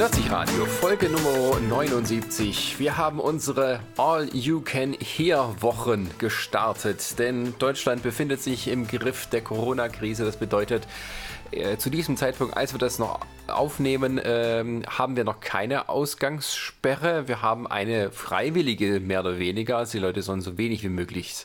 Nerdsich Radio, Folge Nummer 79. Wir haben unsere All-You-Can-Hear-Wochen gestartet, denn Deutschland befindet sich im Griff der Corona-Krise. Das bedeutet, äh, zu diesem Zeitpunkt, als wir das noch aufnehmen, ähm, haben wir noch keine Ausgangssperre. Wir haben eine freiwillige, mehr oder weniger. Also die Leute sollen so wenig wie möglich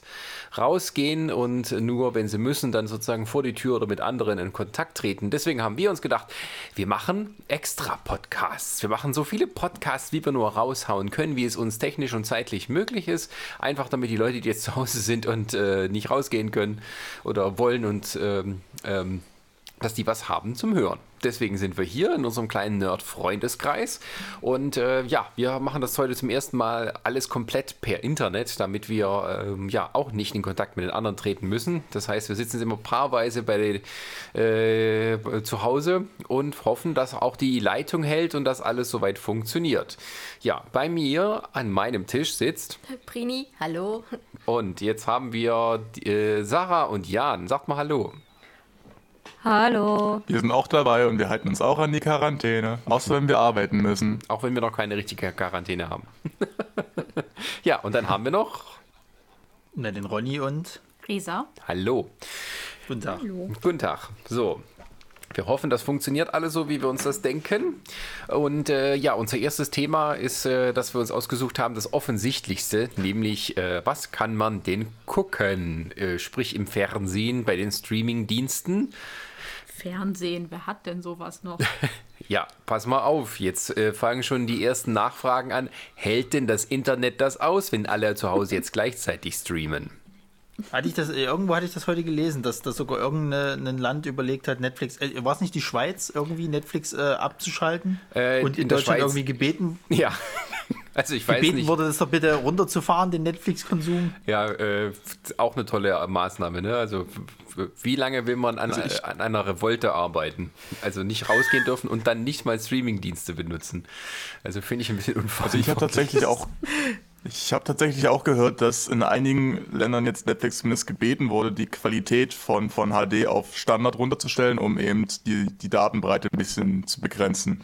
rausgehen und nur, wenn sie müssen, dann sozusagen vor die Tür oder mit anderen in Kontakt treten. Deswegen haben wir uns gedacht, wir machen extra Podcasts. Wir machen so viele Podcasts, wie wir nur raushauen können, wie es uns technisch und zeitlich möglich ist. Einfach damit die Leute, die jetzt zu Hause sind und äh, nicht rausgehen können oder wollen und ähm, ähm, dass die was haben zum Hören. Deswegen sind wir hier in unserem kleinen Nerd-Freundeskreis. Und äh, ja, wir machen das heute zum ersten Mal alles komplett per Internet, damit wir ähm, ja auch nicht in Kontakt mit den anderen treten müssen. Das heißt, wir sitzen immer paarweise bei den, äh, zu Hause und hoffen, dass auch die Leitung hält und dass alles soweit funktioniert. Ja, bei mir an meinem Tisch sitzt Prini, hallo. Und jetzt haben wir äh, Sarah und Jan. Sagt mal Hallo. Hallo. Wir sind auch dabei und wir halten uns auch an die Quarantäne, außer wenn wir arbeiten müssen. Auch wenn wir noch keine richtige Quarantäne haben. ja, und dann haben wir noch. Na, den Ronny und. Risa. Hallo. Guten Tag. Hallo. Guten Tag. So. Wir hoffen, das funktioniert alles so, wie wir uns das denken. Und äh, ja, unser erstes Thema ist, äh, dass wir uns ausgesucht haben, das Offensichtlichste, nämlich äh, was kann man denn gucken? Äh, sprich im Fernsehen, bei den Streaming-Diensten. Fernsehen, wer hat denn sowas noch? Ja, pass mal auf, jetzt äh, fangen schon die ersten Nachfragen an. Hält denn das Internet das aus, wenn alle zu Hause jetzt gleichzeitig streamen? Hatte ich das, äh, irgendwo hatte ich das heute gelesen, dass, dass sogar irgendein Land überlegt hat, Netflix, äh, war es nicht die Schweiz, irgendwie Netflix äh, abzuschalten? Äh, und in, in Deutschland Schweiz- irgendwie gebeten, Ja, also ich weiß gebeten nicht. wurde, das doch bitte runterzufahren, den Netflix-Konsum. Ja, äh, auch eine tolle Maßnahme, ne? Also wie lange will man an, Also ich- an einer Revolte arbeiten? Also nicht rausgehen dürfen und dann nicht mal Streamingdienste benutzen. Also finde ich ein bisschen Also unverantwortlich. ich habe tatsächlich auch, ich habe tatsächlich auch gehört, dass in einigen Ländern jetzt Netflix zumindest gebeten wurde, die Qualität von, von HD auf Standard runterzustellen, um eben die, die Datenbreite ein bisschen zu begrenzen.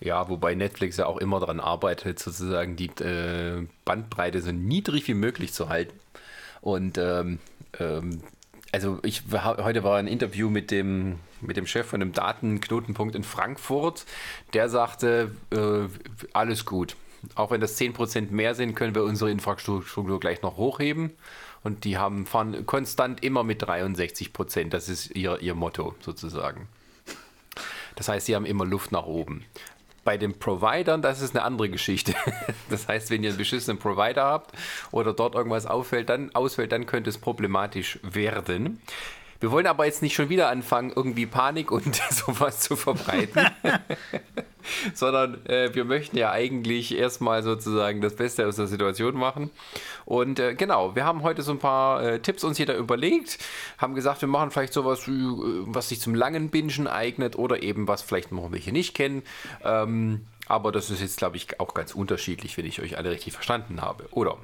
Ja, wobei Netflix ja auch immer daran arbeitet, sozusagen die äh, Bandbreite so niedrig wie möglich zu halten. Und ähm, ähm, also ich heute war ein Interview mit dem mit dem Chef von einem Datenknotenpunkt in Frankfurt, der sagte, äh, alles gut. Auch wenn das 10% mehr sind, können wir unsere Infrastruktur gleich noch hochheben. Und die haben fahren konstant immer mit 63%. Das ist ihr, ihr Motto sozusagen. Das heißt, sie haben immer Luft nach oben. Bei den Providern, das ist eine andere Geschichte. Das heißt, wenn ihr einen beschissenen Provider habt oder dort irgendwas auffällt, dann, ausfällt, dann könnte es problematisch werden. Wir wollen aber jetzt nicht schon wieder anfangen, irgendwie Panik und sowas zu verbreiten, sondern äh, wir möchten ja eigentlich erstmal sozusagen das Beste aus der Situation machen. Und äh, genau, wir haben heute so ein paar äh, Tipps uns jeder überlegt, haben gesagt, wir machen vielleicht sowas, äh, was sich zum langen Bingen eignet oder eben was vielleicht noch welche nicht kennen. Ähm, aber das ist jetzt, glaube ich, auch ganz unterschiedlich, wenn ich euch alle richtig verstanden habe, oder?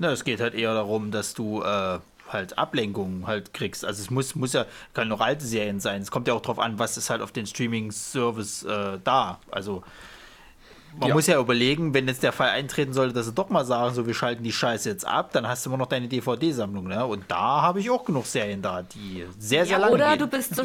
Na, es geht halt eher darum, dass du äh, halt Ablenkungen halt kriegst. Also es muss, muss ja, kann noch alte Serien sein. Es kommt ja auch drauf an, was ist halt auf den Streaming-Service äh, da. Also man Ja. muss ja überlegen, wenn jetzt der Fall eintreten sollte, dass sie doch mal sagen, so wir schalten die Scheiße jetzt ab, dann hast du immer noch deine DVD-Sammlung, ne? Und da habe ich auch genug Serien da, die sehr, sehr lange Oder gehen. du bist so,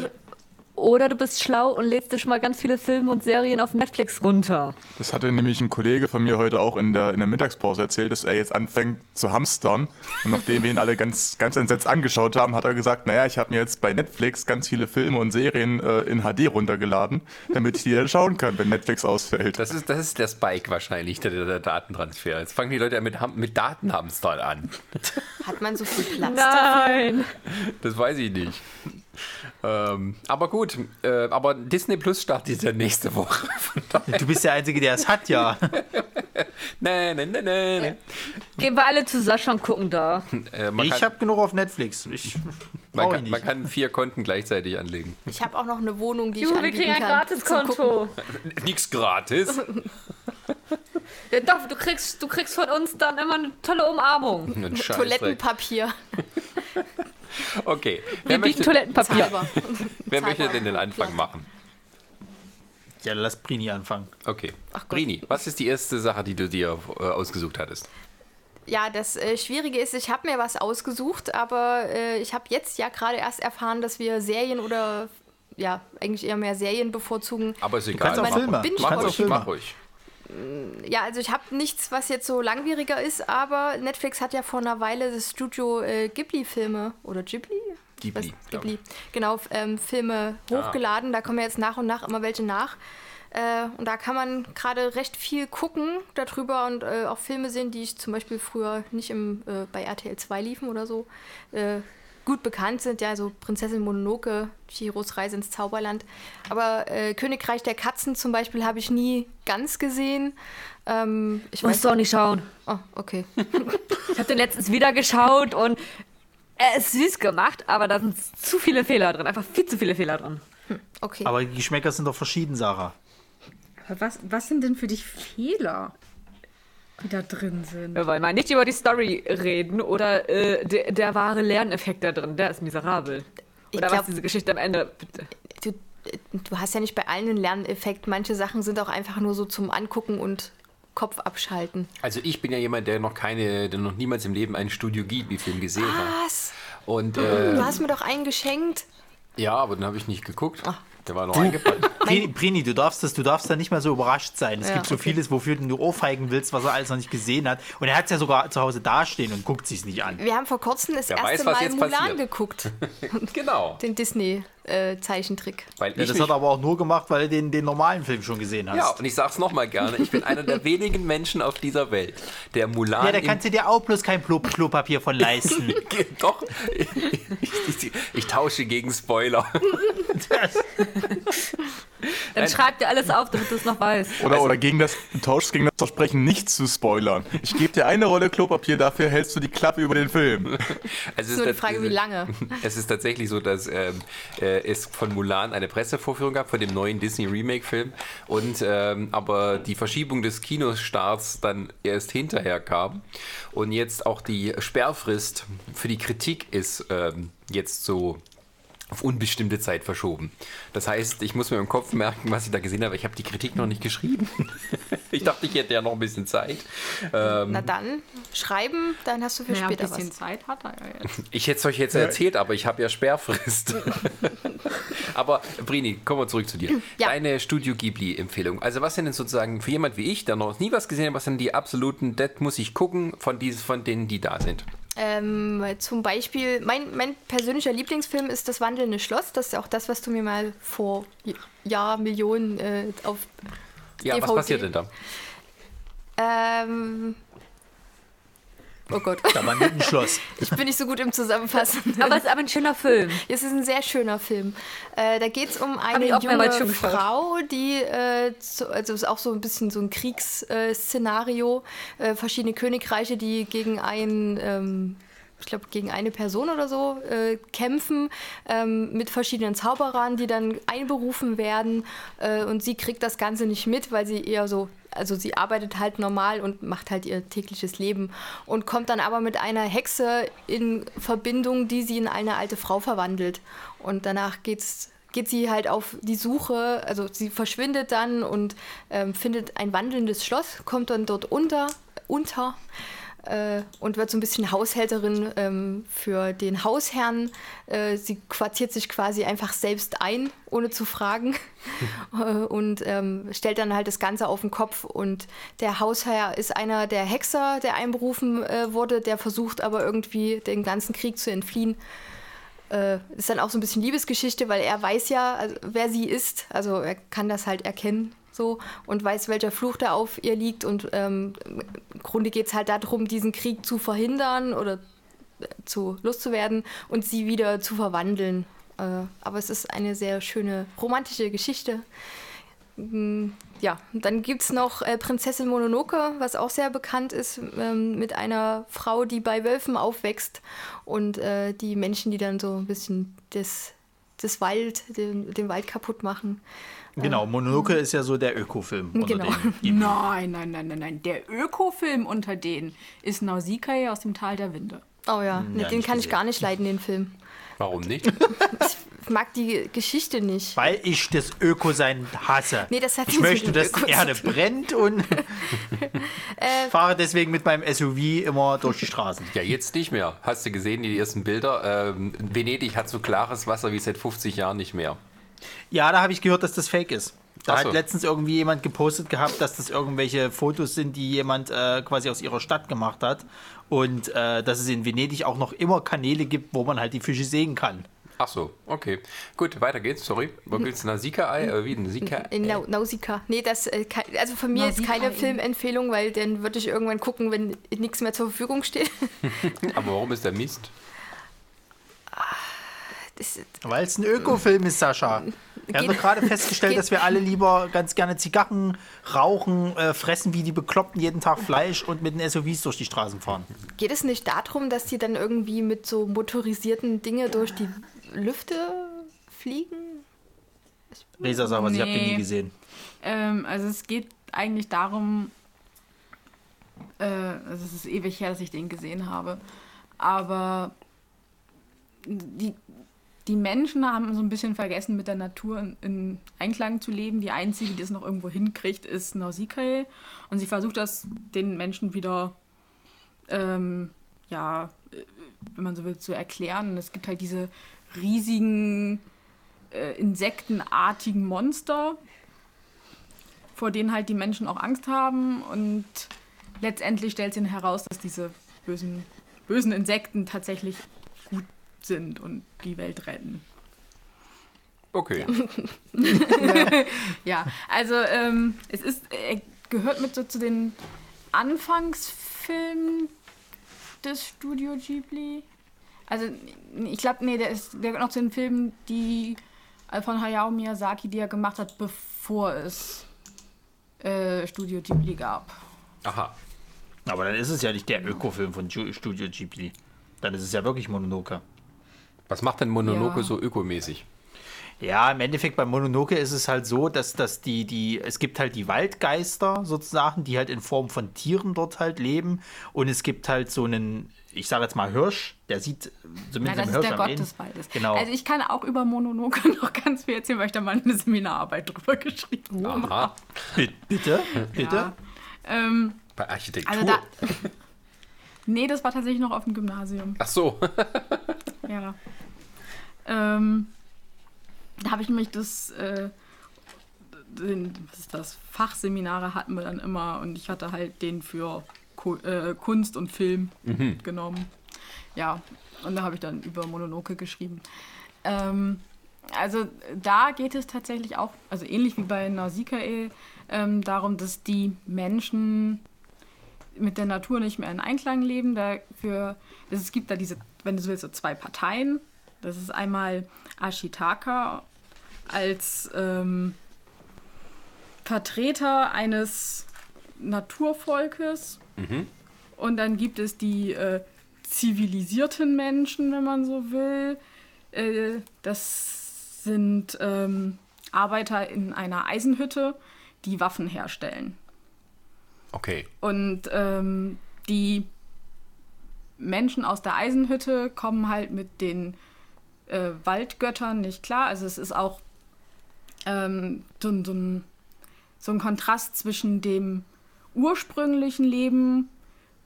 oder du bist schlau und lädst dir schon mal ganz viele Filme und Serien auf Netflix runter. Das hatte nämlich ein Kollege von mir heute auch in der, in der Mittagspause erzählt, dass er jetzt anfängt zu hamstern. Und nachdem wir ihn alle ganz, ganz entsetzt angeschaut haben, hat er gesagt, naja, ich habe mir jetzt bei Netflix ganz viele Filme und Serien äh, in HD runtergeladen, damit ich die dann schauen kann, wenn Netflix ausfällt. Das ist, das ist der Spike wahrscheinlich, der, der Datentransfer. Jetzt fangen die Leute ja mit, mit Datenhamstern an. Hat man so viel Platz? Nein. Das weiß ich nicht. Ähm, aber gut, äh, aber Disney Plus startet ja nächste Woche. Du bist der Einzige, der es hat, ja. nee, nee, nee, nee, nee. Gehen wir alle zu Sascha und gucken da. Äh, man, Ich kann, habe genug auf Netflix. Ich man, kann, ich man kann vier Konten gleichzeitig anlegen. Ich habe auch noch eine Wohnung, die ich Juhu, wir anbieten kriegen ein. Gratiskonto. Nix gratis. Ja, doch, du kriegst, du kriegst von uns dann immer eine tolle Umarmung. Toilettenpapier. Okay, wer Wir bieten möchte, Toilettenpapier. Wer möchte denn den Anfang machen? Ja, lass Brini anfangen. Okay. Brini, was ist die erste Sache, die du dir äh, ausgesucht hattest? Ja, das äh, Schwierige ist, ich habe mir was ausgesucht, aber äh, ich habe jetzt ja gerade erst erfahren, dass wir Serien oder ja, eigentlich eher mehr Serien bevorzugen. Aber ist egal. kannst auch mach, Filme. Mach, ruhig, mach ruhig. Ja, also ich habe nichts, was jetzt so langwieriger ist, aber Netflix hat ja vor einer Weile das Studio äh, Ghibli-Filme oder Ghibli? Ghibli, Was? Ghibli. Genau, ähm, Filme hochgeladen. Da kommen ja jetzt nach und nach immer welche nach. Äh, und da kann man gerade recht viel gucken darüber und äh, auch Filme sehen, die ich zum Beispiel früher nicht im, äh, bei RTL 2 liefen oder so. Gut bekannt sind, ja, so Prinzessin Mononoke, Chihiros Reise ins Zauberland. Aber äh, Königreich der Katzen zum Beispiel habe ich nie ganz gesehen. Ähm, ich Musst du auch nicht schauen. Oh, okay. Ich habe den letztens wieder geschaut und er ist süß gemacht, aber da sind zu viele Fehler drin. Einfach viel zu viele Fehler drin. Okay. Aber die Geschmäcker sind doch verschieden, Sarah. Aber was, was sind denn für dich Fehler, die da drin sind? Wir wollen mal nicht über die Story reden oder äh, der, der wahre Lerneffekt da drin. Der ist miserabel. Ich Oder glaub- was diese Geschichte am Ende. Bitte. du, du hast ja nicht bei allen einen Lerneffekt. Manche Sachen sind auch einfach nur so zum Angucken und Kopf abschalten. Also ich bin ja jemand, der noch keine, der noch niemals im Leben einen Studio Ghibli-Film gesehen hat. Was? Und Du äh, hast mir doch einen geschenkt. ja, aber den habe ich nicht geguckt. Ah. Der war noch eingepackt. Brini, Brini, du darfst das, du darfst da nicht mal so überrascht sein. Es Ja, gibt so okay. vieles, wofür du ohrfeigen willst, was er alles noch nicht gesehen hat. Und er hat es ja sogar zu Hause dastehen und guckt sich nicht an. Wir haben vor kurzem das Wer erste weiß, Mal Mulan passiert. geguckt. genau. Den Disney-Zeichentrick. Weil Ja, ich das hat er aber auch nur gemacht, weil du den, den normalen Film schon gesehen hast. ja, und ich sag's nochmal gerne, ich bin einer der wenigen Menschen auf dieser Welt, der Mulan Ja, da kannst du dir auch bloß kein Klo Klopapier von leisten. Doch, ich, ich, ich tausche gegen Spoiler. Dann schreib dir alles auf, damit du es noch weißt. Oder, oder gegen das, du tauschst gegen das Versprechen, nicht zu spoilern. Ich gebe dir eine Rolle Klopapier, dafür hältst du die Klappe über den Film. Es Ist nur die Frage, wie lange. Es ist tatsächlich so, dass ähm, äh, es von Mulan eine Pressevorführung gab, von dem neuen Disney-Remake-Film. Und ähm, aber die Verschiebung des Kinostarts dann erst hinterher kam. Und jetzt auch die Sperrfrist für die Kritik ist ähm, jetzt so auf unbestimmte Zeit verschoben. Das heißt, ich muss mir im Kopf merken, was ich da gesehen habe. Ich habe die Kritik noch nicht geschrieben. ich dachte, ich hätte ja noch ein bisschen Zeit. Ähm, Na dann, schreiben, dann hast du für Naja, ein später bisschen was. Zeit hat er ja jetzt. Ich hätte es euch jetzt erzählt, aber ich habe ja Sperrfrist. aber Brini, kommen wir zurück zu dir. Ja. Deine Studio Ghibli-Empfehlung. Also was sind denn sozusagen für jemand wie ich, der noch nie was gesehen hat, was sind die absoluten, das muss ich gucken, von, dieses, von denen, die da sind? Ähm, zum Beispiel, mein, mein persönlicher Lieblingsfilm ist Das wandelnde Schloss. Das ist auch das, was du mir mal vor Jahr, Millionen äh, auf Ja, was DVD. passiert denn da? Ähm, oh Gott, Da war ein Schloss. ich bin nicht so gut im Zusammenfassen. Aber es ist aber ein schöner Film. Es ist ein sehr schöner Film. Äh, da geht es um eine junge. Frau, die, äh, zu, also es ist auch so ein bisschen so ein Kriegsszenario, äh, verschiedene Königreiche, die gegen ein, ähm, ich glaube, gegen eine Person oder so äh, kämpfen, ähm, mit verschiedenen Zauberern, die dann einberufen werden. Äh, und sie kriegt das Ganze nicht mit, weil sie eher so also sie arbeitet halt normal und macht halt ihr tägliches Leben und kommt dann aber mit einer Hexe in Verbindung, die sie in eine alte Frau verwandelt. Und danach geht's geht sie halt auf die Suche, also sie verschwindet dann und ähm, findet ein wandelndes Schloss, kommt dann dort unter, unter äh, und wird so ein bisschen Haushälterin ähm, für den Hausherrn. Äh, sie quartiert sich quasi einfach selbst ein, ohne zu fragen. Äh, und ähm, stellt dann halt das Ganze auf den Kopf. Und der Hausherr ist einer der Hexer, der einberufen äh, wurde, der versucht aber irgendwie den ganzen Krieg zu entfliehen. Äh, ist dann auch so ein bisschen Liebesgeschichte, weil er weiß ja, also, wer sie ist. Also er kann das halt erkennen so und weiß, welcher Fluch da auf ihr liegt. Und ähm, im Grunde geht es halt darum, diesen Krieg zu verhindern oder äh, zu loszuwerden und sie wieder zu verwandeln. Äh, aber es ist eine sehr schöne romantische Geschichte. Mm, Ja, dann gibt es noch äh, Prinzessin Mononoke, was auch sehr bekannt ist, ähm, mit einer Frau, die bei Wölfen aufwächst und äh, die Menschen, die dann so ein bisschen das, das Wald, den, den Wald kaputt machen. Genau, Mononoke ist ja so der Ökofilm unter Genau. den Nein, nein, nein, nein, nein. Der Ökofilm unter denen ist Nausicaa aus dem Tal der Winde. Oh ja, ja, den kann ich gesehen. gar nicht leiden, den Film. Warum nicht? mag die Geschichte nicht. Weil ich das Öko-Sein hasse. Nee, das hat ich möchte, dass Öko die Erde brennt und Äh, fahre deswegen mit meinem SUV immer durch die Straßen. Ja, jetzt nicht mehr. Hast du gesehen, die ersten Bilder? Ähm, Venedig hat so klares Wasser wie seit 50 Jahren nicht mehr. Ja, da habe ich gehört, dass das fake ist. Da so. hat letztens irgendwie jemand gepostet gehabt, dass das irgendwelche Fotos sind, die jemand äh, quasi aus ihrer Stadt gemacht hat. Und äh, dass es in Venedig auch noch immer Kanäle gibt, wo man halt die Fische sehen kann. Ach so, okay. Gut, weiter geht's. Sorry. Wo gibt's Nasika-Ei? Äh, wie ein Nasika? In Nau Nausicaa. Nee, das, äh, also von mir Nausicaa keine in- Filmempfehlung, weil dann würde ich irgendwann gucken, wenn nichts mehr zur Verfügung steht. Aber warum ist der Mist? Weil es ein Ökofilm ist, Sascha. Wir haben doch gerade festgestellt, dass wir alle lieber ganz gerne Zigarren rauchen, äh, fressen wie die Bekloppten jeden Tag Fleisch und mit den SUVs durch die Straßen fahren. geht es nicht darum, dass die dann irgendwie mit so motorisierten Dinge durch die Lüfte fliegen? Resa, sag was, ich hab den Nee. nie gesehen. Ähm, also es geht eigentlich darum, äh, also es ist ewig her, dass ich den gesehen habe, aber die, die Menschen haben so ein bisschen vergessen, mit der Natur in, in Einklang zu leben. Die einzige, die es noch irgendwo hinkriegt, ist Nausicaa und sie versucht das den Menschen wieder, ähm, ja, äh, wenn man so will, zu erklären. Und es gibt halt diese riesigen äh, insektenartigen Monster, vor denen halt die Menschen auch Angst haben. Und letztendlich stellt sich heraus, dass diese bösen, bösen Insekten tatsächlich gut sind und die Welt retten. Okay. Ja, also ähm, es ist, er gehört mit so zu den Anfangsfilmen des Studio Ghibli. Also ich glaube, nee, der, ist, der gehört noch zu den Filmen, die äh, von Hayao Miyazaki, die er gemacht hat, bevor es äh, Studio Ghibli gab. Aha. Aber dann ist es ja nicht der Ökofilm von Studio Ghibli. Dann ist es ja wirklich Mononoke. Was macht denn Mononoke Ja. so ökomäßig? Ja, im Endeffekt bei Mononoke ist es halt so, dass, dass die, die, es gibt halt die Waldgeister sozusagen, die halt in Form von Tieren dort halt leben. Und es gibt halt so einen, ich sage jetzt mal Hirsch, der sieht zumindest Ja, das im ist Hirsch der am Gott des Waldes. Genau. Also ich kann auch über Mononoke noch ganz viel erzählen, weil ich da mal eine Seminararbeit drüber geschrieben habe. Bitte? Bitte? Ja. Ähm, Bei Architektur. also da. Nee, das war tatsächlich noch auf dem Gymnasium. Ach so. Ja. Ähm, da habe ich nämlich das, äh, den, was ist das, Fachseminare hatten wir dann immer und ich hatte halt den für Ku äh, Kunst und Film genommen. Ja, und da habe ich dann über Mononoke geschrieben. Ähm, also da geht es tatsächlich auch, also ähnlich wie bei Nausicaa, ähm, darum, dass die Menschen mit der Natur nicht mehr in Einklang leben. Dafür, es gibt da diese, wenn du so willst, so zwei Parteien. Das ist einmal Ashitaka als ähm, Vertreter eines Naturvolkes. Und dann gibt es die äh, zivilisierten Menschen, wenn man so will. Äh, das sind ähm, Arbeiter in einer Eisenhütte, die Waffen herstellen. Okay. Und ähm, die Menschen aus der Eisenhütte kommen halt mit den äh, Waldgöttern nicht klar. Also es ist auch ähm, so, ein- so, ein, so ein Kontrast zwischen dem ursprünglichen Leben,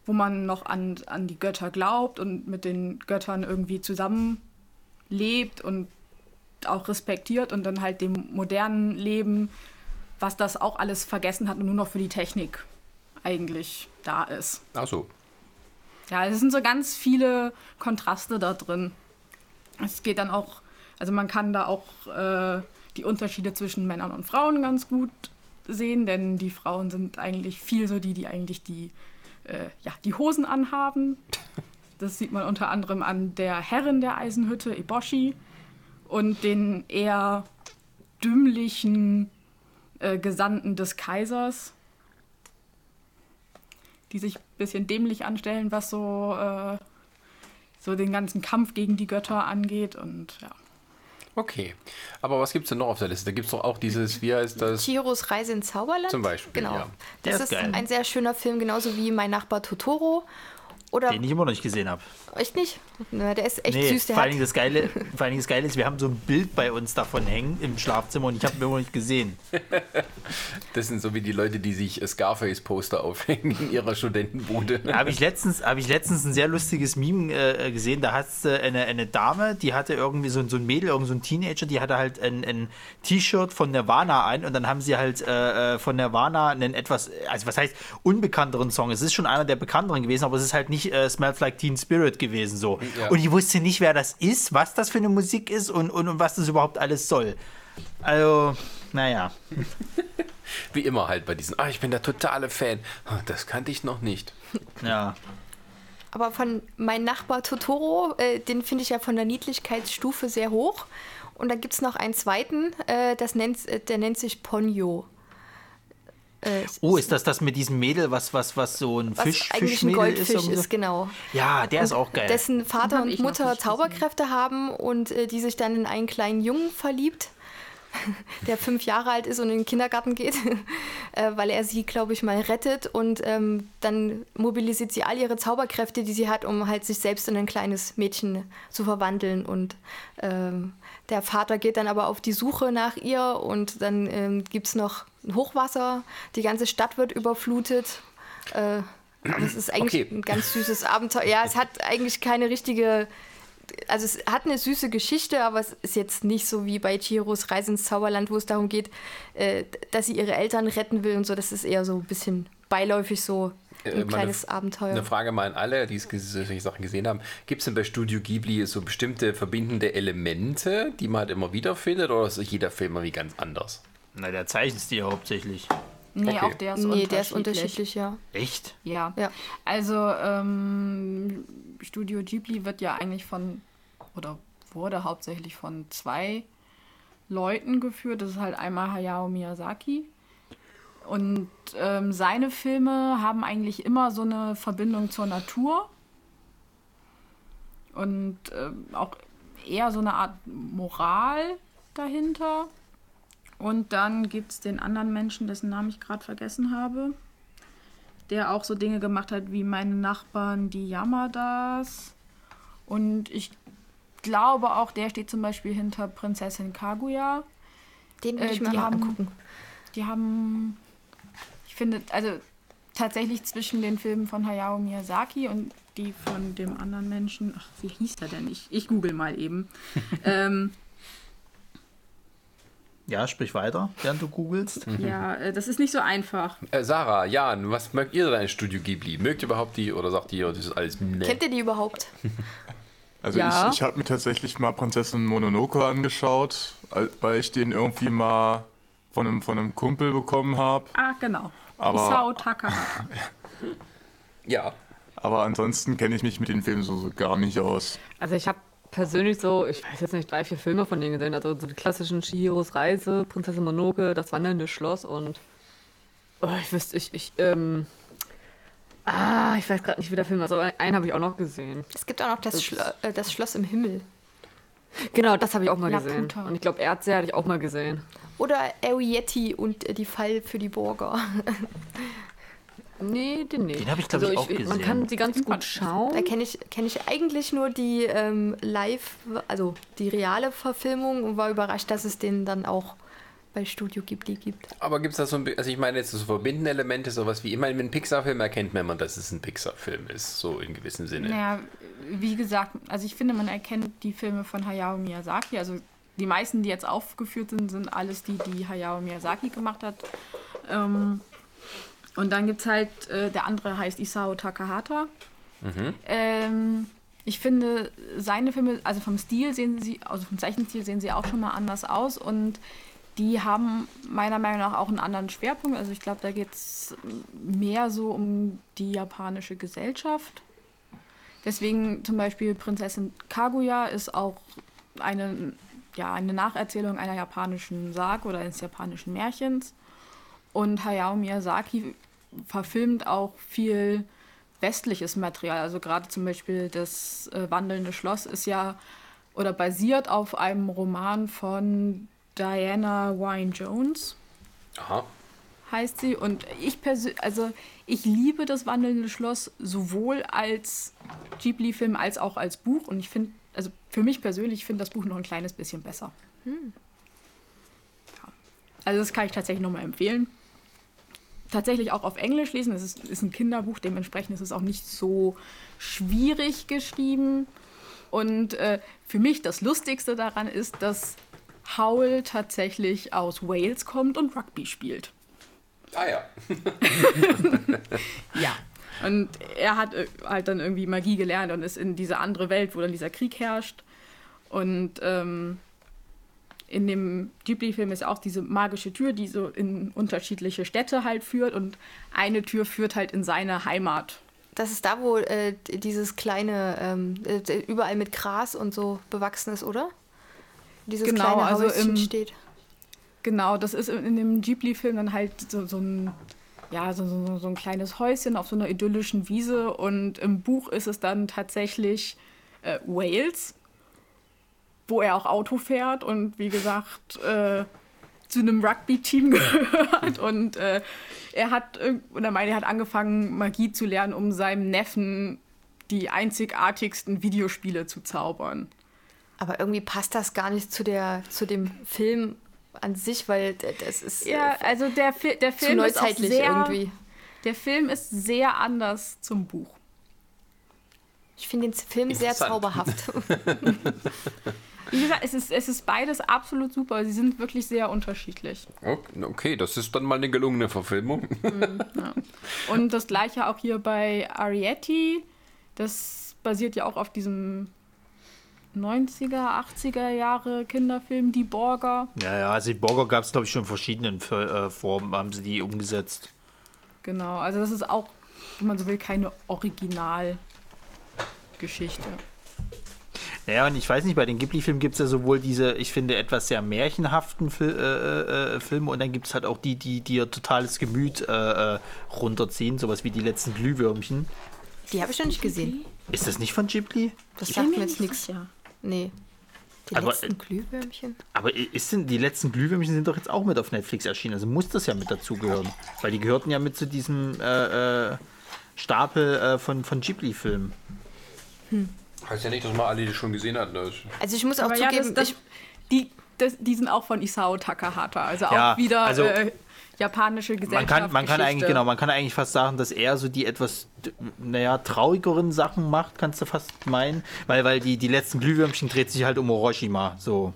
wo man noch an, an die Götter glaubt und mit den Göttern irgendwie zusammenlebt und auch respektiert und dann halt dem modernen Leben, was das auch alles vergessen hat und nur noch für die Technik eigentlich da ist. Ach so. Ja, es sind so ganz viele Kontraste da drin. Es geht dann auch, also man kann da auch äh, die Unterschiede zwischen Männern und Frauen ganz gut sehen, denn die Frauen sind eigentlich viel so die, die eigentlich die, äh, ja, die Hosen anhaben. Das sieht man unter anderem an der Herrin der Eisenhütte, Eboshi, und den eher dümmlichen äh, Gesandten des Kaisers, die sich ein bisschen dämlich anstellen, was so, äh, so den ganzen Kampf gegen die Götter angeht. Und ja. Okay. Aber was gibt's denn noch auf der Liste? Da gibt's doch auch dieses, wie heißt das? Chihiros Reise ins Zauberland. Zum Beispiel, Genau. ja. Der Das ist ist geil. ein sehr schöner Film, genauso wie Mein Nachbar Totoro. Oder Den ich immer noch nicht gesehen habe. echt nicht? Na, der ist echt Nee, süß. Der vor, hat, allen Dingen das Geile, vor allen Dingen das Geile ist, wir haben so ein Bild bei uns davon hängen im Schlafzimmer und ich habe ihn immer noch nicht gesehen. Das sind so wie die Leute, die sich Scarface-Poster aufhängen in ihrer Studentenbude. Da habe ich, letztens, hab ich letztens ein sehr lustiges Meme äh, gesehen. Da hat äh, eine, eine Dame, die hatte irgendwie so, so ein Mädel, irgend so ein Teenager, die hatte halt ein, ein T-Shirt von Nirvana ein und dann haben sie halt äh, äh, von Nirvana einen etwas, also was heißt unbekannteren Song. Es ist schon einer der bekannteren gewesen, aber es ist halt nicht äh, Smells Like Teen Spirit gewesen so. Ja. Und ich wusste nicht, wer das ist, was das für eine Musik ist und, und, und was das überhaupt alles soll. Also, naja. Wie immer halt bei diesen, ah, ich bin der totale Fan. Ah, Das kannte ich noch nicht. Ja. aber von meinem Nachbar Totoro, äh, den finde ich ja von der Niedlichkeitsstufe sehr hoch. Und da gibt es noch einen zweiten, äh, das nennt, äh, der nennt sich Ponyo. Äh, Oh, ist das das mit diesem Mädel, was, was, was so ein was Fisch, eigentlich ein Goldfisch irgendwie so? ist, genau. Ja, der ist auch geil. Dessen Vater und Mutter nicht gesehen. Zauberkräfte haben und äh, die sich dann in einen kleinen Jungen verliebt, der fünf Jahre alt ist und in den Kindergarten geht, äh, weil er sie, glaube ich, mal rettet und ähm, dann mobilisiert sie all ihre Zauberkräfte, die sie hat, um halt sich selbst in ein kleines Mädchen zu verwandeln und ähm, der Vater geht dann aber auf die Suche nach ihr und dann ähm, gibt es noch Hochwasser, die ganze Stadt wird überflutet. Äh, aber es ist eigentlich Okay. ein ganz süßes Abenteuer. Ja, es hat eigentlich keine richtige. Also es hat eine süße Geschichte, aber es ist jetzt nicht so wie bei Chihiros Reise ins Zauberland, wo es darum geht, äh, dass sie ihre Eltern retten will und so. Das ist eher so ein bisschen beiläufig so Äh, ein meine kleines F- Abenteuer. Eine Frage mal an alle, die solche Sachen gesehen haben. Gibt es denn bei Studio Ghibli so bestimmte verbindende Elemente, die man halt immer wieder findet, oder ist jeder Film irgendwie ganz anders? Na, der Zeichenstil hauptsächlich. Nee, Okay. auch der ist nee, der ist unterschiedlich. unterschiedlich, ja. Echt? Ja. Ja. Also ähm, Studio Ghibli wird ja eigentlich von oder wurde hauptsächlich von zwei Leuten geführt. Das ist halt einmal Hayao Miyazaki. Und ähm, seine Filme haben eigentlich immer so eine Verbindung zur Natur. Und ähm, auch eher so eine Art Moral dahinter. Und dann gibt es den anderen Menschen, dessen Namen ich gerade vergessen habe der auch so Dinge gemacht hat wie meine Nachbarn, die Yamadas. Und ich glaube auch, der steht zum Beispiel hinter Prinzessin Kaguya. Den will Äh, ich mal haben- angucken. Die haben, ich finde, also tatsächlich zwischen den Filmen von Hayao Miyazaki und die von dem anderen Menschen, ach, wie hieß der denn? Ich, ich google mal eben. ähm, Ja, sprich weiter, während du googelst. ja, äh, das ist nicht so einfach. Äh, Sarah, Jan, was mögt ihr denn an Studio Ghibli? Mögt ihr überhaupt die oder sagt ihr, das ist alles ne? Kennt ihr die überhaupt? Also Ja. ich, ich habe mir tatsächlich mal Prinzessin Mononoke angeschaut, weil ich den irgendwie mal von einem, von einem Kumpel bekommen habe. Ah, genau. Aber- Isao Takahata. Ja. Aber ansonsten kenne ich mich mit den Filmen so, so gar nicht aus. Also ich habe persönlich so, ich weiß jetzt nicht, drei, vier Filme von denen gesehen. Also so die klassischen Chihiros Reise, Prinzessin Monoke, das wandelnde Schloss und oh, ich wüsste, ich, ich, ähm, ah, ich weiß gerade nicht, wie der Film ist, aber einen habe ich auch noch gesehen. Es gibt auch noch das, Schlo äh, das Schloss im Himmel. Genau, das habe ich auch mal Laputa. gesehen. Und ich glaube, Erze hatte ich auch mal gesehen. Oder Arietti und äh, die Fall für die Burger. Nee, den nicht. Den habe ich, glaub ich, auch Man gesehen. kann sie ganz gut Da schauen. kenne ich, kenn ich eigentlich nur die ähm, Live, also die reale Verfilmung und war überrascht, dass es den dann auch bei Studio Ghibli gibt. Aber gibt es da so ein, also ich meine jetzt so verbindende Elemente, sowas wie, ich meine, mit einem Pixar-Film erkennt man, immer, dass es ein Pixar-Film ist, so in gewissem Sinne. Naja, wie gesagt, also ich finde, man erkennt die Filme von Hayao Miyazaki. Also die meisten, die jetzt aufgeführt sind, sind alles die, die Hayao Miyazaki gemacht hat. Ähm, und dann gibt es halt, äh, der andere heißt Isao Takahata. Ähm, ich finde, seine Filme, also vom Stil sehen sie, also vom Zeichenstil sehen sie auch schon mal anders aus und die haben meiner Meinung nach auch einen anderen Schwerpunkt. Also ich glaube, da geht es mehr so um die japanische Gesellschaft. Deswegen zum Beispiel Prinzessin Kaguya ist auch eine, ja, eine Nacherzählung einer japanischen Sage oder eines japanischen Märchens. Und Hayao Miyazaki verfilmt auch viel westliches Material. Also gerade zum Beispiel das äh, Wandelnde Schloss ist ja oder basiert auf einem Roman von Diana Wynne Jones. Aha. heißt sie. Und ich persönlich, also ich liebe das wandelnde Schloss sowohl als Ghibli-Film als auch als Buch. Und ich finde, also für mich persönlich, finde das Buch noch ein kleines bisschen besser. Ja. Also das kann ich tatsächlich nochmal empfehlen. Tatsächlich auch auf Englisch lesen. Es ist, ist ein Kinderbuch, dementsprechend ist es auch nicht so schwierig geschrieben. Und äh, für mich das Lustigste daran ist, dass Howl tatsächlich aus Wales kommt und Rugby spielt. Ah ja. Ja. Und er hat äh, halt dann irgendwie Magie gelernt und ist in diese andere Welt, wo dann dieser Krieg herrscht. Und ähm, in dem Ghibli-Film ist auch diese magische Tür, die so in unterschiedliche Städte halt führt. Und eine Tür führt halt in seine Heimat. Das ist da, wo äh, dieses kleine, ähm, äh, überall mit Gras und so bewachsen ist, oder? Dieses Genau, kleine also Häuschen im- steht. Genau, das ist in dem Ghibli-Film dann halt so, so ein. Ja, so, so, so ein kleines Häuschen auf so einer idyllischen Wiese und im Buch ist es dann tatsächlich äh, Wales, wo er auch Auto fährt und wie gesagt äh, zu einem Rugby-Team gehört und äh, er hat, oder meine, er hat angefangen Magie zu lernen, um seinem Neffen die einzigartigsten Videospiele zu zaubern. Aber irgendwie passt das gar nicht zu, der, zu dem Film an sich, weil das ist Ja, äh, also der, Fi der zu Film ist auch neuzeitlich sehr, irgendwie. Der Film ist sehr anders zum Buch. Ich finde den Film sehr zauberhaft. Wie gesagt, es ist, es ist beides absolut super. Sie sind wirklich sehr unterschiedlich. Okay, das ist dann mal eine gelungene Verfilmung. Und das gleiche auch hier bei Arietti. Das basiert ja auch auf diesem 90er, 80er Jahre Kinderfilm Die Borger. Ja, ja, also die Borger gab es, glaube ich, schon in verschiedenen äh, Formen, haben sie die umgesetzt. Genau, also das ist auch, wenn man so will, keine Originalgeschichte. Naja, und ich weiß nicht, bei den Ghibli-Filmen gibt es ja sowohl diese, ich finde, etwas sehr märchenhaften Fil äh, äh, Filme und dann gibt es halt auch die, die dir totales Gemüt äh, äh, runterziehen, sowas wie die letzten Glühwürmchen. Die habe ich noch nicht gesehen. Ist das nicht von Ghibli? Das sagt mir jetzt nichts. Ja. Nee. Die Aber, letzten äh, Glühwürmchen? Aber ist denn, die letzten Glühwürmchen sind doch jetzt auch mit auf Netflix erschienen, also muss das ja mit dazugehören. Weil die gehörten ja mit zu diesem äh, äh, Stapel äh, von, von Ghibli-Filmen. Heißt ja nicht, dass man alle die schon gesehen hat. Ne? Also ich muss auch Aber ja, zugeben, das, das, ich, die, das, die sind auch von Isao Takahata. Also Ja, auch wieder also äh, japanische Man Gesellschaft. kann, man kann eigentlich, genau, man kann eigentlich fast sagen, dass er so die etwas, naja, traurigeren Sachen macht, kannst du fast meinen. Weil, weil die, die letzten Glühwürmchen dreht sich halt um Hiroshima, so.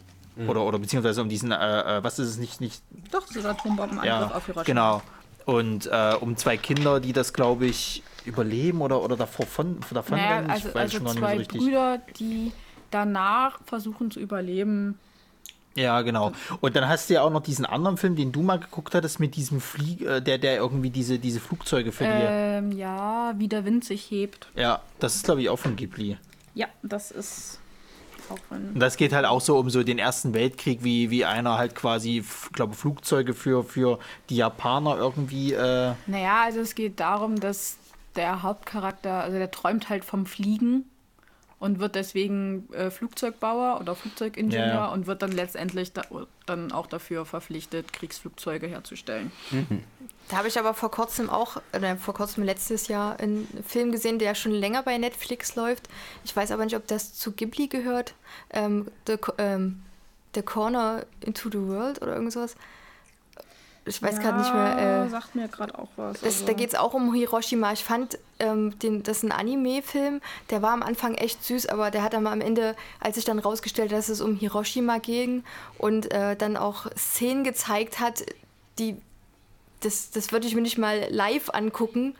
Oder, oder beziehungsweise um diesen, äh, äh, was ist es nicht, nicht, Doch, dieser Atombombenangriff ja, auf Hiroshima. genau. Und äh, um zwei Kinder, die das, glaube ich, überleben oder, oder davor von, davon Naja, rennen. also, ich weiß also schon gar nicht so richtig. Brüder, die danach versuchen zu überleben. Ja, genau. Und dann hast du ja auch noch diesen anderen Film, den du mal geguckt hattest, mit diesem Flieg, äh, der, der irgendwie diese, diese Flugzeuge verliert. Ähm, ja, wie der Wind sich hebt. Ja, das ist, glaube ich, auch von Ghibli. Ja, das ist auch von. Und das geht halt auch so um so den Ersten Weltkrieg, wie, wie einer halt quasi, glaube Flugzeuge für, für die Japaner irgendwie. Äh, Naja, also es geht darum, dass der Hauptcharakter, also der träumt halt vom Fliegen und wird deswegen äh, Flugzeugbauer oder Flugzeugingenieur Ja, ja. und wird dann letztendlich da, dann auch dafür verpflichtet, Kriegsflugzeuge herzustellen. da habe ich aber vor kurzem auch, oder vor kurzem letztes Jahr einen Film gesehen, der schon länger bei Netflix läuft. Ich weiß aber nicht, ob das zu Ghibli gehört. Ähm, The, Co- ähm, The Corner into the World oder irgend sowas. Ich weiß gerade nicht mehr. Äh, sagt mir gerade auch was. Das, also- Da geht es auch um Hiroshima. Ich fand, ähm, den, das ist ein Anime-Film, der war am Anfang echt süß, aber der hat dann am Ende, als sich dann rausgestellt, dass es um Hiroshima ging und äh, dann auch Szenen gezeigt hat, die, das, das würde ich mir nicht mal live angucken,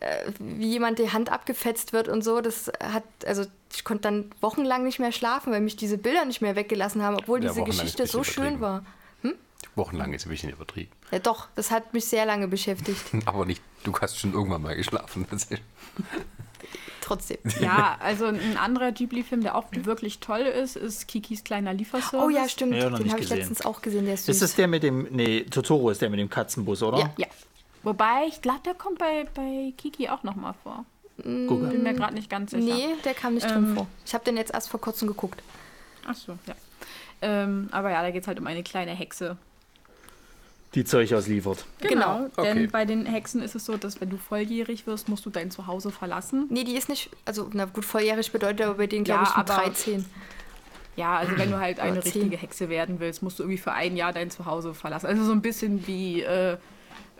äh, wie jemand die Hand abgefetzt wird und so. Das hat, also ich konnte dann wochenlang nicht mehr schlafen, weil mich diese Bilder nicht mehr weggelassen haben, obwohl Ja, diese Geschichte so schön war. Wochenlang ist ein bisschen übertrieben. Ja doch, das hat mich sehr lange beschäftigt. Aber nicht, du hast schon irgendwann mal geschlafen. Trotzdem. Ja, also ein anderer Ghibli-Film, der auch wirklich toll ist, ist Kikis kleiner Lieferservice. Oh ja, stimmt. Ja, Den habe ich letztens auch gesehen, der ist süß. ist das der mit dem. Nee, Totoro ist der mit dem Katzenbus, oder? Ja. Ja. Wobei, ich glaube, der kommt bei, bei Kiki auch nochmal vor. Gucke. Bin mir gerade nicht ganz sicher. Nee, der kam nicht drin Ähm, vor. Ich habe den jetzt erst vor kurzem geguckt. Ach so, ja. Ähm, aber ja, da geht es halt um eine kleine Hexe, die Zeug ausliefert. Genau, denn okay. bei den Hexen ist es so, dass wenn du volljährig wirst, musst du dein Zuhause verlassen. Nee, die ist nicht, also na gut, volljährig bedeutet aber bei denen, Ja, glaube ich, nur aber- 13. Ja, also wenn du halt eine Oder richtige Hexe werden willst, musst du irgendwie für ein Jahr dein Zuhause verlassen. Also so ein bisschen wie äh,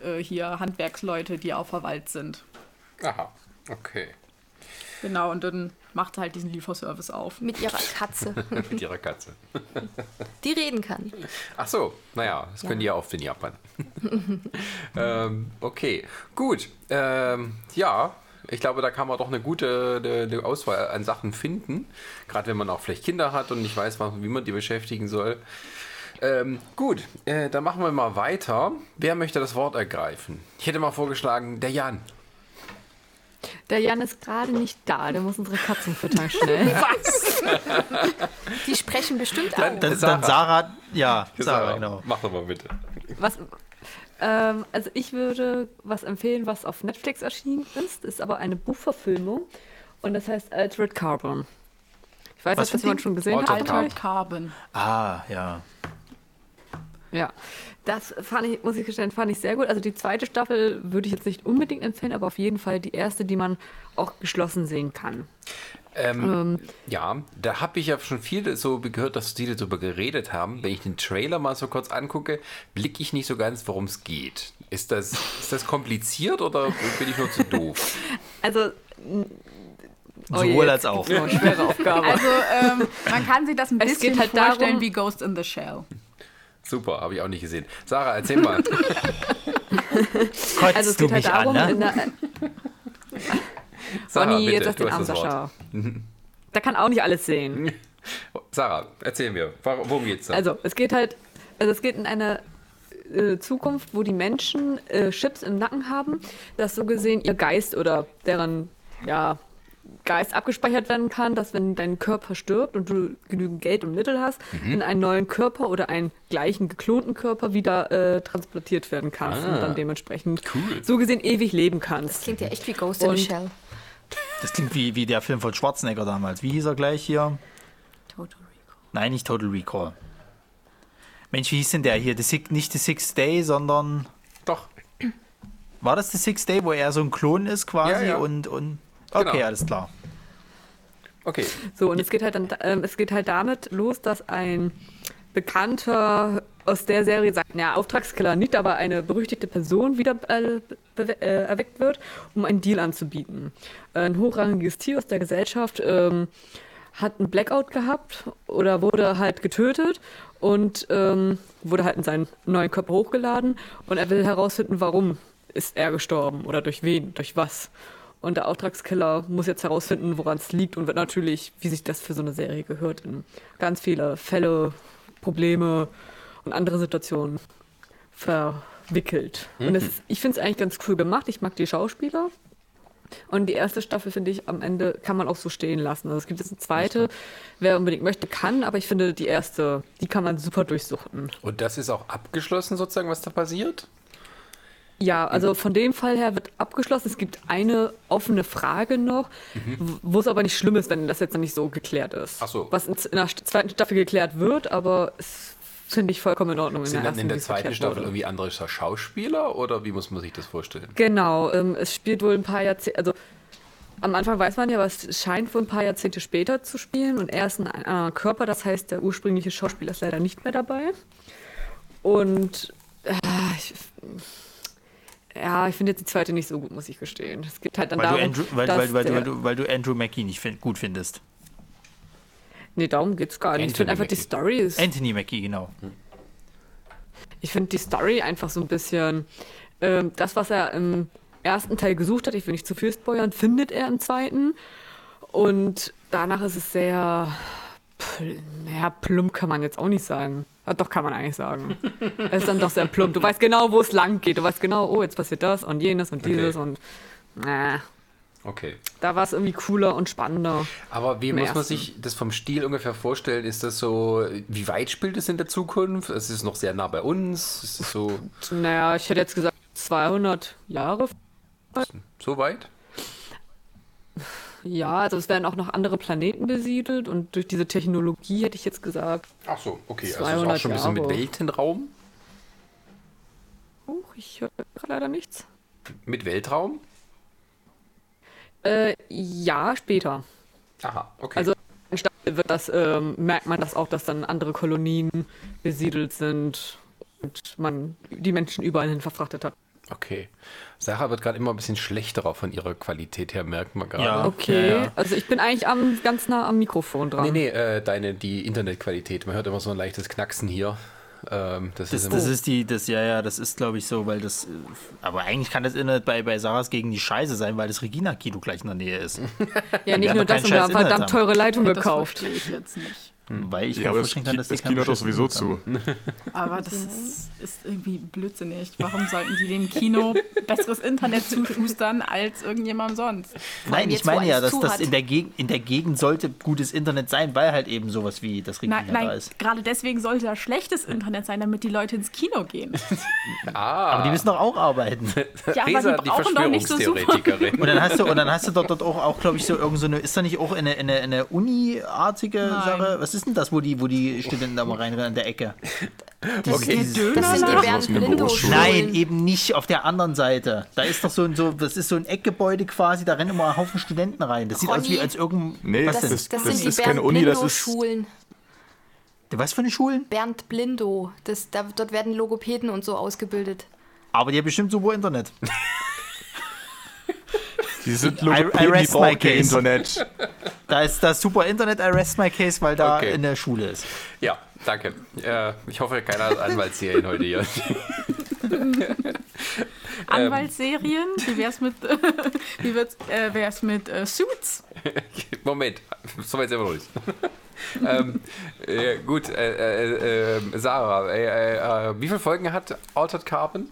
äh, hier Handwerksleute, die auf der Wald sind. Aha, okay. Genau, und dann macht halt diesen Lieferservice auf. Mit ihrer Katze, Mit ihrer Katze. die reden kann. Ach so, naja, das können die ja oft in Japan. ähm, okay, gut. Ähm, ja, ich glaube, da kann man doch eine gute eine, Auswahl an Sachen finden. Gerade wenn man auch vielleicht Kinder hat und nicht weiß, wie man die beschäftigen soll. Ähm, gut, äh, dann machen wir mal weiter. Wer möchte das Wort ergreifen? Ich hätte mal vorgeschlagen, der Jan. Der Jan ist gerade nicht da, der muss unsere Katzen füttern schnell. Die sprechen bestimmt Dann- auch. Dann Sarah. Sarah, dann Sarah ja, Sarah, genau. Mach doch mal bitte. Was, ähm, also ich würde was empfehlen, was auf Netflix erschienen ist, ist aber eine Buchverfilmung und das heißt Altered Carbon. Ich weiß Was nicht, ob das jemand schon gesehen Altered hat. Altered Carbon. Ah, ja. Ja, das fand ich, muss ich gestehen, fand ich sehr gut. Also die zweite Staffel würde ich jetzt nicht unbedingt empfehlen, aber auf jeden Fall die erste, die man auch geschlossen sehen kann. Ähm, Ähm, Ja, da habe ich ja schon viel so gehört, dass die darüber geredet haben. Wenn ich den Trailer mal so kurz angucke, blicke ich nicht so ganz, worum es geht. Ist das, ist das kompliziert oder bin ich nur zu doof? also Oh Sowohl als auch. eine schwere Aufgabe. Also ähm, man kann sich das ein Es bisschen geht halt vorstellen darum- wie Ghost in the Shell. Super, habe ich auch nicht gesehen. Sarah, erzähl mal. Kotzt also es du geht halt mich darum, an, in ne? der, Sarah, Bonnie, jetzt bitte, lass du den hast armen das Wort. Sascha. Der kann auch nicht alles sehen. Sarah, erzähl mir, worum geht's da? Also, es geht halt, also es geht in eine äh, Zukunft, wo die Menschen äh, Chips im Nacken haben, dass so gesehen ihr Geist oder deren ja, Geist abgespeichert werden kann, dass wenn dein Körper stirbt und du genügend Geld und Mittel hast, in einen neuen Körper oder einen gleichen geklonten Körper wieder äh, transportiert werden kannst Ah. und dann dementsprechend Cool. so gesehen ewig leben kannst. Klingt ja echt wie Ghost in the Shell. Das klingt wie, wie der Film von Schwarzenegger damals. Wie hieß er gleich hier? Total Recall. Nein, nicht Total Recall. Mensch, wie hieß denn der hier? The Six, nicht The Sixth Day, sondern. Doch. War das The Sixth Day, wo er so ein Klon ist quasi? Ja, ja. Und, und. Okay, Genau. alles klar. Okay. So, und es geht halt dann, ähm, es geht halt damit los, dass ein Bekannter aus der Serie sagt, naja, Auftragskiller nicht, aber eine berüchtigte Person wieder äh, äh, erweckt wird, um einen Deal anzubieten. Ein hochrangiges Tier aus der Gesellschaft ähm, hat einen Blackout gehabt oder wurde halt getötet und ähm, wurde halt in seinen neuen Körper hochgeladen und er will herausfinden, warum ist er gestorben oder durch wen, durch was. Und der Auftragskiller muss jetzt herausfinden, woran es liegt und wird natürlich, wie sich das für so eine Serie gehört, in ganz viele Fälle, Probleme und andere Situationen verwickelt. Und es, ich finde es eigentlich ganz cool gemacht. Ich mag die Schauspieler. Und die erste Staffel, finde ich, am Ende kann man auch so stehen lassen. Also es gibt jetzt eine zweite, wer unbedingt möchte, kann, aber ich finde, die erste, die kann man super durchsuchten. Und das ist auch abgeschlossen sozusagen, was da passiert? Ja, also von dem Fall her wird abgeschlossen. Es gibt eine offene Frage noch, w- wo es aber nicht schlimm ist, wenn das jetzt noch nicht so geklärt ist. Ach so. Was in, in der zweiten Staffel geklärt wird, aber es finde ich vollkommen in Ordnung. Sind dann in der wie es zweiten erklärt Staffel wurde. irgendwie andere Schauspieler oder wie muss man sich das vorstellen? Genau, ähm, es spielt wohl ein paar Jahrzehnte, also am Anfang weiß man ja, aber es scheint wohl ein paar Jahrzehnte später zu spielen und er ist ein anderer Körper, das heißt, der ursprüngliche Schauspieler ist leider nicht mehr dabei. Und äh, ich, ja, ich finde jetzt die zweite nicht so gut, muss ich gestehen. Es geht halt dann Weil, darum, du Andrew, weil, weil, weil, weil, du, weil du Andrew Mackie nicht fin gut findest. Nee, darum geht's gar nicht. Ich finde einfach, die. Story ist Anthony Mackie, genau. Ich finde die Story einfach so ein bisschen ähm, das, was er im ersten Teil gesucht hat. Ich will nicht zu viel spoilern, findet er im zweiten. Und danach ist es sehr, pl naja, plump kann man jetzt auch nicht sagen. Ja, doch, kann man eigentlich sagen. es ist dann doch sehr plump. Du weißt genau, wo es lang geht. Du weißt genau, oh, jetzt passiert das und jenes und dieses und na, Okay. da war es irgendwie cooler und spannender. Aber wie muss man ersten. sich das vom Stil ungefähr vorstellen? Ist das so, wie weit spielt es in der Zukunft? Es ist noch sehr nah bei uns. Ist es so, Naja, ich hätte jetzt gesagt 200 Jahre. so weit? Ja, also es werden auch noch andere Planeten besiedelt und durch diese Technologie hätte ich jetzt gesagt, Ach so, okay. Also es ist auch 200 schon ein bisschen mit Jahre. Weltenraum. Huch, ich höre leider nichts. Mit Weltraum? Äh, ja, später. Aha, okay. Also wird das, ähm, merkt man das auch, dass dann andere Kolonien besiedelt sind und man die Menschen überall hin verfrachtet hat. Okay. Sarah wird gerade immer ein bisschen schlechter auch von ihrer Qualität her, merkt man gerade. Ja. Okay, Ja, ja. also ich bin eigentlich am, ganz nah am Mikrofon dran. Nee, nee, äh, deine, die Internetqualität. Man hört immer so ein leichtes Knacksen hier. Ähm, das, Das, ist das ist die, das, ja, ja, das ist, glaube ich, so, weil das. äh, Aber eigentlich kann das Internet bei, bei Sarahs gegen die Scheiße sein, weil das Regina-Kino gleich in der Nähe ist. ja, nicht nur das, und wir haben verdammt teure Leitung Das gekauft. verstehe ich jetzt nicht. Weil ich Ja, mir vorstellen kann, dass die das Kino hat doch sowieso Internet zu. Aber das ist, ist irgendwie blödsinnig. Warum sollten die dem Kino besseres Internet zuschustern als irgendjemand sonst? Nein, ich meine ja, dass das in der, Gegend, in der Gegend sollte gutes Internet sein, weil halt eben sowas wie das Nein, da nein ist. gerade deswegen sollte da schlechtes Internet sein, damit die Leute ins Kino gehen. ah, Aber die müssen doch auch arbeiten. Ja, aber Resa, die die brauchen doch nicht so super. Verschwörungstheoretikerin. Und dann hast du, und dann hast du dort, dort auch, auch glaube ich, so irgend so eine, ist da nicht auch eine, eine, eine Uni-artige. Sache? Was ist denn das, wo die, wo die Studenten da mal reinrennen in der Ecke? okay. Das sind die Bernd Blindo. Nein, eben nicht auf der anderen Seite. Da ist doch so ein, so, das ist so ein Eckgebäude quasi, da rennen immer ein Haufen Studenten rein. Das sieht aus wie Ronny. als irgendein. Nee, was Das, denn? das, das sind die ist keine Uni, das ist- Schulen. Was für eine Schulen? Bernd Blindo. Das, da, dort werden Logopäden und so ausgebildet. Aber die haben bestimmt super Internet. Die sind I- I rest my case. Internet. Da ist das super Internet, I rest my case, weil da Okay. in der Schule ist. Ja, danke. Äh, ich hoffe, keiner hat Anwaltsserien heute hier. Anwaltsserien, wie wär's mit, wie wird's, äh, wär's mit äh, Suits? Moment, so weit sind wir nicht. ähm, äh, gut, äh, äh, äh, Sarah, äh, äh, äh, wie viele Folgen hat Altered Carbon?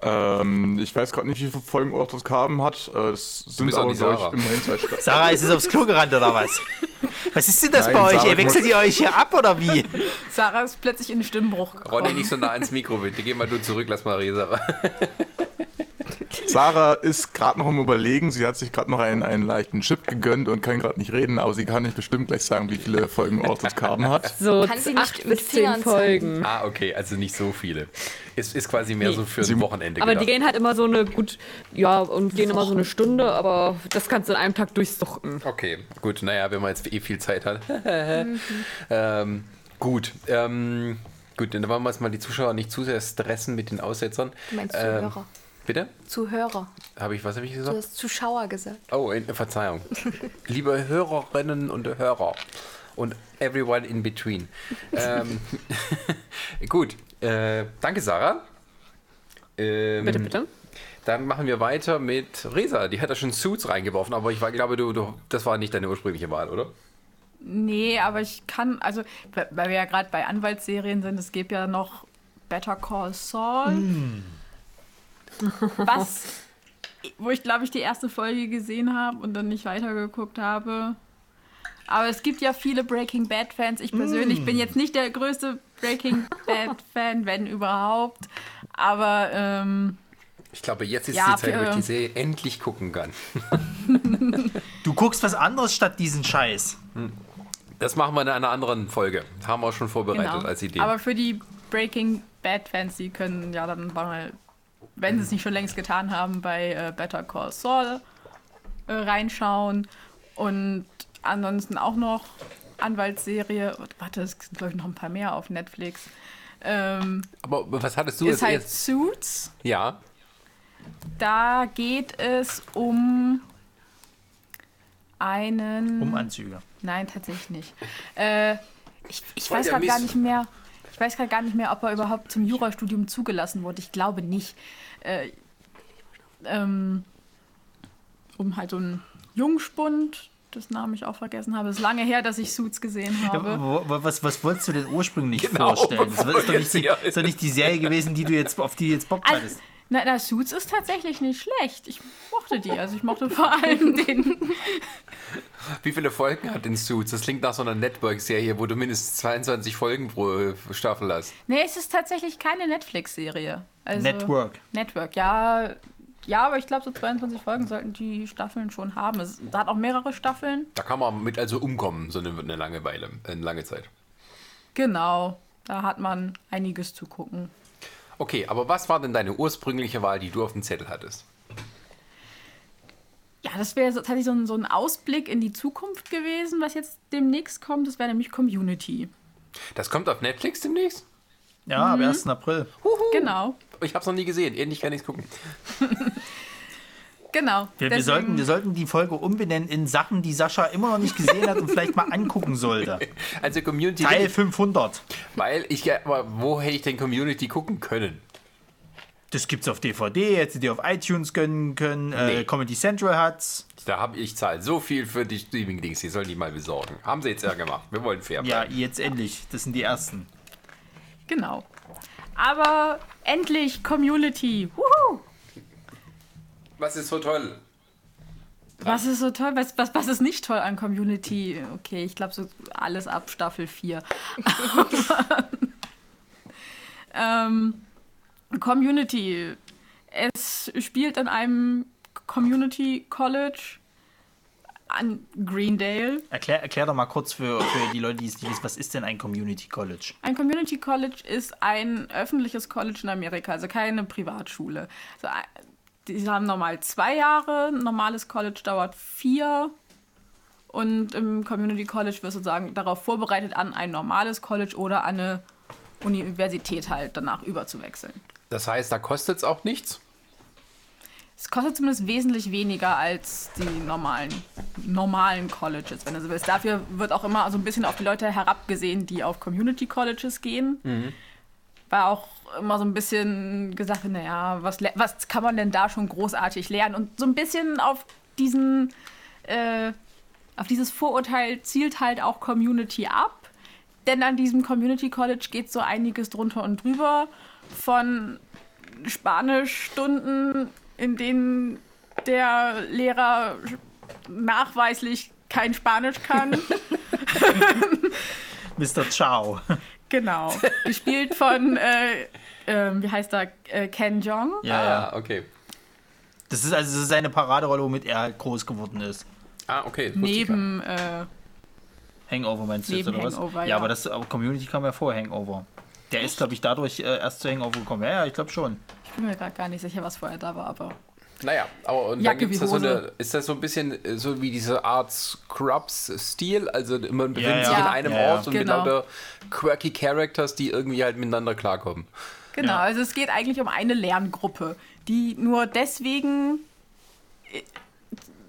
Ähm, ich weiß gerade nicht, wie viele Folgen Ortus Carbon hat. Äh, Es sind aber, nicht glaube ich, Sarah. immerhin zwei Staffeln. Sarah, ist es aufs Klo gerannt oder was? Was ist denn das Nein, bei euch? Sarah, Ihr wechselt ihr euch hier ab oder wie? Sarah ist plötzlich in den Stimmbruch gekommen. Ronny, nicht so nah ans Mikro, bitte. Geh mal du zurück, lass mal reden, Sarah. Sarah ist gerade noch am Überlegen. Sie hat sich gerade noch einen, einen leichten Chip gegönnt und kann gerade nicht reden, aber sie kann nicht bestimmt gleich sagen, wie viele Folgen Ortus Carbon hat. So Kann sie nicht mit zehn Fingern Folgen. Ah, okay, also nicht so viele. Ist, ist quasi mehr Nee. so für Sie- ein Wochenende Aber die gedacht. gehen halt immer so eine gut, ja, und gehen immer so eine Stunde, aber das kannst du in einem Tag durchsuchten. Okay, gut, naja, wenn man jetzt eh viel Zeit hat. ähm, gut, ähm, gut, dann wollen wir jetzt mal die Zuschauer nicht zu sehr stressen mit den Aussetzern. Du meinst Ähm, Zuhörer. Bitte? Zuhörer. Habe ich, was habe ich Du gesagt? hast Zuschauer gesagt. Oh, in, Verzeihung. Liebe Hörerinnen und Hörer und everyone in between. ähm, gut, äh, danke Sarah. Ähm, Bitte, bitte. Dann machen wir weiter mit Resa. Die hat da schon Suits reingeworfen, aber ich war, glaube, du, du, das war nicht deine ursprüngliche Wahl, oder? Nee, aber ich kann, also, weil weil wir ja gerade bei Anwaltsserien sind, es gibt ja noch Better Call Saul. Was, wo ich glaube ich die erste Folge gesehen habe und dann nicht weitergeguckt habe. Aber es gibt ja viele Breaking Bad Fans. Ich persönlich bin jetzt nicht der größte Breaking Bad Fan, wenn überhaupt. Aber ähm, Ich glaube, jetzt ist Ja, die Zeit, wo ich die Serie endlich gucken kann. Du guckst was anderes statt diesen Scheiß. Das machen wir in einer anderen Folge. Haben wir schon vorbereitet genau. als Idee. Aber für die Breaking Bad Fans, die können ja dann mal, wenn sie es nicht schon längst getan haben, bei äh, Better Call Saul äh, reinschauen. Und ansonsten auch noch Anwaltsserie. Warte, es sind glaube ich noch ein paar mehr auf Netflix. Ähm, Aber was hattest du ist jetzt halt erst? Suits. Ja. Da geht es um einen. Um Anzüge. Nein, tatsächlich nicht. Äh, ich ich weiß gerade gar nicht mehr. Ich weiß gerade gar nicht mehr, ob er überhaupt zum Jurastudium zugelassen wurde. Ich glaube nicht. Äh, ähm, um halt so einen Jungspund, das Namen ich auch vergessen habe. Es ist lange her, dass ich Suits gesehen Ja, habe. wo- was, was wolltest du denn ursprünglich Genau, vorstellen? Das ist doch, nicht die, ist doch nicht die Serie gewesen, die du jetzt, auf die du jetzt Bock Also, hattest. Na, na, Suits ist tatsächlich nicht schlecht. Ich mochte die. Also ich mochte vor allem den. Wie viele Folgen hat denn Suits? Das klingt nach so einer Network-Serie, wo du mindestens 22 Folgen pro Staffel hast. Nee, es ist tatsächlich keine Netflix-Serie. Also, Network. Network, ja. Ja, aber ich glaube, so 22 Folgen sollten die Staffeln schon haben. Es hat auch mehrere Staffeln. Da kann man mit also umkommen, so eine, eine lange Weile, eine lange Zeit. Genau. Da hat man einiges zu gucken. Okay, aber was war denn deine ursprüngliche Wahl, die du auf dem Zettel hattest? Ja, das wäre so, tatsächlich so ein, so ein Ausblick in die Zukunft gewesen, was jetzt demnächst kommt. Das wäre nämlich Community. Das kommt auf Netflix demnächst? Ja, am 1. April. Genau, Ich habe es noch nie gesehen. Ähnlich kann ich gucken. genau. Wir, wir, sollten, wir sollten die Folge umbenennen in Sachen, die Sascha immer noch nicht gesehen hat und vielleicht mal angucken sollte. Also Community. Teil 500. Weil ich ja, aber wo hätte ich denn Community gucken können? Das gibt's auf DVD, hättest du dir auf iTunes gönnen können. Nee. Äh, Comedy Central hat's. Da habe ich zahle so viel für die Streaming-Dings, die sollen die mal besorgen. Haben sie jetzt ja gemacht. Wir wollen fair Ja, bleiben. jetzt endlich. Das sind die ersten. Genau. Aber endlich Community. Wuhu! Was ist so toll? Was ist so toll? Was, was, was ist nicht toll an Community? Okay, ich glaube so alles ab Staffel 4. Aber, ähm, Community. Es spielt an einem Community College an Greendale. Erklär, erklär doch mal kurz für, für die Leute, die es nicht wissen, was ist denn ein Community College? Ein Community College ist ein öffentliches College in Amerika, also keine Privatschule. Also, die haben normal zwei Jahre, ein normales College dauert vier. Und im Community College wirst du sozusagen darauf vorbereitet, an ein normales College oder an eine Universität halt danach überzuwechseln. Das heißt, da kostet es auch nichts? Es kostet zumindest wesentlich weniger als die normalen, normalen Colleges, wenn du so willst. Dafür wird auch immer so ein bisschen auf die Leute herabgesehen, die auf Community Colleges gehen. War auch immer so ein bisschen gesagt, naja, was, was kann man denn da schon großartig lernen? Und so ein bisschen auf diesen, äh, auf dieses Vorurteil zielt halt auch Community ab. Denn an diesem Community College geht so einiges drunter und drüber. Von Spanischstunden, in denen der Lehrer nachweislich kein Spanisch kann. Mr. Chow. genau. Gespielt von, äh, ähm, wie heißt er, äh, Ken Jong. Ja, ja. Ah, okay. Das ist also das ist seine Paraderolle, womit er groß geworden ist. Ah, okay. Neben, äh, Hangover meinst du jetzt, oder was? Hangover, ja, ja. aber das aber Community kam ja vor Hangover. Der ist, glaube ich, dadurch äh, erst zu Hangover gekommen. Ja, ja, ich glaube schon. ich bin mir gerade gar nicht sicher, was vorher da war, aber. Naja, aber und Jacke dann gibt's wie da so eine, ist das so ein bisschen äh, so wie diese Art Scrubs-Stil? Also man befindet ja. sich in Ja. einem Ja, ja. Ort und mit Genau. lauter quirky Characters, die irgendwie halt miteinander klarkommen. Genau, Ja. also es geht eigentlich um eine Lerngruppe, die nur deswegen äh,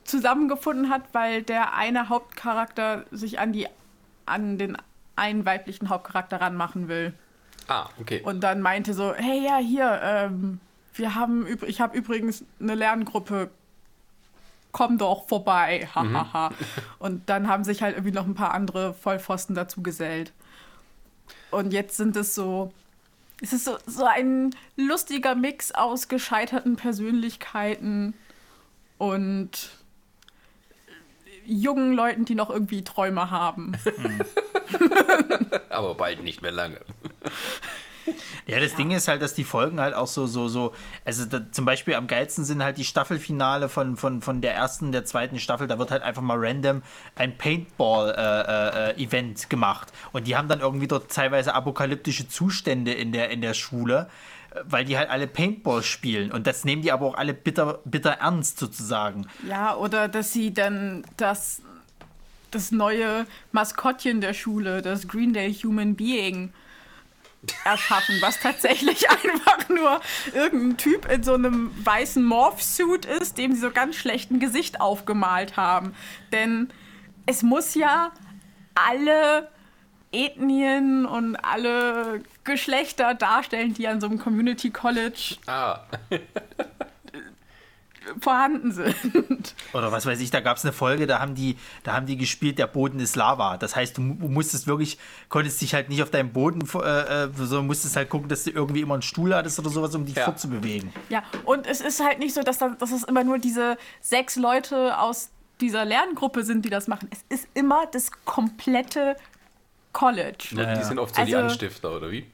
zusammengefunden hat, weil der eine Hauptcharakter sich an die an den einen weiblichen Hauptcharakter ranmachen will Ah, okay. und dann meinte so, hey ja hier, ähm, wir haben ich habe übrigens eine Lerngruppe, komm doch vorbei, hahaha. Und dann haben sich halt irgendwie noch ein paar andere Vollpfosten dazu gesellt. Und jetzt sind es so, es ist so, so ein lustiger Mix aus gescheiterten Persönlichkeiten und jungen Leuten, die noch irgendwie Träume haben. Aber bald nicht mehr lange. Ja, das Ding ist halt, dass die Folgen halt auch so, so, so, also da, zum Beispiel am geilsten sind halt die Staffelfinale von, von, von der ersten, der zweiten Staffel, da wird halt einfach mal random ein Paintball-Event gemacht. Und die haben dann irgendwie dort teilweise apokalyptische Zustände in der, in der Schule, äh, weil die halt alle Paintball spielen. Und das nehmen die aber auch alle bitter, bitter ernst sozusagen. Ja, oder dass sie dann das, das neue Maskottchen der Schule, das Greendale Human Being, erschaffen, was tatsächlich einfach nur irgendein Typ in so einem weißen Morph-Suit ist, dem sie so ganz schlecht ein Gesicht aufgemalt haben. Denn es muss ja alle Ethnien und alle Geschlechter darstellen, die an so einem Community College Ah, vorhanden sind. Oder was weiß ich, da gab es eine Folge, da haben die, da haben die gespielt, der Boden ist Lava. Das heißt, du mu- musstest wirklich, konntest dich halt nicht auf deinem Boden, äh, äh, sondern musstest halt gucken, dass du irgendwie immer einen Stuhl hattest oder sowas, um dich Ja. fortzubewegen. Ja, und es ist halt nicht so, dass, da, dass es immer nur diese sechs Leute aus dieser Lerngruppe sind, die das machen. Es ist immer das komplette College. und die sind oft so die Also- Anstifter, oder wie?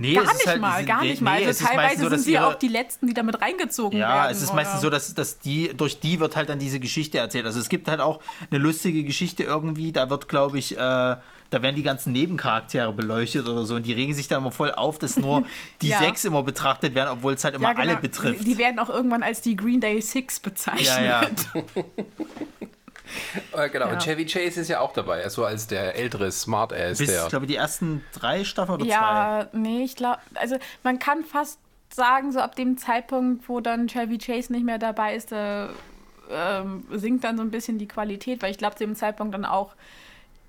Nee, Gar nicht halt- mal, gar nee, nicht mal. Also meistens teilweise so, sind sie ihre- auch die Letzten, die damit reingezogen werden. Ja, es ist meistens oder- so, dass, dass die, durch die wird halt dann diese Geschichte erzählt. Also es gibt halt auch eine lustige Geschichte irgendwie, da wird, glaube ich, äh, da werden die ganzen Nebencharaktere beleuchtet oder so und die regen sich dann immer voll auf, dass nur die Ja. sechs immer betrachtet werden, obwohl es halt immer Ja, genau. alle betrifft. Die, die werden auch irgendwann als die Green Day Six bezeichnet. ja, ja. Äh, genau, Ja. und Chevy Chase ist ja auch dabei, so als der ältere Smartass, Bis, der. ich glaube, die ersten drei Staffeln oder zwei. Ja, nee, ich glaube, also man kann fast sagen, so ab dem Zeitpunkt, wo dann Chevy Chase nicht mehr dabei ist, da ähm, sinkt dann so ein bisschen die Qualität, weil ich glaube, zu dem Zeitpunkt dann auch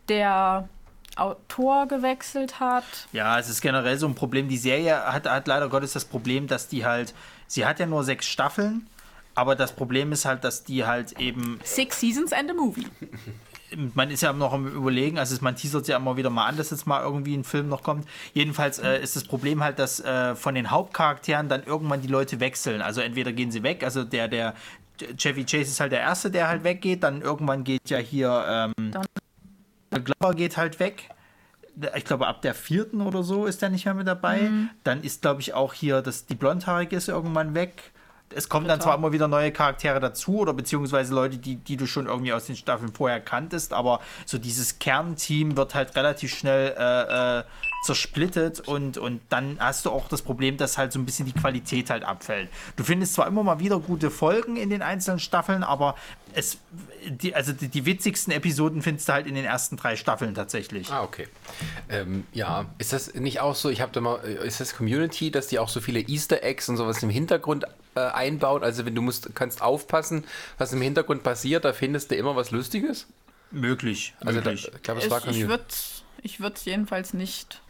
der Autor gewechselt hat. Ja, es ist generell so ein Problem. Die Serie hat, hat leider Gottes das Problem, dass die halt, sie hat ja nur sechs Staffeln, aber das Problem ist halt, dass die halt eben Six Seasons and a Movie. man ist ja noch am überlegen, also man teasert ja immer wieder mal an, dass jetzt mal irgendwie ein Film noch kommt. Jedenfalls äh, ist das Problem halt, dass äh, von den Hauptcharakteren dann irgendwann die Leute wechseln. Also entweder gehen sie weg, also der, der Chevy Chase ist halt der Erste, der halt weggeht, dann irgendwann geht ja hier ähm, Glover geht halt weg. Ich glaube, ab der vierten oder so ist er nicht mehr mit dabei. Dann ist, glaube ich, auch hier, dass die Blondhaarige ist irgendwann weg. Es kommen dann zwar immer wieder neue Charaktere dazu oder beziehungsweise Leute, die, die du schon irgendwie aus den Staffeln vorher kanntest, aber so dieses Kernteam wird halt relativ schnell äh, äh, zersplittet und, und dann hast du auch das Problem, dass halt so ein bisschen die Qualität halt abfällt. Du findest zwar immer mal wieder gute Folgen in den einzelnen Staffeln, aber es, die, also die, die witzigsten Episoden findest du halt in den ersten drei Staffeln tatsächlich. Ah, okay. Ähm, ja, ist das nicht auch so, ich habe da mal, äh, ist das Community, dass die auch so viele Easter Eggs und sowas im Hintergrund äh, einbaut? Also wenn du musst, kannst aufpassen, was im Hintergrund passiert, da findest du immer was Lustiges? Möglich. Also da, möglich. ich glaube, es Ich, war ich würde ich würd's jedenfalls nicht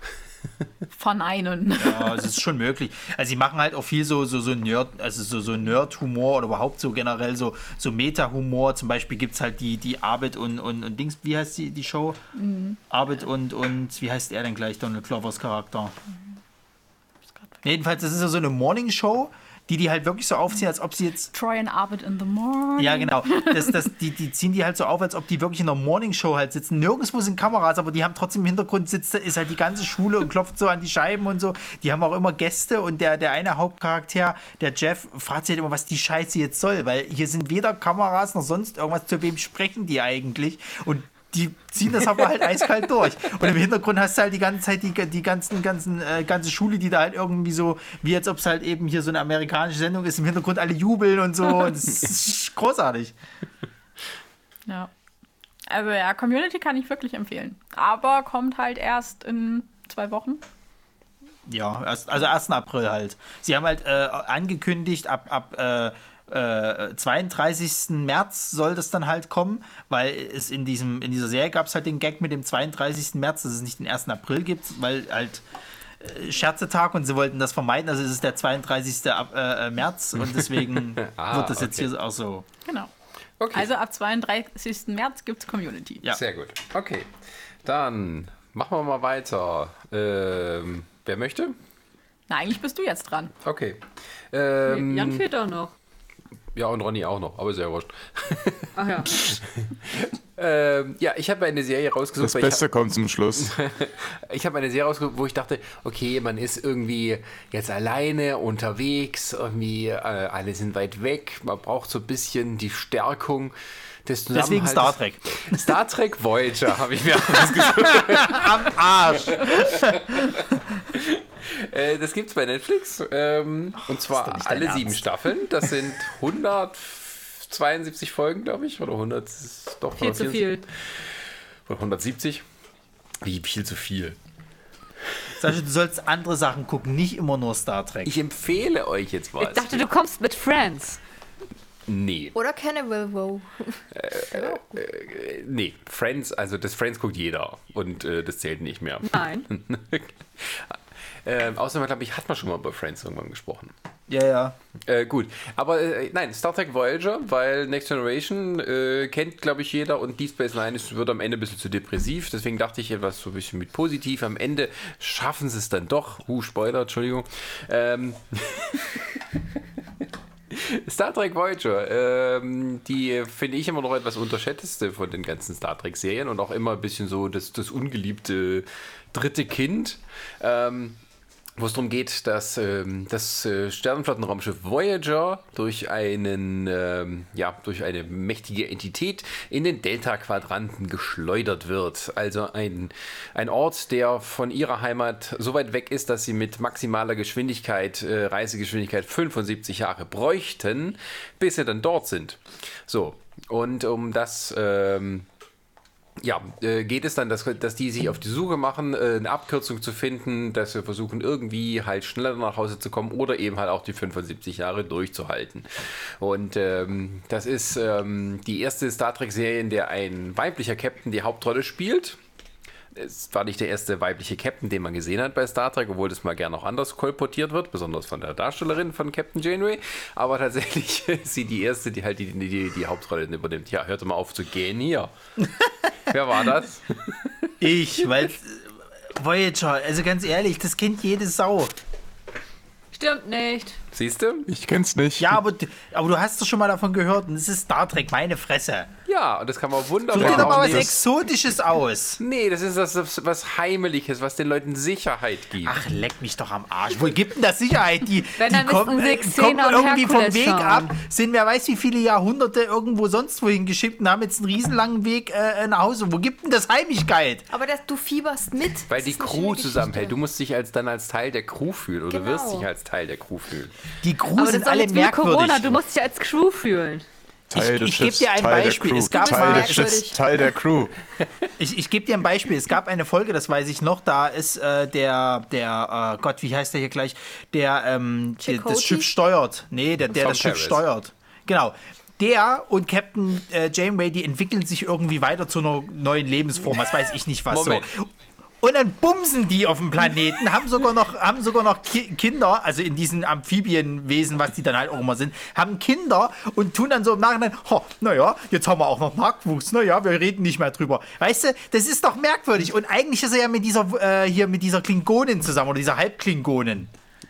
verneinen. Ja, es ist schon möglich. Also sie machen halt auch viel so, so, so Nerd, also so, so Nerd-Humor oder überhaupt so generell so, so Meta-Humor. Zum Beispiel gibt es halt die, die Arbeit und, und, und Dings, wie heißt die, die Show? Arbeit und, und wie heißt er denn gleich, Donald Clovers Charakter? Jedenfalls, das ist ja so eine Morning-Show, die die halt wirklich so aufziehen, als ob sie jetzt Troy and Arbit in the morning. Ja, genau. Das, das, die, die ziehen die halt so auf, als ob die wirklich in einer Morningshow halt sitzen. Nirgendwo sind Kameras, aber die haben trotzdem im Hintergrund sitzt, ist halt die ganze Schule und klopft so an die Scheiben und so. Die haben auch immer Gäste und der, der eine Hauptcharakter, der Jeff, fragt sich halt immer, was die Scheiße jetzt soll, weil hier sind weder Kameras noch sonst irgendwas, zu wem sprechen die eigentlich? Und die ziehen das aber halt eiskalt durch. Und im Hintergrund hast du halt die ganze Zeit die, die ganzen, ganzen, äh, ganze Schule, die da halt irgendwie so, wie als ob es halt eben hier so eine amerikanische Sendung ist, im Hintergrund alle jubeln und so. Und das ist großartig. Ja. Also ja, Community kann ich wirklich empfehlen. Aber kommt halt erst in zwei Wochen. Ja, erst, also 1. April halt. Sie haben halt äh, angekündigt, ab, ab äh, äh, 32. März soll das dann halt kommen, weil es in, diesem, in dieser Serie gab es halt den Gag mit dem 32. März, dass es nicht den 1. April gibt, weil halt äh, Scherzetag und sie wollten das vermeiden. Also es ist der 32. Ab, äh, äh, März und deswegen Ah, wird das jetzt okay. hier auch so. Genau. Okay. Also ab 32. März gibt es Community. Ja. Sehr gut. Okay. Dann machen wir mal weiter. Ähm, wer möchte? Na, eigentlich bist du jetzt dran. Okay. Ähm, Jan fehlt auch noch. Ja, und Ronny auch noch, aber sehr wurscht. Ach ja. Ähm, ja, ich habe eine Serie rausgesucht. Das Beste kommt zum Schluss. Ich habe eine Serie rausgesucht, wo ich dachte, okay, man ist irgendwie jetzt alleine unterwegs, irgendwie äh, alle sind weit weg, man braucht so ein bisschen die Stärkung des Deswegen. Star Trek. Star Trek Voyager habe ich mir ausgesucht. Am Arsch! äh, das gibt's bei Netflix ähm, und zwar alle sieben Ernst. Staffeln. Das sind 172 Folgen, glaube ich, oder 100, doch Viel zu 174. viel. Oder 170. Wie viel zu viel? Sascha, du sollst andere Sachen gucken, nicht immer nur Star Trek. Ich empfehle euch jetzt was. Ich dachte, du kommst mit Friends. Nee. Oder Cannibal Row. Nee, Friends, also das Friends guckt jeder und äh, das zählt nicht mehr. Nein. ähm, außerdem, glaube ich, hat man schon mal über Friends irgendwann gesprochen. ja, ja. Äh, gut, aber äh, nein, Star Trek Voyager, weil Next Generation äh, kennt, glaube ich, jeder und Deep Space Nine ist, wird am Ende ein bisschen zu depressiv. Deswegen dachte ich etwas so ein bisschen mit positiv. Am Ende schaffen sie es dann doch. Uh, Spoiler, Entschuldigung. Ähm, Star Trek Voyager, ähm, die finde ich immer noch etwas unterschätzte von den ganzen Star Trek-Serien und auch immer ein bisschen so das, das ungeliebte dritte Kind. Ähm, wo es darum geht, dass ähm, das äh, Sternenflottenraumschiff Voyager durch einen, ähm, ja, durch eine mächtige Entität in den Delta-Quadranten geschleudert wird. Also ein, ein Ort, der von ihrer Heimat so weit weg ist, dass sie mit maximaler Geschwindigkeit, äh, Reisegeschwindigkeit 75 Jahre bräuchten, bis sie dann dort sind. So, und um das ähm, ja, äh, geht es dann, dass, dass die sich auf die Suche machen, äh, eine Abkürzung zu finden, dass wir versuchen, irgendwie halt schneller nach Hause zu kommen oder eben halt auch die 75 Jahre durchzuhalten. Und ähm, das ist ähm, die erste Star Trek-Serie, in der ein weiblicher Captain die Hauptrolle spielt. Es war nicht der erste weibliche Captain, den man gesehen hat bei Star Trek, obwohl das mal gerne auch anders kolportiert wird, besonders von der Darstellerin von Captain Janeway. Aber tatsächlich ist sie die erste, die halt die, die, die Hauptrolle übernimmt. Ja, hörte mal auf zu gehen hier. Wer war das? Ich, weil Voyager, also ganz ehrlich, das kennt jede Sau. Stimmt nicht. Siehst du? Ich kenn's nicht. Ja, aber, du- aber du hast doch schon mal davon gehört und es ist Star Trek, meine Fresse. Ja, und das kann man wunderbar. doch mal auch was Exotisches aus. Nee, das ist das, das was Heimeliges, was den Leuten Sicherheit gibt. Ach, leck mich doch am Arsch. Wo gibt denn das Sicherheit? Die, Wenn, die dann kommen, äh, kommen und irgendwie vom Weg schauen. ab, sind wer weiß wie viele Jahrhunderte irgendwo sonst wohin geschickt und haben jetzt einen riesenlangen Weg äh, nach Hause. Wo gibt denn das Heimlichkeit? Aber das, du fieberst mit. Weil die Crew zusammenhält. Du musst dich als, dann als Teil der Crew fühlen oder du wirst Genau. dich als Teil der Crew fühlen. Die Crew Aber das sind alle mit Corona. merkwürdig. Du musst dich als Crew fühlen. Teil ich- des ich Schiffs, dir ein Teil Beispiel. Der Crew, Es gab Teil mal- des Schiffs. Teil der Crew. Ich, ich gebe dir ein Beispiel. Es gab eine Folge, das weiß ich noch, da ist äh, der, der, äh, Gott, wie heißt der hier gleich? Der, ähm, der das? Schiff steuert. Nee, der, der Tom das Schiff Paris. steuert. Genau. Der und Captain äh, Janeway, die entwickeln sich irgendwie weiter zu einer neuen Lebensform. Was weiß ich nicht was. Moment. So. Und dann bumsen die auf dem Planeten, haben sogar noch, haben sogar noch Ki Kinder, also in diesen Amphibienwesen, was die dann halt auch immer sind, haben Kinder und tun dann so im Nachhinein, ho, naja, jetzt haben wir auch noch Nachwuchs, naja, wir reden nicht mehr drüber. Weißt du, das ist doch merkwürdig. Und eigentlich ist er ja mit dieser, äh, hier mit dieser Klingonin zusammen oder dieser Halbklingonin.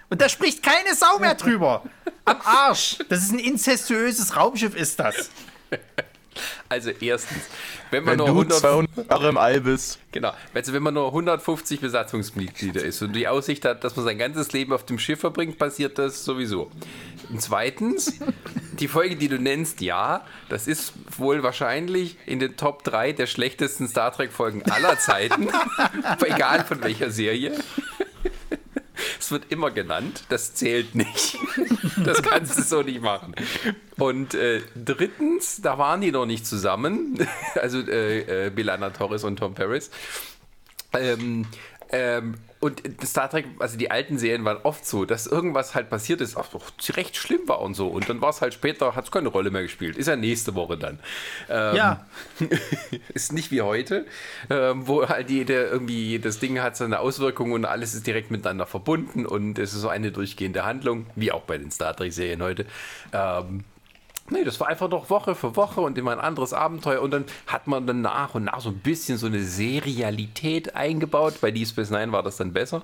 Und da spricht keine Sau mehr drüber. Am Arsch. Das ist ein inzestuöses Raumschiff, ist das. Also erstens, wenn man Wenn nur du 100, 200 Jahre im All bist, genau, also wenn man nur 150 Besatzungsmitglieder ist und die Aussicht hat, dass man sein ganzes Leben auf dem Schiff verbringt, passiert das sowieso. Und zweitens, die Folge, die du nennst, ja, das ist wohl wahrscheinlich in den Top 3 der schlechtesten Star Trek Folgen aller Zeiten, egal von welcher Serie. Es wird immer genannt, das zählt nicht. Das kannst du so nicht machen. Und äh, drittens, da waren die noch nicht zusammen, also äh, äh, Torres und Tom Paris. Ähm, ähm, und Star Trek, also die alten Serien waren oft so, dass irgendwas halt passiert ist, auch recht schlimm war und so. Und dann war es halt später, hat es keine Rolle mehr gespielt. Ist ja nächste Woche dann. Ähm, Ja. ist nicht wie heute, ähm, wo halt jede irgendwie das Ding hat seine Auswirkungen und alles ist direkt miteinander verbunden und es ist so eine durchgehende Handlung, wie auch bei den Star Trek-Serien heute. Ähm, Nee, das war einfach noch Woche für Woche und immer ein anderes Abenteuer und dann hat man dann nach und nach so ein bisschen so eine Serialität eingebaut. Bei Deep Space Nine war das dann besser.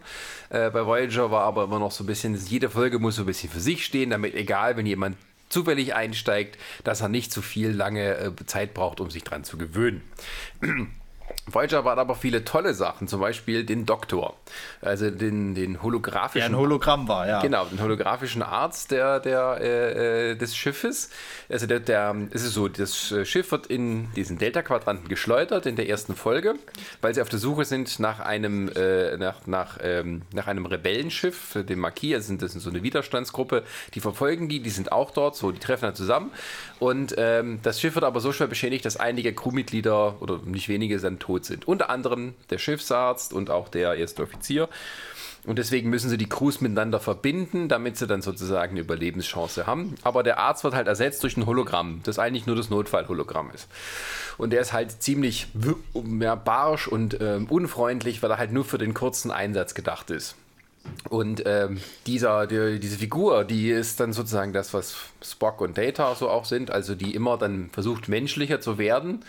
Äh, bei Voyager war aber immer noch so ein bisschen, jede Folge muss so ein bisschen für sich stehen, damit egal, wenn jemand zufällig einsteigt, dass er nicht zu viel lange äh, Zeit braucht, um sich dran zu gewöhnen. Voyager waren aber viele tolle Sachen, zum Beispiel den Doktor, also den, den Der holographischen ein Hologramm war, ja. Genau, den holographischen Arzt der, der, äh, des Schiffes. Also der, der, es ist so, das Schiff wird in diesen Delta-Quadranten geschleudert in der ersten Folge, weil sie auf der Suche sind nach einem, äh, nach, nach, ähm, nach einem Rebellenschiff, dem Marquis, also sind, das ist so eine Widerstandsgruppe, die verfolgen die, die sind auch dort, so, die treffen dann zusammen. Und ähm, das Schiff wird aber so schwer beschädigt, dass einige Crewmitglieder oder nicht wenige dann tot sind. Unter anderem der Schiffsarzt und auch der erste Offizier. Und deswegen müssen sie die Crews miteinander verbinden, damit sie dann sozusagen eine Überlebenschance haben. Aber der Arzt wird halt ersetzt durch ein Hologramm, das eigentlich nur das Notfallhologramm ist. Und der ist halt ziemlich ja, barsch und ähm, unfreundlich, weil er halt nur für den kurzen Einsatz gedacht ist. Und ähm, dieser, die, diese Figur, die ist dann sozusagen das, was Spock und Data so auch sind, also die immer dann versucht, menschlicher zu werden.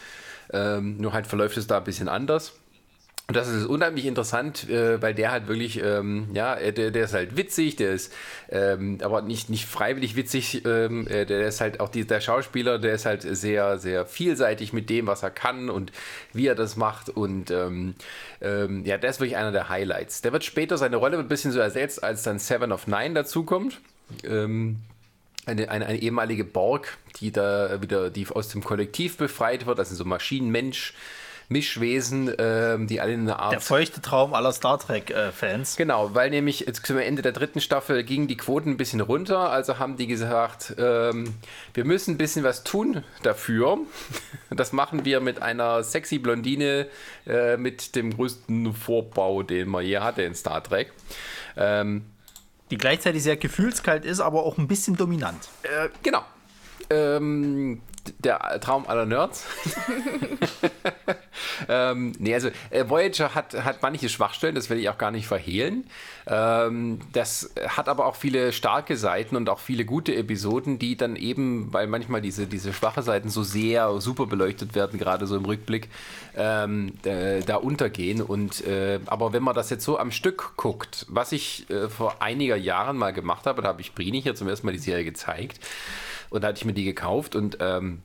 Ähm, nur halt verläuft es da ein bisschen anders. Und das ist unheimlich interessant, äh, weil der halt wirklich, ähm, ja, äh, der, der ist halt witzig, der ist ähm, aber nicht, nicht freiwillig witzig, ähm, äh, der ist halt auch die, der Schauspieler, der ist halt sehr, sehr vielseitig mit dem, was er kann und wie er das macht. Und ähm, ähm, ja, der ist wirklich einer der Highlights. Der wird später, seine Rolle ein bisschen so ersetzt, als dann Seven of Nine dazukommt. Ähm, eine, eine, eine, ehemalige Borg, die da wieder die aus dem Kollektiv befreit wird, also so Maschinenmensch. Mischwesen, ähm, die alle in einer Art. Der feuchte Traum aller Star Trek-Fans. Äh, genau, weil nämlich jetzt zum Ende der dritten Staffel gingen die Quoten ein bisschen runter, also haben die gesagt, ähm, wir müssen ein bisschen was tun dafür. Das machen wir mit einer sexy Blondine äh, mit dem größten Vorbau, den man je hatte in Star Trek. Ähm, die gleichzeitig sehr gefühlskalt ist, aber auch ein bisschen dominant. Äh, genau. Ähm, der Traum aller Nerds. ähm, nee, also äh, Voyager hat, hat manche Schwachstellen, das will ich auch gar nicht verhehlen. Ähm, das hat aber auch viele starke Seiten und auch viele gute Episoden, die dann eben, weil manchmal diese, diese schwache Seiten so sehr super beleuchtet werden, gerade so im Rückblick, ähm, äh, da untergehen. Und, äh, aber wenn man das jetzt so am Stück guckt, was ich äh, vor einiger Jahren mal gemacht habe, da habe ich Brini hier zum ersten Mal die Serie gezeigt, und da hatte ich mir die gekauft und ähm,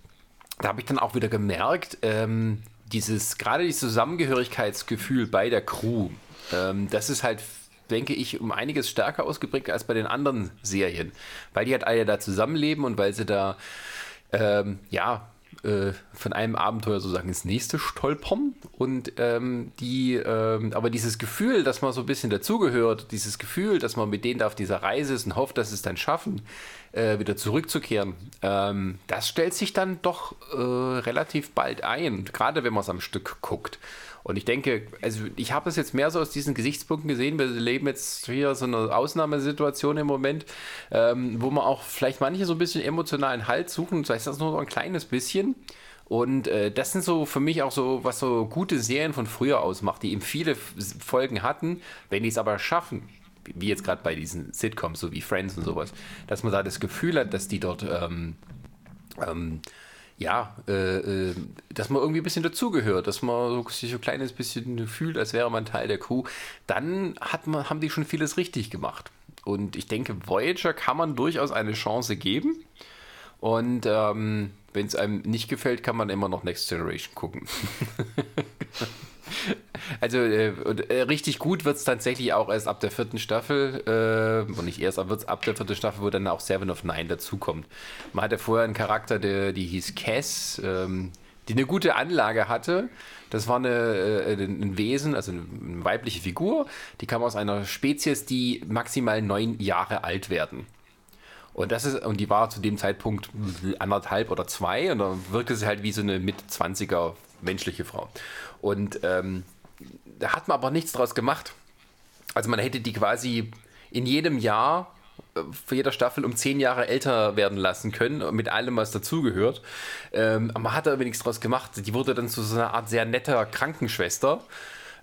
da habe ich dann auch wieder gemerkt, ähm, dieses, gerade dieses Zusammengehörigkeitsgefühl bei der Crew, ähm, das ist halt, denke ich, um einiges stärker ausgeprägt als bei den anderen Serien. Weil die halt alle da zusammenleben und weil sie da, ähm, ja, äh, von einem Abenteuer sozusagen ins nächste stolpern und ähm, die, ähm, aber dieses Gefühl, dass man so ein bisschen dazugehört, dieses Gefühl, dass man mit denen da auf dieser Reise ist und hofft, dass sie es dann schaffen, äh, wieder zurückzukehren, ähm, das stellt sich dann doch äh, relativ bald ein, gerade wenn man es am Stück guckt. Und ich denke, also ich habe es jetzt mehr so aus diesen Gesichtspunkten gesehen. Wir leben jetzt hier so eine Ausnahmesituation im Moment, ähm, wo man auch vielleicht manche so ein bisschen emotionalen Halt suchen, sei es das nur so ein kleines bisschen. Und äh, das sind so für mich auch so, was so gute Serien von früher ausmacht, die eben viele Folgen hatten, wenn die es aber schaffen, wie jetzt gerade bei diesen Sitcoms, so wie Friends und sowas, dass man da das Gefühl hat, dass die dort ähm, ähm, ja, äh, äh, dass man irgendwie ein bisschen dazugehört, dass man so, sich so ein kleines bisschen fühlt, als wäre man Teil der Crew, dann hat man, haben die schon vieles richtig gemacht. Und ich denke, Voyager kann man durchaus eine Chance geben. Und ähm, wenn es einem nicht gefällt, kann man immer noch Next Generation gucken. Also äh, äh, richtig gut wird es tatsächlich auch erst ab der vierten Staffel, äh, und nicht erst, aber wird es ab der vierten Staffel, wo dann auch Seven of Nine dazukommt. Man hatte vorher einen Charakter, der, die hieß Cass, ähm, die eine gute Anlage hatte. Das war eine, äh, ein Wesen, also eine weibliche Figur, die kam aus einer Spezies, die maximal neun Jahre alt werden. Und das ist, und die war zu dem Zeitpunkt anderthalb oder zwei und dann wirkte sie halt wie so eine mit 20er menschliche Frau. Und ähm, da hat man aber nichts draus gemacht. Also man hätte die quasi in jedem Jahr äh, für jeder Staffel um zehn Jahre älter werden lassen können, mit allem, was dazugehört. Ähm, man hat da aber nichts draus gemacht. Die wurde dann zu so einer Art sehr netter Krankenschwester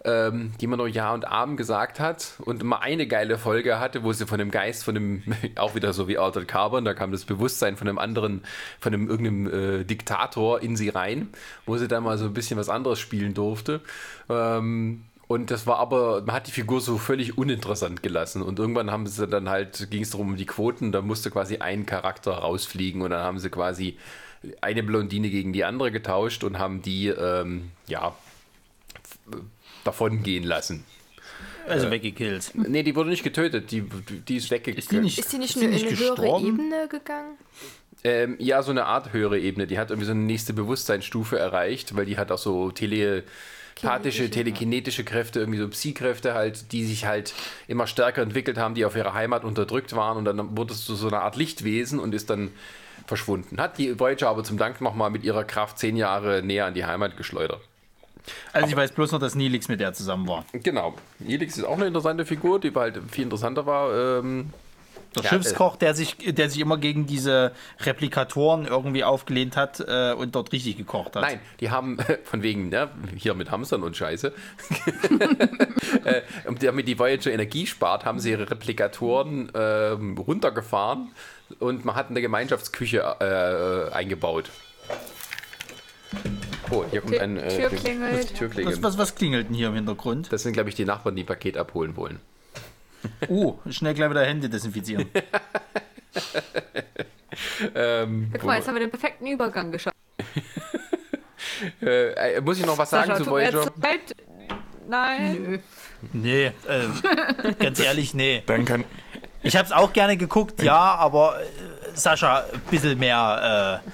ähm, die man nur Ja und Abend gesagt hat und immer eine geile Folge hatte, wo sie von dem Geist, von dem, auch wieder so wie Altered Carbon, da kam das Bewusstsein von einem anderen, von einem irgendeinem äh, Diktator in sie rein, wo sie dann mal so ein bisschen was anderes spielen durfte. Ähm, und das war aber, man hat die Figur so völlig uninteressant gelassen. Und irgendwann haben sie dann halt, ging es darum, um die Quoten, da musste quasi ein Charakter rausfliegen und dann haben sie quasi eine Blondine gegen die andere getauscht und haben die, ähm, ja, davon gehen lassen. Also äh, weggekillt. Nee, die wurde nicht getötet, die, die ist weggekillt. Ist die nicht, ist die nicht ist in eine höhere Ebene gegangen? Ähm, ja, so eine Art höhere Ebene. Die hat irgendwie so eine nächste Bewusstseinsstufe erreicht, weil die hat auch so telepathische, telekinetische Kräfte, irgendwie so Psy-Kräfte halt, die sich halt immer stärker entwickelt haben, die auf ihrer Heimat unterdrückt waren und dann wurde es zu so einer Art Lichtwesen und ist dann verschwunden. Hat die Voyager aber zum Dank nochmal mit ihrer Kraft zehn Jahre näher an die Heimat geschleudert. Also ich weiß bloß noch, dass Nilix mit der zusammen war. Genau. Nilix ist auch eine interessante Figur, die halt viel interessanter war. Ähm, der ja, Schiffskoch, der sich, der sich immer gegen diese Replikatoren irgendwie aufgelehnt hat äh, und dort richtig gekocht hat. Nein, die haben von wegen, ne, hier mit Hamstern und Scheiße. äh, damit die Voyager Energie spart, haben sie ihre Replikatoren äh, runtergefahren und man hat eine Gemeinschaftsküche äh, eingebaut. Oh, hier kommt ein äh, Tür Klingel- klingelt. Türklingel. Was, was, was klingelt denn hier im Hintergrund? Das sind, glaube ich, die Nachbarn, die ein Paket abholen wollen. Oh, schnell gleich wieder Hände desinfizieren. Ähm, Guck mal, jetzt haben wir den perfekten Übergang geschafft. äh, äh, muss ich noch was sagen Sascha, zu Voyager? leid. Nein. Nee, äh, ganz ehrlich, nee. Dann kann, Ich hab's auch gerne geguckt, ja, aber äh, Sascha, ein bisschen mehr äh,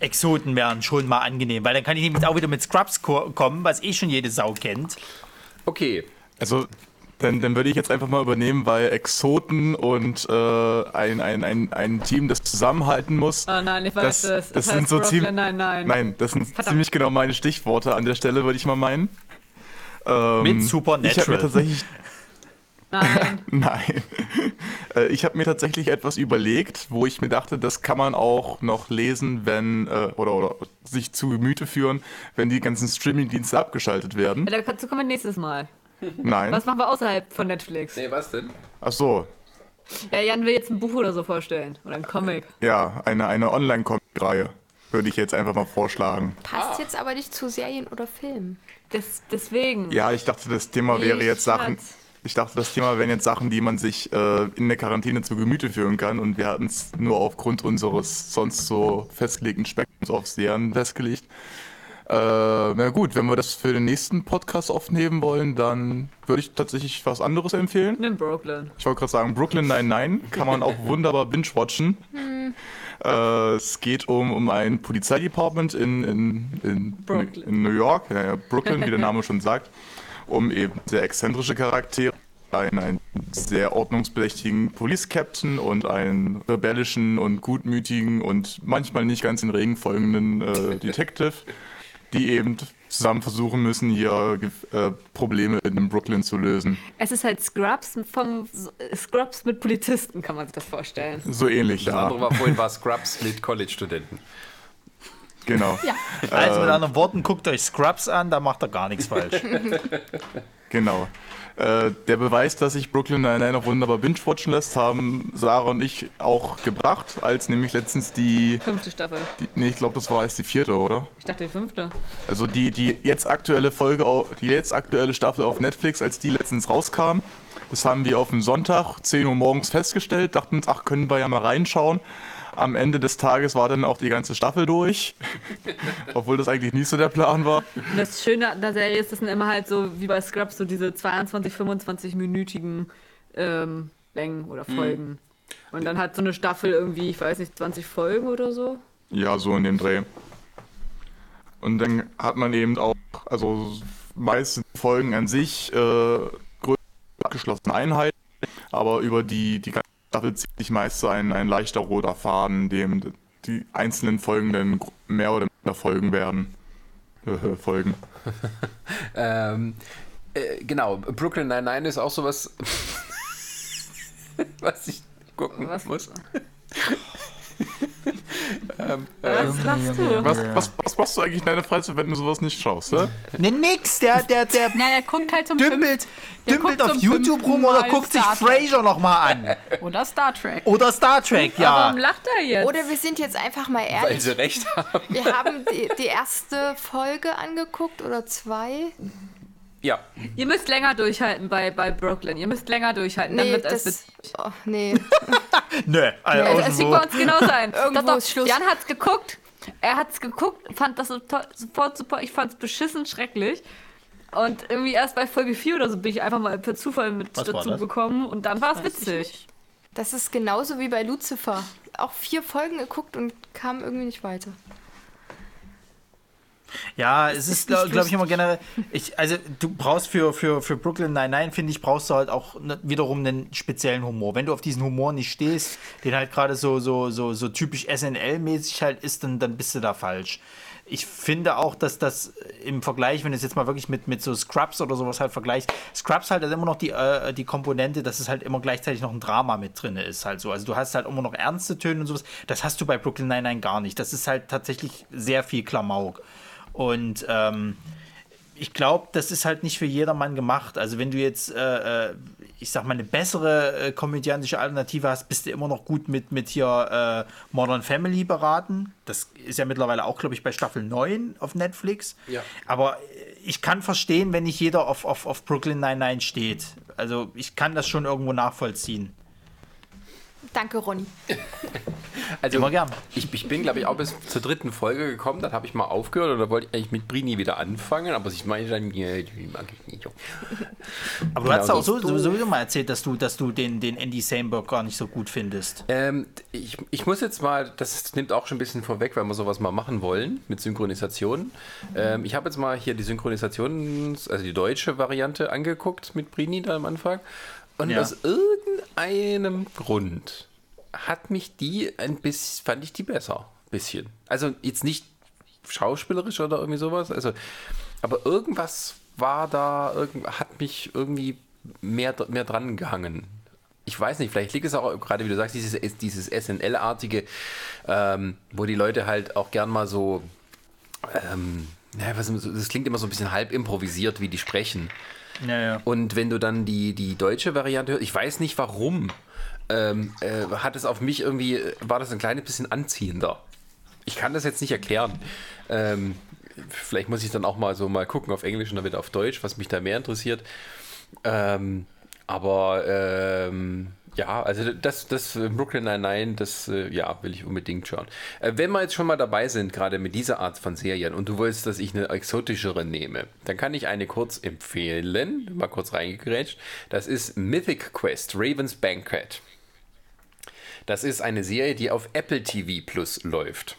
Exoten wären schon mal angenehm, weil dann kann ich nämlich auch wieder mit Scrubs ko kommen, was eh schon jede Sau kennt. Okay. also dann, dann würde ich jetzt einfach mal übernehmen, weil Exoten und äh, ein, ein, ein, ein Team, das zusammenhalten muss. Oh nein, ich weiß das, es. das Es sind so ziemlich. Nine-Nine. Nein, das sind Verdammt. ziemlich genau meine Stichworte an der Stelle, würde ich mal meinen. Ähm, Mit Ich habe mir Supernatural. tatsächlich Nein. Nein. Äh, Ich habe mir tatsächlich etwas überlegt, wo ich mir dachte, das kann man auch noch lesen, wenn, äh, oder, oder sich zu Gemüte führen, wenn die ganzen Streaming-Dienste abgeschaltet werden. Ja, Dazu kommen wir nächstes Mal. Nein. Was machen wir außerhalb von Netflix? Nee, was denn? Ach so. Ja, Jan will jetzt ein Buch oder so vorstellen. Oder ein Comic. Ja, eine, eine Online-Comic-Reihe würde ich jetzt einfach mal vorschlagen. Passt jetzt aber nicht zu Serien oder Filmen. Das, deswegen. Ja, ich dachte, das Thema wäre Ich jetzt Sachen. hat's. Ich dachte, das Thema wären jetzt Sachen, die man sich äh, in der Quarantäne zu Gemüte führen kann. Und wir hatten es nur aufgrund unseres sonst so festgelegten Spektrums auf Serien festgelegt. Äh, na gut, wenn wir das für den nächsten Podcast aufnehmen wollen, dann würde ich tatsächlich was anderes empfehlen. Nimm Brooklyn. Ich wollte gerade sagen, Brooklyn 99 kann man auch wunderbar binge-watchen. Äh, es geht um, um ein Polizeidepartment in, in, in, in New York, ja, Brooklyn, wie der Name schon sagt, um eben sehr exzentrische Charaktere, einen, einen sehr ordnungsbedächtigen Police Captain und einen rebellischen und gutmütigen und manchmal nicht ganz in Regen folgenden äh, Detective, die eben zusammen versuchen müssen, hier äh, Probleme in Brooklyn zu lösen. Es ist halt Scrubs vom Scrubs mit Polizisten, kann man sich das vorstellen. So ähnlich, Das ja. andere war vorhin war Scrubs mit College-Studenten. Genau. Also mit anderen Worten, guckt euch Scrubs an, da macht er gar nichts falsch. Genau. Äh, der Beweis, dass sich Brooklyn Nine-Nine noch wunderbar binge-watchen lässt, haben Sarah und ich auch gebracht, als nämlich letztens die, Fünfte Staffel. die nee, ich glaube, das war jetzt die vierte, oder? Ich dachte die fünfte. Also die, die jetzt aktuelle Folge, die jetzt aktuelle Staffel auf Netflix, als die letztens rauskam, das haben wir auf dem Sonntag, 10 Uhr morgens festgestellt, dachten uns, ach, können wir ja mal reinschauen. Am Ende des Tages war dann auch die ganze Staffel durch, obwohl das eigentlich nicht so der Plan war. Und das Schöne an der Serie ist, das sind immer halt so wie bei Scrubs so diese 22, 25-minütigen ähm, Längen oder Folgen. Und dann hat so eine Staffel irgendwie, ich weiß nicht, 20 Folgen oder so. Ja, so in dem Dreh. Und dann hat man eben auch, also meiste Folgen an sich, äh, größere abgeschlossene Einheiten, aber über die, die ganze Staffel zieht sich meist so ein, ein leichter roter Faden, dem die einzelnen Folgen dann gr- mehr oder minder folgen werden. Äh, folgen. Ähm, äh, genau, Brooklyn Nine-Nine ist auch sowas, was ich gucken Was? muss. Was lachst du? Was, was, was machst du eigentlich in deiner Freizeit, wenn du sowas nicht schaust, hä? ne, nix, der, der, der Na, er guckt halt zum dümpelt, Der dümpelt guckt auf zum YouTube rum oder guckt sich. Frasier nochmal an. Oder Star Trek. Oder Star Trek, Aber ja. Warum lacht er jetzt? Oder wir sind jetzt einfach mal Weil ehrlich. sie recht haben. Wir haben die, die erste Folge angeguckt oder zwei. Ja, Ihr müsst länger durchhalten bei, bei Brooklyn. Ihr müsst länger durchhalten. Nee, dann wird es das, witzig. oh, nee. Nö, also Also, es sieht bei uns genau sein. Irgendwo Doch, doch, ist Schluss. Jan hat's geguckt. Er hat's geguckt, fand das so toll, sofort super. Ich fand's beschissen schrecklich. Und irgendwie erst bei Folge 4 oder so bin ich einfach mal per Zufall mit Was dazu gekommen und dann war es witzig. Das ist genauso wie bei Lucifer. Auch vier Folgen geguckt und kam irgendwie nicht weiter. Ja, es ist, glaube glaub ich, immer generell. Ich, also, du brauchst für, für, für Brooklyn Nine-Nine, finde ich, brauchst du halt auch ne, wiederum einen speziellen Humor. Wenn du auf diesen Humor nicht stehst, den halt gerade so, so, so, so typisch SNL-mäßig halt ist, dann, dann bist du da falsch. Ich finde auch, dass das im Vergleich, wenn du es jetzt mal wirklich mit, mit so Scrubs oder sowas halt vergleichst, Scrubs halt immer noch die, äh, die Komponente, dass es halt immer gleichzeitig noch ein Drama mit drin ist, halt so. Also du hast halt immer noch ernste Töne und sowas. Das hast du bei Brooklyn Nine-Nine gar nicht. Das ist halt tatsächlich sehr viel Klamauk. Und ähm, ich glaube, das ist halt nicht für jedermann gemacht. Also wenn du jetzt, äh, äh, ich sag mal, eine bessere äh, komödiantische Alternative hast, bist du immer noch gut mit, mit hier äh, Modern Family beraten. Das ist ja mittlerweile auch, glaube ich, bei Staffel 9 auf Netflix. Ja. Aber ich kann verstehen, wenn nicht jeder auf, auf, auf Brooklyn 99 steht. Also ich kann das schon irgendwo nachvollziehen. Danke, Ronny. Also, Immer gern. Ich, ich bin, glaube ich, auch bis zur dritten Folge gekommen. Dann habe ich mal aufgehört und da wollte ich eigentlich mit Brini wieder anfangen. Aber ich meine dann, ja, die mag ich nicht. Aber du Genau, hast auch so so, sowieso mal erzählt, dass du, dass du den, den Andy Samberg gar nicht so gut findest. Ähm, ich, ich muss jetzt mal, das nimmt auch schon ein bisschen vorweg, weil wir sowas mal machen wollen mit Synchronisation. Ähm, ich habe jetzt mal hier die Synchronisation, also die deutsche Variante angeguckt mit Brini da am Anfang. Und Ja. aus irgendeinem Grund hat mich die ein bisschen, fand ich die besser. Bisschen. Also jetzt nicht schauspielerisch oder irgendwie sowas, also, aber irgendwas war da, irgend, hat mich irgendwie mehr, mehr dran gehangen. Ich weiß nicht, vielleicht liegt es auch gerade, wie du sagst, dieses, dieses SNL-artige, ähm, wo die Leute halt auch gern mal so, ähm, naja, was, das klingt immer so ein bisschen halb improvisiert, wie die sprechen. Ja, ja. Und wenn du dann die, die deutsche Variante hörst, ich weiß nicht warum, ähm, äh, hat es auf mich irgendwie, war das ein kleines bisschen anziehender. Ich kann das jetzt nicht erklären. Ähm, vielleicht muss ich dann auch mal so mal gucken auf Englisch und dann wieder auf Deutsch, was mich da mehr interessiert. Ähm, aber ähm, ja, also das, das äh, Brooklyn Nine-Nine, das äh, ja, will ich unbedingt schauen. Äh, wenn wir jetzt schon mal dabei sind, gerade mit dieser Art von Serien, und du willst, dass ich eine exotischere nehme, dann kann ich eine kurz empfehlen, mal kurz reingegrätscht. Das ist Mythic Quest, Raven's Banquet. Das ist eine Serie, die auf Apple TV Plus läuft.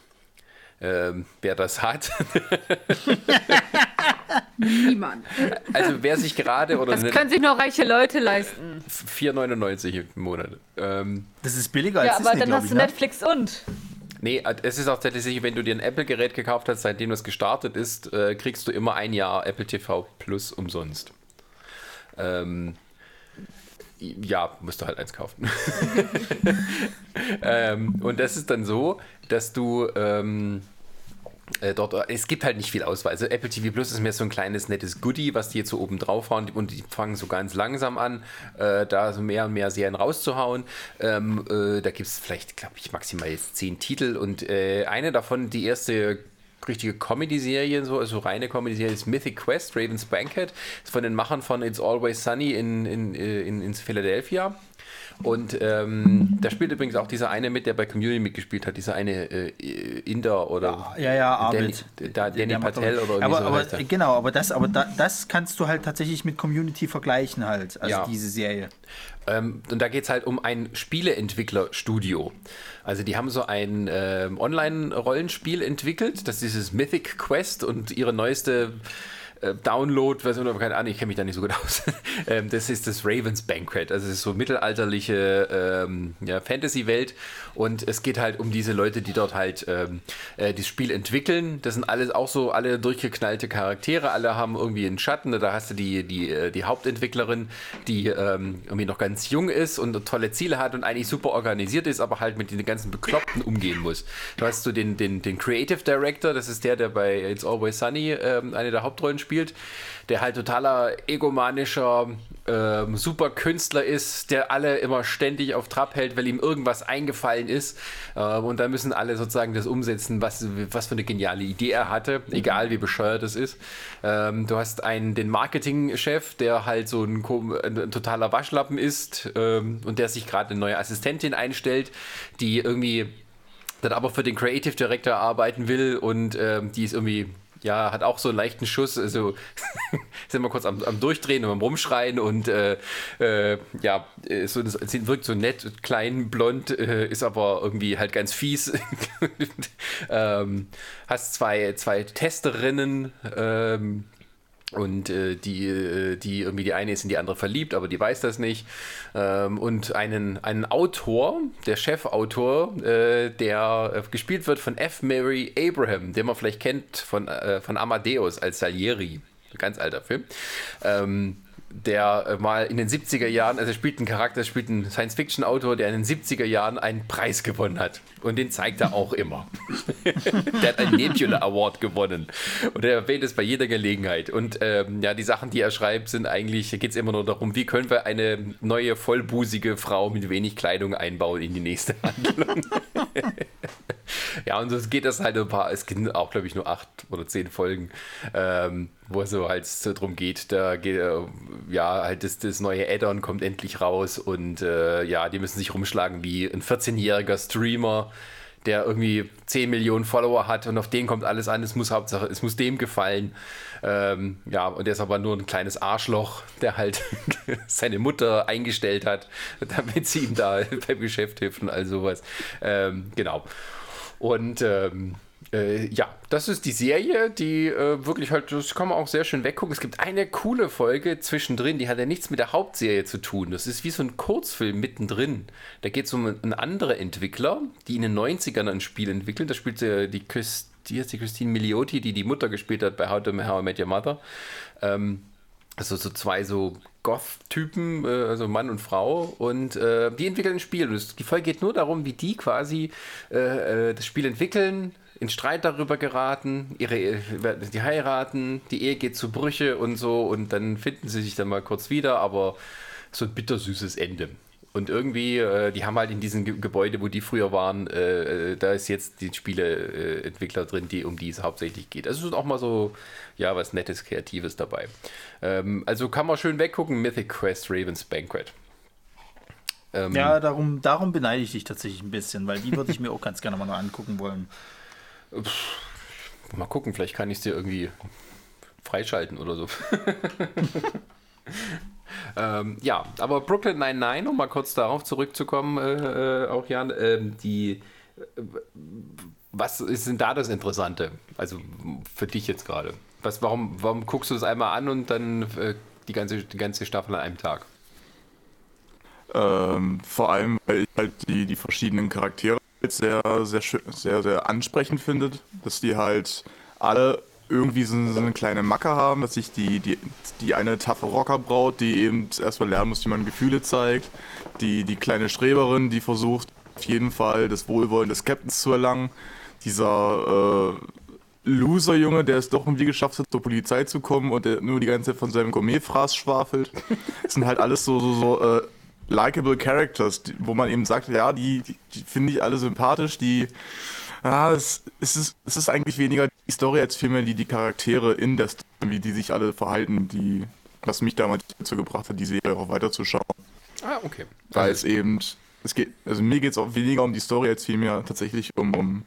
Ähm, wer das hat, Niemand. also wer sich gerade oder Das können sich nur reiche Leute leisten. 4,99 im Monat. Ähm, Das ist billiger als Ja, aber Disney, dann hast ich, du ne? Netflix und. Nee, es ist auch tatsächlich, wenn du dir ein Apple-Gerät gekauft hast, seitdem das gestartet ist, äh, kriegst du immer ein Jahr Apple TV Plus umsonst. Ähm, ja, musst du halt eins kaufen. ähm, und das ist dann so, dass du ähm, äh, dort, es gibt halt nicht viel Auswahl. Also Apple TV Plus ist mehr so ein kleines nettes Goodie, was die jetzt so oben drauf hauen und die fangen so ganz langsam an, äh, da so mehr und mehr Serien rauszuhauen. Ähm, äh, da gibt es vielleicht, glaube ich, maximal jetzt zehn Titel und äh, eine davon, die erste richtige Comedy-Serie, so, also reine Comedy-Serie ist Mythic Quest, Raven's Banquet, ist von den Machern von It's Always Sunny in, in, äh, in, in Philadelphia. Und ähm, da spielt übrigens auch dieser eine mit, der bei Community mitgespielt hat, dieser eine äh, Inder oder Ja, ja, Danny, Arvid. da, Danny Der Patel oder aber, so aber er. Genau, aber das, aber da, das kannst du halt tatsächlich mit Community vergleichen halt, also Ja. diese Serie. Ähm, und da geht es halt um ein Spieleentwicklerstudio. Also die haben so ein ähm, Online-Rollenspiel entwickelt, das ist dieses Mythic Quest und ihre neueste äh, Download-Version, aber keine Ahnung, ich kenne mich da nicht so gut aus. ähm, das ist das Ravens Banquet. Also es ist so mittelalterliche ähm, ja, Fantasy-Welt und es geht halt um diese Leute, die dort halt ähm, äh, das Spiel entwickeln. Das sind alles auch so alle durchgeknallte Charaktere, alle haben irgendwie einen Schatten. Da hast du die, die, äh, die Hauptentwicklerin, die ähm, irgendwie noch ganz jung ist und tolle Ziele hat und eigentlich super organisiert ist, aber halt mit den ganzen Bekloppten umgehen muss. Du hast so den, den, den Creative Director, das ist der, der bei It's Always Sunny ähm, eine der Hauptrollen spielt, der halt totaler egomanischer ähm, super Künstler ist, der alle immer ständig auf Trab hält, weil ihm irgendwas eingefallen ist. Ähm, und da müssen alle sozusagen das umsetzen, was, was für eine geniale Idee er hatte, egal wie bescheuert es ist. Ähm, du hast einen, den Marketingchef, der halt so ein, kom- ein totaler Waschlappen ist ähm, und der sich gerade eine neue Assistentin einstellt, die irgendwie dann aber für den Creative Director arbeiten will und ähm, die ist irgendwie, ja, hat auch so einen leichten Schuss, also sind wir kurz am, am Durchdrehen und am Rumschreien und äh, äh, ja, so, das, wirkt so nett, klein, blond, äh, ist aber irgendwie halt ganz fies. ähm, hast zwei, zwei Testerinnen, ähm, und äh, die, äh, die irgendwie die eine ist in die andere verliebt, aber die weiß das nicht. Ähm, und einen, einen Autor, der Chefautor, äh, der äh, gespielt wird von F. Mary Abraham, den man vielleicht kennt von, äh, von Amadeus als Salieri. Ganz alter Film. Ähm, der äh, mal in den 70er Jahren, also er spielt einen Charakter, spielt einen Science-Fiction-Autor, der in den 70er Jahren einen Preis gewonnen hat. Und den zeigt er auch immer. der hat einen Nebula Award gewonnen. Und er erwähnt es bei jeder Gelegenheit. Und ähm, ja, die Sachen, die er schreibt, sind eigentlich, geht es immer nur darum, wie können wir eine neue, vollbusige Frau mit wenig Kleidung einbauen in die nächste Handlung. ja, und so geht das halt ein paar, es gibt auch, glaube ich, nur acht oder zehn Folgen. Ähm, wo es so halt drum geht, da geht, äh, ja, halt das, das neue Add-on kommt endlich raus und äh, ja, die müssen sich rumschlagen wie ein 14-jähriger Streamer, der irgendwie 10 Millionen Follower hat und auf den kommt alles an, es muss Hauptsache, es muss dem gefallen. Ähm, ja, und der ist aber nur ein kleines Arschloch, der halt seine Mutter eingestellt hat, damit sie ihm da beim Geschäft hilft und all sowas. Ähm, genau. Und ähm, äh, ja, das ist die Serie, die äh, wirklich halt, das kann man auch sehr schön weggucken. Es gibt eine coole Folge zwischendrin, die hat ja nichts mit der Hauptserie zu tun. Das ist wie so ein Kurzfilm mittendrin. Da geht es um einen anderen Entwickler, die in den 90ern ein Spiel entwickeln. Da spielt äh, die, Christ, die, die Christine Miliotti, die die Mutter gespielt hat bei How to How I Met Your Mother. Ähm, also so zwei so Goth-Typen, äh, also Mann und Frau, und äh, die entwickeln ein Spiel. Und die Folge geht nur darum, wie die quasi äh, äh das Spiel entwickeln, in Streit darüber geraten, ihre, die heiraten, die Ehe geht zu Brüche und so und dann finden sie sich dann mal kurz wieder, aber so ein bittersüßes Ende. Und irgendwie, äh, die haben halt in diesem Ge Gebäude, wo die früher waren, äh, äh da ist jetzt die Spieleentwickler drin, die, um die es hauptsächlich geht. Also ist auch mal so, ja, was Nettes, Kreatives dabei. Ähm, also kann man schön weggucken, Mythic Quest Raven's Banquet. Ähm, ja, darum, darum beneide ich dich tatsächlich ein bisschen, weil die würde ich mir auch ganz gerne mal noch angucken wollen. Mal gucken, vielleicht kann ich es dir irgendwie freischalten oder so. ähm, ja, aber Brooklyn 99, um mal kurz darauf zurückzukommen, äh, äh, auch Jan, äh, die. Was ist denn da das Interessante? Also für dich jetzt gerade. Was, warum, warum guckst du es einmal an und dann äh, die, ganze, die ganze Staffel an einem Tag? Ähm, vor allem, weil ich halt die, die verschiedenen Charaktere sehr, sehr, sehr, sehr ansprechend findet, dass die halt alle irgendwie so, so eine kleine Macke haben, dass sich die, die, die eine taffe Rockerbraut, die eben erstmal lernen muss, wie man Gefühle zeigt, die, die kleine Streberin, die versucht auf jeden Fall das Wohlwollen des Captains zu erlangen, dieser äh, Loser-Junge, der es doch irgendwie geschafft hat, zur Polizei zu kommen und der nur die ganze Zeit von seinem Gourmet-Fraß schwafelt. Das sind halt alles so, so, so äh, likable Characters, die, wo man eben sagt, ja, die, die, die finde ich alle sympathisch, die ja, es, es, ist, es ist eigentlich weniger die Story als vielmehr die, die Charaktere in der Story, wie die sich alle verhalten, die, was mich damals dazu gebracht hat, die Serie auch weiterzuschauen. Ah, okay. Weil also es eben, es geht, also mir geht es auch weniger um die Story als vielmehr tatsächlich um, um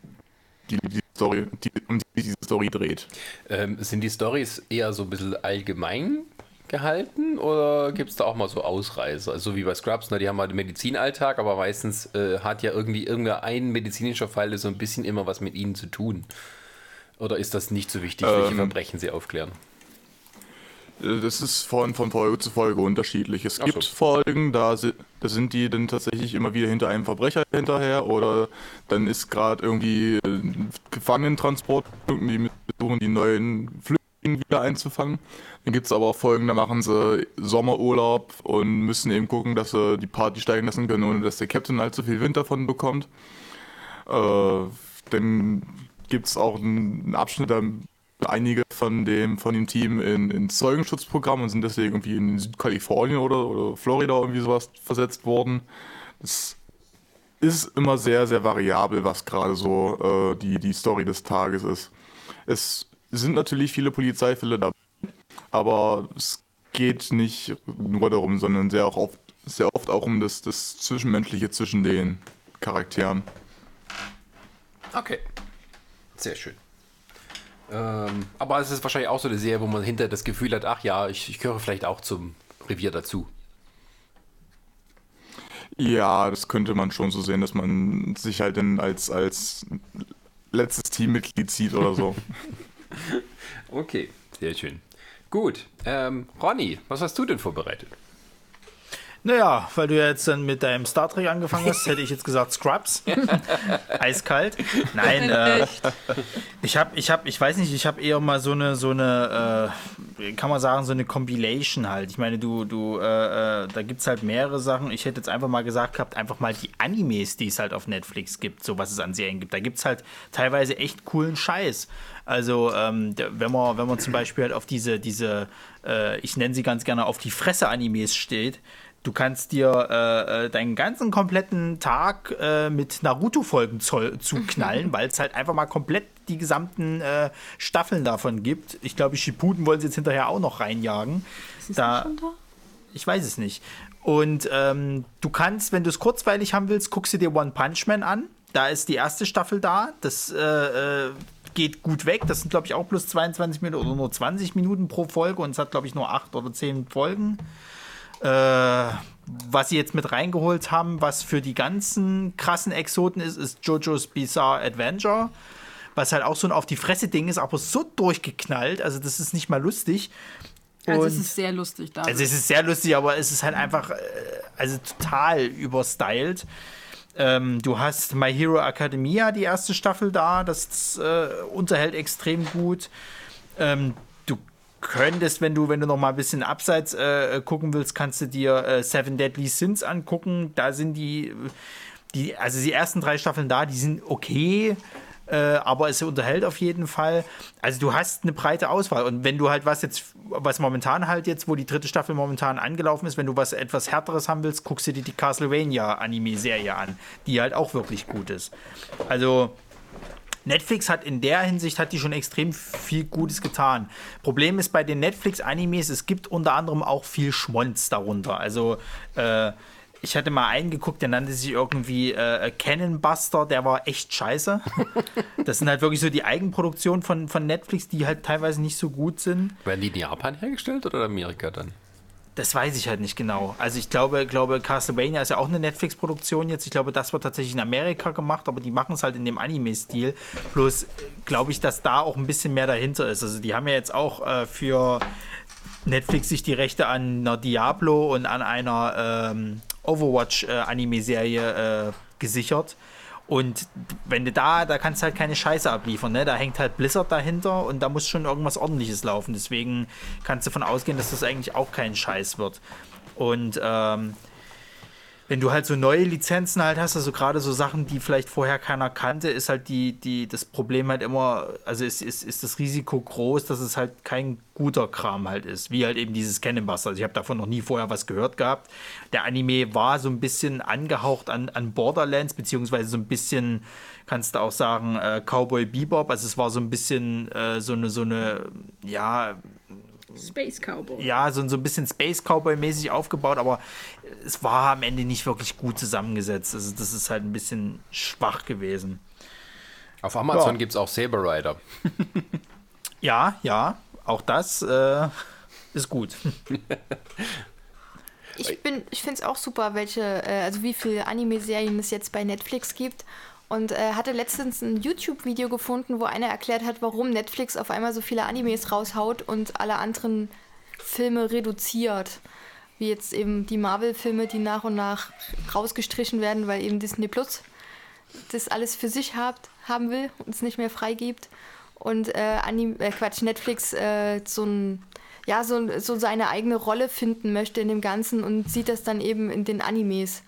die, die Story, die, um die diese Story dreht. Ähm, sind die Stories eher so ein bisschen allgemein gehalten oder gibt es da auch mal so Ausreißer? Also wie bei Scrubs, ne, die haben halt den Medizinalltag, aber meistens äh, hat ja irgendwie irgendein medizinischer Fall so ein bisschen immer was mit ihnen zu tun. Oder ist das nicht so wichtig, welche ähm, Verbrechen sie aufklären? Äh, das ist von, von Folge zu Folge unterschiedlich. Es gibt so. Folgen, da, da sind die dann tatsächlich immer wieder hinter einem Verbrecher hinterher oder dann ist gerade irgendwie ein Gefangenentransport, die versuchen die neuen Flüchtlinge wieder einzufangen. Dann gibt es aber auch Folgen, da machen sie Sommerurlaub und müssen eben gucken, dass sie die Party steigen lassen können, ohne dass der Captain allzu viel Wind davon bekommt. Äh, dann gibt es auch einen Abschnitt, da einige von dem, von dem Team in, ins Zeugenschutzprogramm und sind deswegen irgendwie in Südkalifornien oder, oder Florida irgendwie sowas versetzt worden. Das ist immer sehr, sehr variabel, was gerade so äh, die, die Story des Tages ist. Es sind natürlich viele Polizeifälle dabei, aber es geht nicht nur darum, sondern sehr, auch oft, sehr oft auch um das, das Zwischenmenschliche zwischen den Charakteren. Okay. Sehr schön. Ähm, aber es ist wahrscheinlich auch so eine Serie, wo man hinter das Gefühl hat, ach ja, ich, ich gehöre vielleicht auch zum Revier dazu. Ja, das könnte man schon so sehen, dass man sich halt dann als, als letztes Teammitglied sieht oder so. okay, sehr schön. Gut. Ähm, Ronny, was hast du denn vorbereitet? Naja, weil du ja jetzt dann mit deinem Star Trek angefangen hast, hätte ich jetzt gesagt Scrubs. Eiskalt. Nein, äh, ich habe, ich habe, ich weiß nicht, ich habe eher mal so eine, so eine, äh, kann man sagen, so eine Compilation halt. Ich meine, du, du, äh, äh, da gibt es halt mehrere Sachen. Ich hätte jetzt einfach mal gesagt gehabt, einfach mal die Animes, die es halt auf Netflix gibt, so was es an Serien gibt. Da gibt es halt teilweise echt coolen Scheiß. Also, ähm, wenn man, wenn man zum Beispiel halt auf diese, diese, äh, ich nenne sie ganz gerne auf die Fresse-Animes steht, Du kannst dir äh, äh, deinen ganzen kompletten Tag äh, mit Naruto-Folgen zuknallen, weil es halt einfach mal komplett die gesamten äh, Staffeln davon gibt. Ich glaube, Shippuden wollen sie jetzt hinterher auch noch reinjagen. Da, ich weiß es nicht. Und ähm, du kannst, wenn du es kurzweilig haben willst, guckst du dir One Punch Man an. Da ist die erste Staffel da. Das äh, äh, geht gut weg. Das sind, glaube ich, auch plus 22 Minuten oder nur 20 Minuten pro Folge. Und es hat, glaube ich, nur 8 oder 10 Folgen. Äh, was sie jetzt mit reingeholt haben, was für die ganzen krassen Exoten ist, ist JoJo's Bizarre Adventure. Was halt auch so ein auf die Fresse Ding ist, aber so durchgeknallt. Also, das ist nicht mal lustig. Also es ist sehr lustig da. also es ist sehr lustig, aber es ist halt einfach äh, also total überstylt. Ähm, du hast My Hero Academia, die erste Staffel da, das äh, unterhält extrem gut. Ähm, du könntest, wenn du, wenn du noch mal ein bisschen abseits äh, gucken willst, kannst du dir äh, Seven Deadly Sins angucken. Da sind die, die, also die ersten drei Staffeln da, die sind okay. Äh, aber es unterhält auf jeden Fall. Also du hast eine breite Auswahl. Und wenn du halt was jetzt, was momentan halt jetzt, wo die dritte Staffel momentan angelaufen ist, wenn du was etwas härteres haben willst, guckst du dir die Castlevania-Anime-Serie an, die halt auch wirklich gut ist. Also Netflix hat in der Hinsicht hat die schon extrem viel Gutes getan. Problem ist bei den Netflix-Animes, es gibt unter anderem auch viel Schmonz darunter. Also äh, ich hatte mal einen geguckt, der nannte sich irgendwie äh, Cannon Buster, der war echt scheiße. Das sind halt wirklich so die Eigenproduktionen von, von Netflix, die halt teilweise nicht so gut sind. Werden die in Japan hergestellt oder in Amerika dann? Das weiß ich halt nicht genau. Also ich glaube, glaube Castlevania ist ja auch eine Netflix-Produktion jetzt. Ich glaube, das wird tatsächlich in Amerika gemacht, aber die machen es halt in dem Anime-Stil. Bloß äh, glaube ich, dass da auch ein bisschen mehr dahinter ist. Also die haben ja jetzt auch äh, für Netflix sich die Rechte an einer Diablo und an einer ähm, Overwatch-Anime-Serie äh, gesichert. Und wenn du da, da kannst du halt keine Scheiße abliefern, ne? Da hängt halt Blizzard dahinter und da muss schon irgendwas ordentliches laufen. Deswegen kannst du davon ausgehen, dass das eigentlich auch kein Scheiß wird. Und ähm, wenn du halt so neue Lizenzen halt hast, also gerade so Sachen, die vielleicht vorher keiner kannte, ist halt die, die, das Problem halt immer, also ist, ist, ist das Risiko groß, dass es halt kein guter Kram halt ist, wie halt eben dieses Cannon Buster. Also ich habe davon noch nie vorher was gehört gehabt. Der Anime war so ein bisschen angehaucht an, an Borderlands, beziehungsweise so ein bisschen, kannst du auch sagen, äh, Cowboy Bebop. Also es war so ein bisschen äh, so eine, so eine, ja, Space Cowboy. ja, so, so ein bisschen Space Cowboy-mäßig aufgebaut, aber es war am Ende nicht wirklich gut zusammengesetzt. Also das ist halt ein bisschen schwach gewesen. Auf Amazon Ja. gibt es auch Saber Rider. Ja, ja, auch das äh, ist gut. Ich bin, ich finde es auch super, welche, äh, also wie viele Anime-Serien es jetzt bei Netflix gibt. Und äh, hatte letztens ein YouTube-Video gefunden, wo einer erklärt hat, warum Netflix auf einmal so viele Animes raushaut und alle anderen Filme reduziert. Wie jetzt eben die Marvel-Filme, die nach und nach rausgestrichen werden, weil eben Disney Plus das alles für sich habt, haben will und es nicht mehr freigibt. Und äh, Anim äh, Quatsch, Netflix äh, so ein ja, so, so seine eigene Rolle finden möchte in dem Ganzen und sieht das dann eben in den Animes.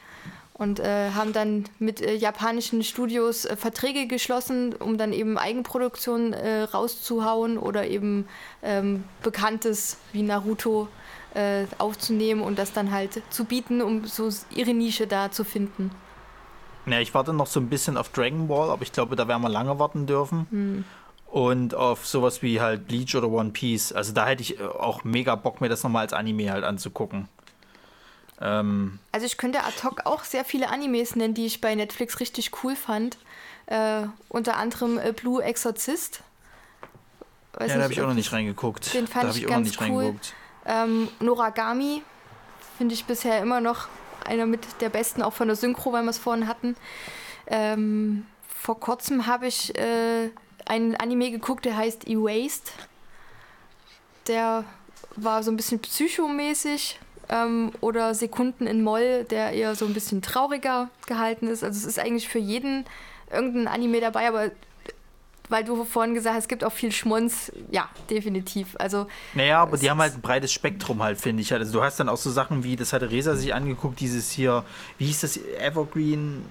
Und äh, haben dann mit äh, japanischen Studios äh, Verträge geschlossen, um dann eben Eigenproduktionen äh, rauszuhauen oder eben ähm, Bekanntes wie Naruto äh, aufzunehmen und das dann halt zu bieten, um so ihre Nische da zu finden. Ja, ich warte noch so ein bisschen auf Dragon Ball, aber ich glaube, da werden wir lange warten dürfen. Und auf sowas wie halt Bleach oder One Piece. Also da hätte ich äh, auch mega Bock, mir das nochmal als Anime halt anzugucken. Ähm, Also ich könnte ad hoc auch sehr viele Animes nennen, die ich bei Netflix richtig cool fand. Äh, unter anderem äh, Blue Exorcist. Weiß ja, da habe ich auch noch nicht reingeguckt. den fand da ich ich ganz nicht cool. Ähm, Noragami finde ich bisher immer noch einer mit der besten, auch von der Synchro, weil wir es vorhin hatten. Ähm, vor kurzem habe ich äh, einen Anime geguckt, der heißt Erased. Der war so ein bisschen psychomäßig. Ähm, oder Sekunden in Moll, der eher so ein bisschen trauriger gehalten ist. Also es ist eigentlich für jeden irgendein Anime dabei, aber weil du vorhin gesagt hast, es gibt auch viel Schmunz, ja, definitiv. Also Naja, aber die haben halt ein breites Spektrum halt, finde ich. Also du hast dann auch so Sachen wie, das hatte Resa sich angeguckt, dieses hier, wie hieß das, Evergreen,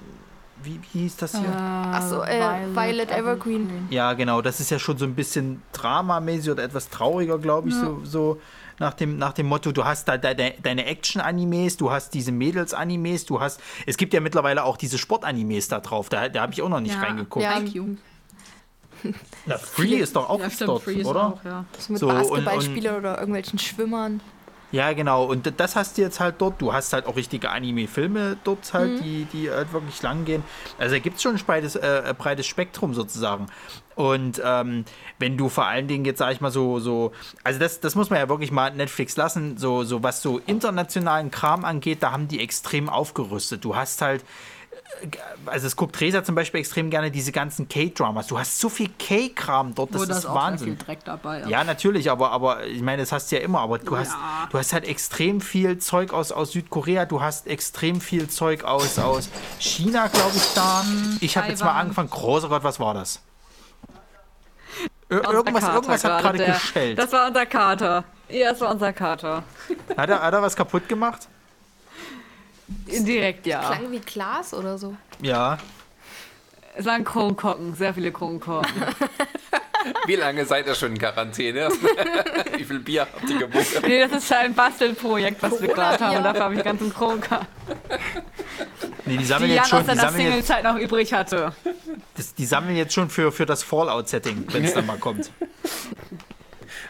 wie, wie hieß das hier? Ach so, äh, Violet Evergreen. Ja, genau, das ist ja schon so ein bisschen dramamäßig oder etwas trauriger, glaube ich, so, so nach dem, nach dem Motto, du hast da deine, deine Action-Animes, du hast diese Mädels-Animes, du hast, es gibt ja mittlerweile auch diese Sport-Animes da drauf, da, da habe ich auch noch nicht Ja. reingeguckt. Ja. IQ. Na, Free ist doch auch Ja, stimmt, dort, Free ist oder? auch, ja. So mit So, Basketballspielern oder irgendwelchen Schwimmern. Ja, genau. Und das hast du jetzt halt dort. Du hast halt auch richtige Anime-Filme dort halt, die, die halt wirklich lang gehen. Also da gibt es schon ein breites, äh, breites Spektrum sozusagen. Und ähm, wenn du vor allen Dingen jetzt, sag ich mal, so, so, also das, das muss man ja wirklich mal Netflix lassen, so, so was so internationalen Kram angeht, da haben die extrem aufgerüstet. Du hast halt, also es guckt Resa zum Beispiel extrem gerne diese ganzen K-Dramas. Du hast so viel K-Kram dort, das Wo da ist auch Wahnsinn. sehr viel Dreck dabei. Ja, natürlich, aber, aber ich meine, das hast du ja immer, aber du hast, du hast halt extrem viel Zeug aus, aus Südkorea, du hast extrem viel Zeug aus, aus China, glaube ich, da. Ich habe jetzt mal angefangen, großer Gott, was war das? Ir Unser irgendwas Kater irgendwas hat gerade geschellt. Das war unser Kater. Ja, das war unser Kater. Hat er, hat er was kaputt gemacht? Direkt, ja. Klang wie Glas oder so. Ja. Es waren Kronkorken, sehr viele Kronkorken. Wie lange seid ihr schon in Quarantäne? Wie viel Bier habt ihr gebucht? nee, das ist ein Bastelprojekt, was wir gerade haben. ja. Und dafür habe ich die ganzen Kronkorken, Nee, die die sammeln Jan jetzt schon, aus die seiner Singlezeit noch übrig hatte. das, die sammeln jetzt schon für, für das Fallout-Setting, wenn es dann mal kommt.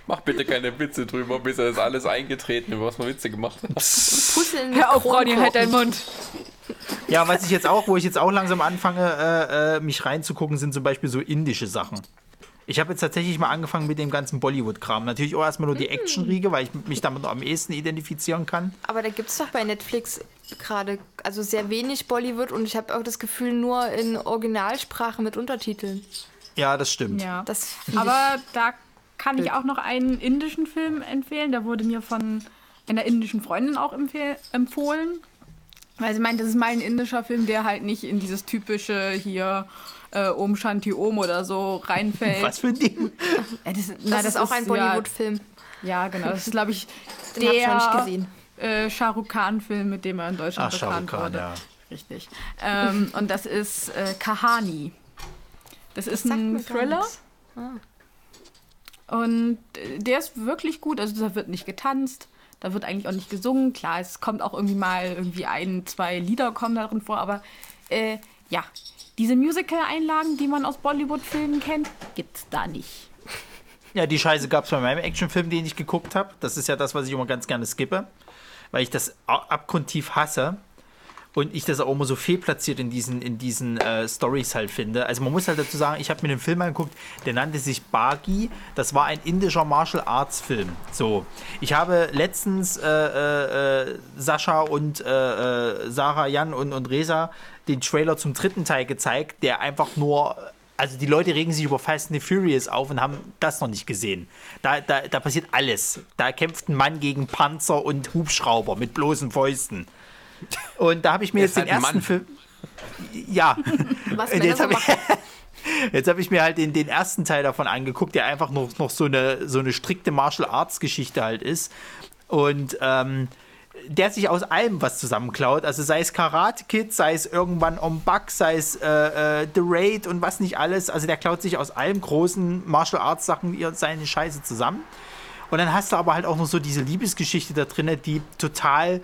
Mach bitte keine Witze drüber, bis er das alles eingetreten, über was wir Witze gemacht haben. Puzzeln Hör auf, Ronny, halt deinen Mund. Ja, was ich jetzt auch, wo ich jetzt auch langsam anfange, äh, äh, mich reinzugucken, sind zum Beispiel so indische Sachen. Ich habe jetzt tatsächlich mal angefangen mit dem ganzen Bollywood-Kram. Natürlich auch erstmal nur die Action-Riege, weil ich mich damit am ehesten identifizieren kann. Aber da gibt es doch bei Netflix gerade also sehr wenig Bollywood und ich habe auch das Gefühl nur in Originalsprache mit Untertiteln. Ja, das stimmt. Ja. Das Aber da kann ich auch noch einen indischen Film empfehlen. Der wurde mir von einer indischen Freundin auch empfohlen. Weil sie meint, das ist mal ein indischer Film, der halt nicht in dieses typische hier äh, Om Shanti Om oder so reinfällt. Was für ein Ding? Äh, das, ich. na, Das, ist auch ein Bollywood-Film. Ja, ja, genau. Das ist, glaube ich, Den habe ich noch nicht der gesehen. äh, Shah Rukh Khan-Film, mit dem er in Deutschland Ach, Shah bekannt Rukh Khan, wurde. ja. Richtig. Ähm, und das ist äh, Kahani. Das ist ein Thriller. nichts. Und äh, der ist wirklich gut. Also da wird nicht getanzt, da wird eigentlich auch nicht gesungen. Klar, es kommt auch irgendwie mal irgendwie ein, zwei Lieder kommen darin vor, aber äh, ja, diese Musical-Einlagen, die man aus Bollywood-Filmen kennt, gibt's da nicht. Ja, die Scheiße gab es bei meinem Actionfilm, den ich geguckt habe. Das ist ja das, was ich immer ganz gerne skippe, weil ich das abgrundtief hasse. Und ich das auch immer so fehlplatziert in diesen, in diesen äh, Stories halt finde. Also man muss halt dazu sagen, ich habe mir den Film angeguckt, der nannte sich Bagi. Das war ein indischer Martial Arts Film. So, ich habe letztens äh, äh, äh, Sascha und äh, äh, Sarah, Jan und, und Resa den Trailer zum dritten Teil gezeigt, der einfach nur also die Leute regen sich über Fast and the Furious auf und haben das noch nicht gesehen. Da, da, da passiert alles. Da kämpft ein Mann gegen Panzer und Hubschrauber mit bloßen Fäusten. Und da habe ich mir jetzt den halt ein ersten Mann. Film. Ja. Was jetzt habe ich, jetzt hab ich mir halt den, den ersten Teil davon angeguckt, der einfach noch, noch so, eine, so eine strikte Martial Arts Geschichte halt ist. Und ähm, der sich aus allem was zusammenklaut. Also sei es Karate Kid, sei es irgendwann On Buck, sei es äh, äh, The Raid und was nicht alles. Also der klaut sich aus allem großen Martial Arts Sachen seine Scheiße zusammen. Und dann hast du aber halt auch noch so diese Liebesgeschichte da drin, die total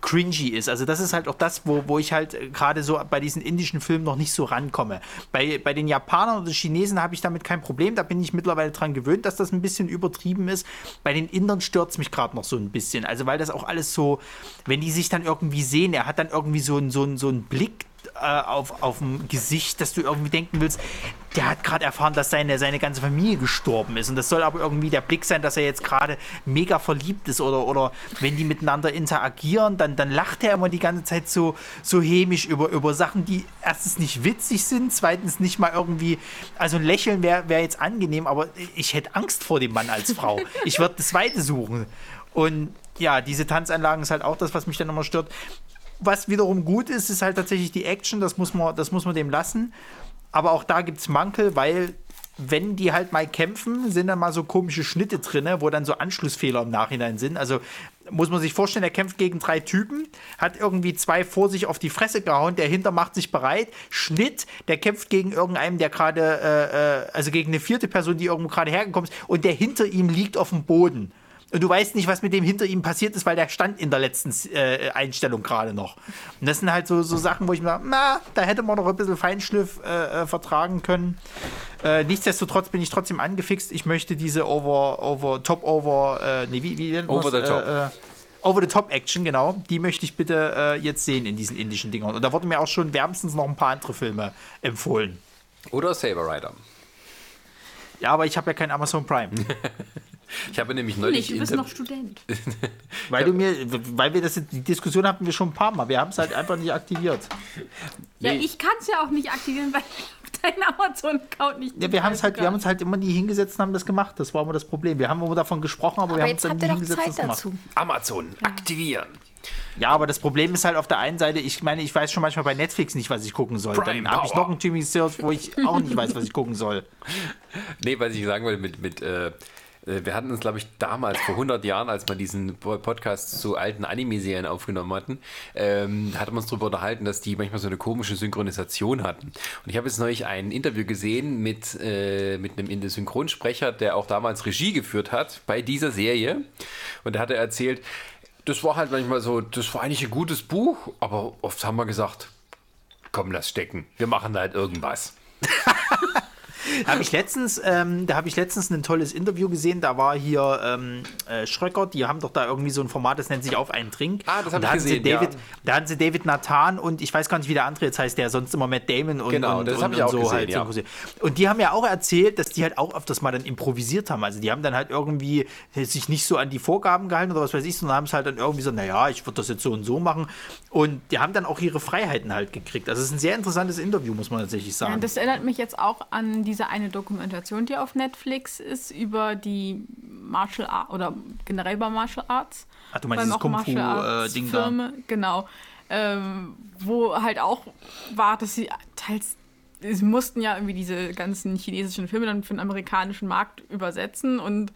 cringy ist. Also das ist halt auch das, wo, wo ich halt äh, gerade so bei diesen indischen Filmen noch nicht so rankomme. Bei, bei den Japanern oder Chinesen habe ich damit kein Problem. Da bin ich mittlerweile dran gewöhnt, dass das ein bisschen übertrieben ist. Bei den Indern stört es mich gerade noch so ein bisschen. Also weil das auch alles so, wenn die sich dann irgendwie sehen, er hat dann irgendwie so einen so einen- so einen Blick äh, auf, auf dem Gesicht, dass du irgendwie denken willst, der hat gerade erfahren, dass seine, seine ganze Familie gestorben ist. Und das soll aber irgendwie der Blick sein, dass er jetzt gerade mega verliebt ist. Oder, oder wenn die miteinander interagieren, dann, dann lacht er immer die ganze Zeit so, so hämisch über, über Sachen, die erstens nicht witzig sind, zweitens nicht mal irgendwie. Also ein Lächeln wäre wär jetzt angenehm, aber ich hätte Angst vor dem Mann als Frau. Ich würde das Zweite suchen. Und ja, diese Tanzanlagen ist halt auch das, was mich dann immer stört. Was wiederum gut ist, ist halt tatsächlich die Action, das muss man, das muss man dem lassen. Aber auch da gibt es Mankel, weil wenn die halt mal kämpfen, sind dann mal so komische Schnitte drin, wo dann so Anschlussfehler im Nachhinein sind. Also muss man sich vorstellen, er kämpft gegen drei Typen, hat irgendwie zwei vor sich auf die Fresse gehauen, der hinter macht sich bereit, Schnitt, der kämpft gegen irgendeinen, der gerade, äh, äh, also gegen eine vierte Person, die irgendwo gerade hergekommen ist, und der hinter ihm liegt auf dem Boden. Und du weißt nicht, was mit dem hinter ihm passiert ist, weil der stand in der letzten äh, Einstellung gerade noch. Und das sind halt so, so Sachen, wo ich mir sage, na, da hätte man noch ein bisschen Feinschliff äh, äh, vertragen können. Äh, nichtsdestotrotz bin ich trotzdem angefixt. Ich möchte diese Over, Over, Top Over, äh, nee, wie, wie nennt Over the Top. Äh, Over the Top Action, genau. Die möchte ich bitte äh, jetzt sehen in diesen indischen Dingern. Und da wurden mir auch schon wärmstens noch ein paar andere Filme empfohlen. Oder Saber Rider. Ja, aber ich habe ja kein Amazon Prime. Ich habe nämlich Nicht, neulich du bist noch Student. Weil du mir, weil wir das, die Diskussion hatten wir schon ein paar Mal. Wir haben es halt einfach nicht aktiviert. Ja, Nee. ich kann es ja auch nicht aktivieren, weil ich deinen Amazon-Account nicht Ja, wir haben es halt, wir haben uns halt immer nie hingesetzt und haben das gemacht. Das war immer das Problem. Wir haben immer davon gesprochen, aber, wir Aber haben jetzt uns dann nie hingesetzt und Zeit das gemacht. dazu. Amazon aktivieren. Ja, aber das Problem ist halt auf der einen Seite, ich meine, ich weiß schon manchmal bei Netflix nicht, was ich gucken soll. Prime dann habe ich noch einen Search, wo ich auch nicht weiß, was ich gucken soll. Nee, was ich sagen wollte, mit, mit äh, wir hatten uns, glaube ich, damals, vor 100 Jahren, als wir diesen Podcast zu alten Anime-Serien aufgenommen hatten, ähm, hatten wir uns darüber unterhalten, dass die manchmal so eine komische Synchronisation hatten. Und ich habe jetzt neulich ein Interview gesehen mit, äh, mit einem Synchronsprecher, der auch damals Regie geführt hat bei dieser Serie. Und da hat er erzählt, das war halt manchmal so, das war eigentlich ein gutes Buch, aber oft haben wir gesagt, komm, lass stecken, wir machen da halt irgendwas. Habe ich letztens, ähm, da habe ich letztens ein tolles Interview gesehen. Da war hier ähm, äh, Schröcker, die haben doch da irgendwie so ein Format, das nennt sich auf einen Trink. Ah, das hab Und da ich hatten sie gesehen, David, ja. Da hatten sie David Nathan und ich weiß gar nicht, wie der andere jetzt heißt, der sonst immer Matt Damon und, Genau, und, das und, ich und auch so gesehen, halt ja. Und die haben ja auch erzählt, dass die halt auch öfters mal dann improvisiert haben. Also die haben dann halt irgendwie sich nicht so an die Vorgaben gehalten oder was weiß ich, sondern haben es halt dann irgendwie so, naja, ich würde das jetzt so und so machen. Und die haben dann auch ihre Freiheiten halt gekriegt. Also es ist ein sehr interessantes Interview, muss man tatsächlich sagen. Ja, das erinnert mich jetzt auch an diese eine Dokumentation, die auf Netflix ist, über die Martial Art oder generell über Martial Arts. Ach, du meinst dieses Kung Martial Arts Fu, äh, Ding da? Genau. Ähm, wo halt auch war, dass sie teils sie mussten ja irgendwie diese ganzen chinesischen Filme dann für den amerikanischen Markt übersetzen und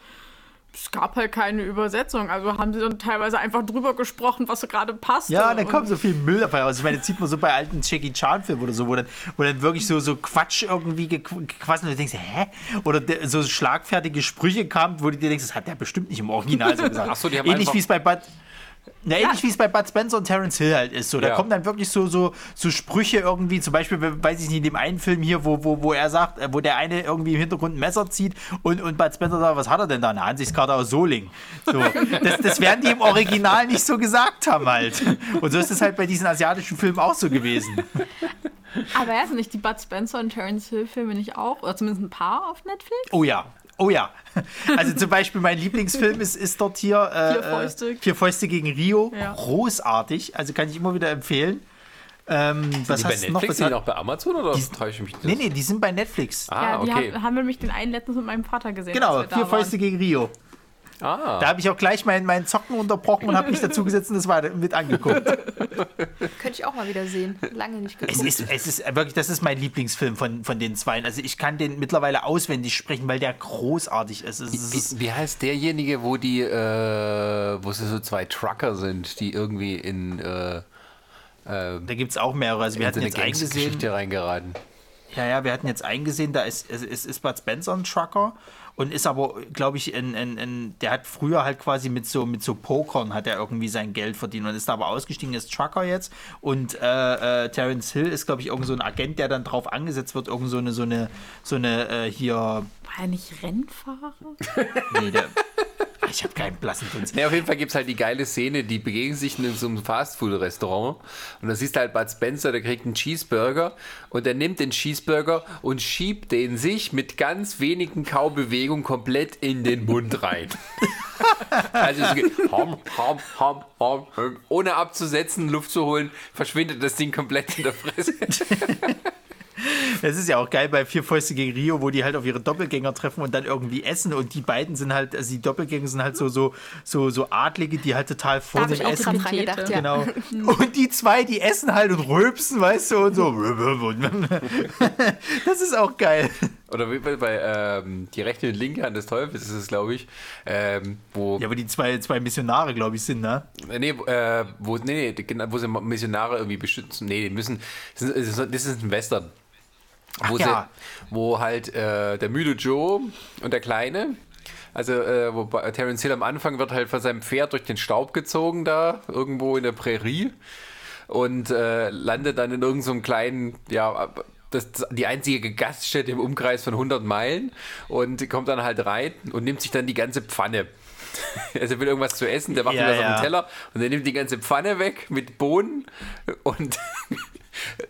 es gab halt keine Übersetzung. Also haben sie dann teilweise einfach drüber gesprochen, was so gerade passt. Ja, dann kommt so viel Müll dabei raus. Ich meine, das sieht man so bei alten Jackie Chan-Filmen oder so, wo dann, wo dann wirklich so, so Quatsch irgendwie gequ- gequatscht und du denkst, hä? Oder der, so schlagfertige Sprüche kamen, wo du dir denkst, das hat der bestimmt nicht im Original so gesagt. Ach so, die haben Ähnlich einfach- wie es bei Bud. Na, ähnlich wie es bei Bud Spencer und Terence Hill halt ist. So. Da Ja. kommen dann wirklich so, so, so Sprüche irgendwie, zum Beispiel, weiß ich nicht, in dem einen Film hier, wo, wo, wo er sagt, äh, wo der eine irgendwie im Hintergrund ein Messer zieht und, und Bud Spencer sagt, was hat er denn da? Eine Ansichtskarte aus Soling. So. Das, das werden die im Original nicht so gesagt haben halt. Und so ist es halt bei diesen asiatischen Filmen auch so gewesen. Aber ja, sind nicht die Bud Spencer und Terence Hill Filme nicht auch? Oder zumindest ein paar auf Netflix? Oh ja. Oh ja. Also zum Beispiel mein Lieblingsfilm ist, ist dort hier äh, Vier Fäuste. Äh, Vier Fäuste gegen Rio. Ja. Großartig. Also kann ich immer wieder empfehlen. Ähm, was die bei hast du noch? Netflix, Was sind die noch bei Amazon oder täusche ich mich das? nee, nee, die sind bei Netflix. Ah, ja, die okay. haben, haben wir nämlich den einen letztens mit meinem Vater gesehen. Genau, als wir da Vier Fäuste waren. gegen Rio. Ah, Da habe ich auch gleich mein, mein Zocken unterbrochen und habe mich dazugesetzt und das weiter mit angeguckt. Könnte ich auch mal wieder sehen. Lange nicht Es geguckt. ist, es ist wirklich, das ist mein Lieblingsfilm von, von den zwei. Also ich kann den mittlerweile auswendig sprechen, weil der großartig ist. Es ist wie, wie heißt derjenige, wo die, äh, wo es so zwei Trucker sind, die irgendwie in, äh, äh, da gibt es auch mehrere. Also wir hatten so eine jetzt eingesehen. Gangsgeschichte reingeraten? Ja, ja, wir hatten jetzt eingesehen, da ist, es, es ist Bud Spencer ein Trucker und ist aber, glaube ich, ein, ein, ein, der hat früher halt quasi mit so, mit so Pokern hat er irgendwie sein Geld verdient und ist da aber ausgestiegen, ist Trucker jetzt und äh, äh, Terence Hill ist, glaube ich, irgend so ein Agent, der dann drauf angesetzt wird, irgend so eine, so eine, so eine äh, hier, War er nicht Rennfahrer? nee, der, ich habe keinen blassen Dunst. Ne, auf jeden Fall gibt es halt die geile Szene, die begegnen sich in so einem Fastfood-Restaurant und da siehst du halt Bud Spencer, der kriegt einen Cheeseburger und der nimmt den Cheeseburger und schiebt den sich mit ganz wenigen Kaubewegungen komplett in den Mund rein. also es geht hom, hom, hom, hom. ohne abzusetzen, Luft zu holen, verschwindet das Ding komplett in der Fresse. Das ist ja auch geil bei Vier Fäuste gegen Rio, wo die halt auf ihre Doppelgänger treffen und dann irgendwie essen und die beiden sind halt, also die Doppelgänger sind halt so, so, so, so Adlige, die halt total Da vornehm habe ich auch essen. dran gedacht, ja. Genau. Und die zwei, die essen halt und rülpsen, weißt du, und so. Das ist auch geil. Oder wie bei, bei ähm, die rechte und linke Hand des Teufels ist es, glaube ich, ähm, wo Ja, aber die zwei, zwei Missionare, glaube ich, sind, ne? Nee, äh, wo, nee, nee, genau, wo sie Missionare irgendwie beschützen. Nee, die müssen. Das ist, das ist ein Western. Wo, ja. sie, wo halt äh, der müde Joe und der Kleine, also äh, wo Terence Hill am Anfang wird halt von seinem Pferd durch den Staub gezogen da, irgendwo in der Prärie und äh, landet dann in irgendeinem so kleinen, ja, das, die einzige Gaststätte im Umkreis von 100 Meilen und kommt dann halt rein und nimmt sich dann die ganze Pfanne. Also er will irgendwas zu essen, der macht Ja, mir was auf ja. den Teller und er nimmt die ganze Pfanne weg mit Bohnen und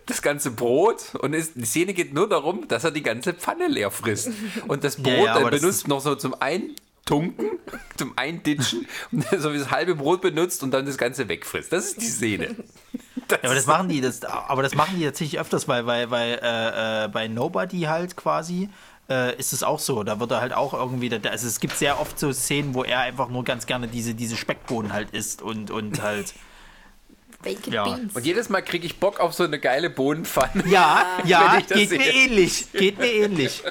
das ganze Brot und ist, die Szene geht nur darum, dass er die ganze Pfanne leer frisst und das Brot Ja, ja, das benutzt noch so zum Eintunken, zum Einditschen und so wie das halbe Brot benutzt und dann das Ganze wegfrisst. Das ist die Szene. Ja, aber das machen die, das, aber das machen die tatsächlich öfters, weil, weil, weil äh, äh, bei Nobody halt quasi äh, ist es auch so. Da wird er halt auch irgendwie, also es gibt sehr oft so Szenen, wo er einfach nur ganz gerne diese, diese Speckbohnen halt isst und, und halt. Baked Ja. Beans. Und jedes Mal kriege ich Bock auf so eine geile Bohnenpfanne. Ja, ja, ich geht mir sehe. ähnlich. Geht mir ähnlich.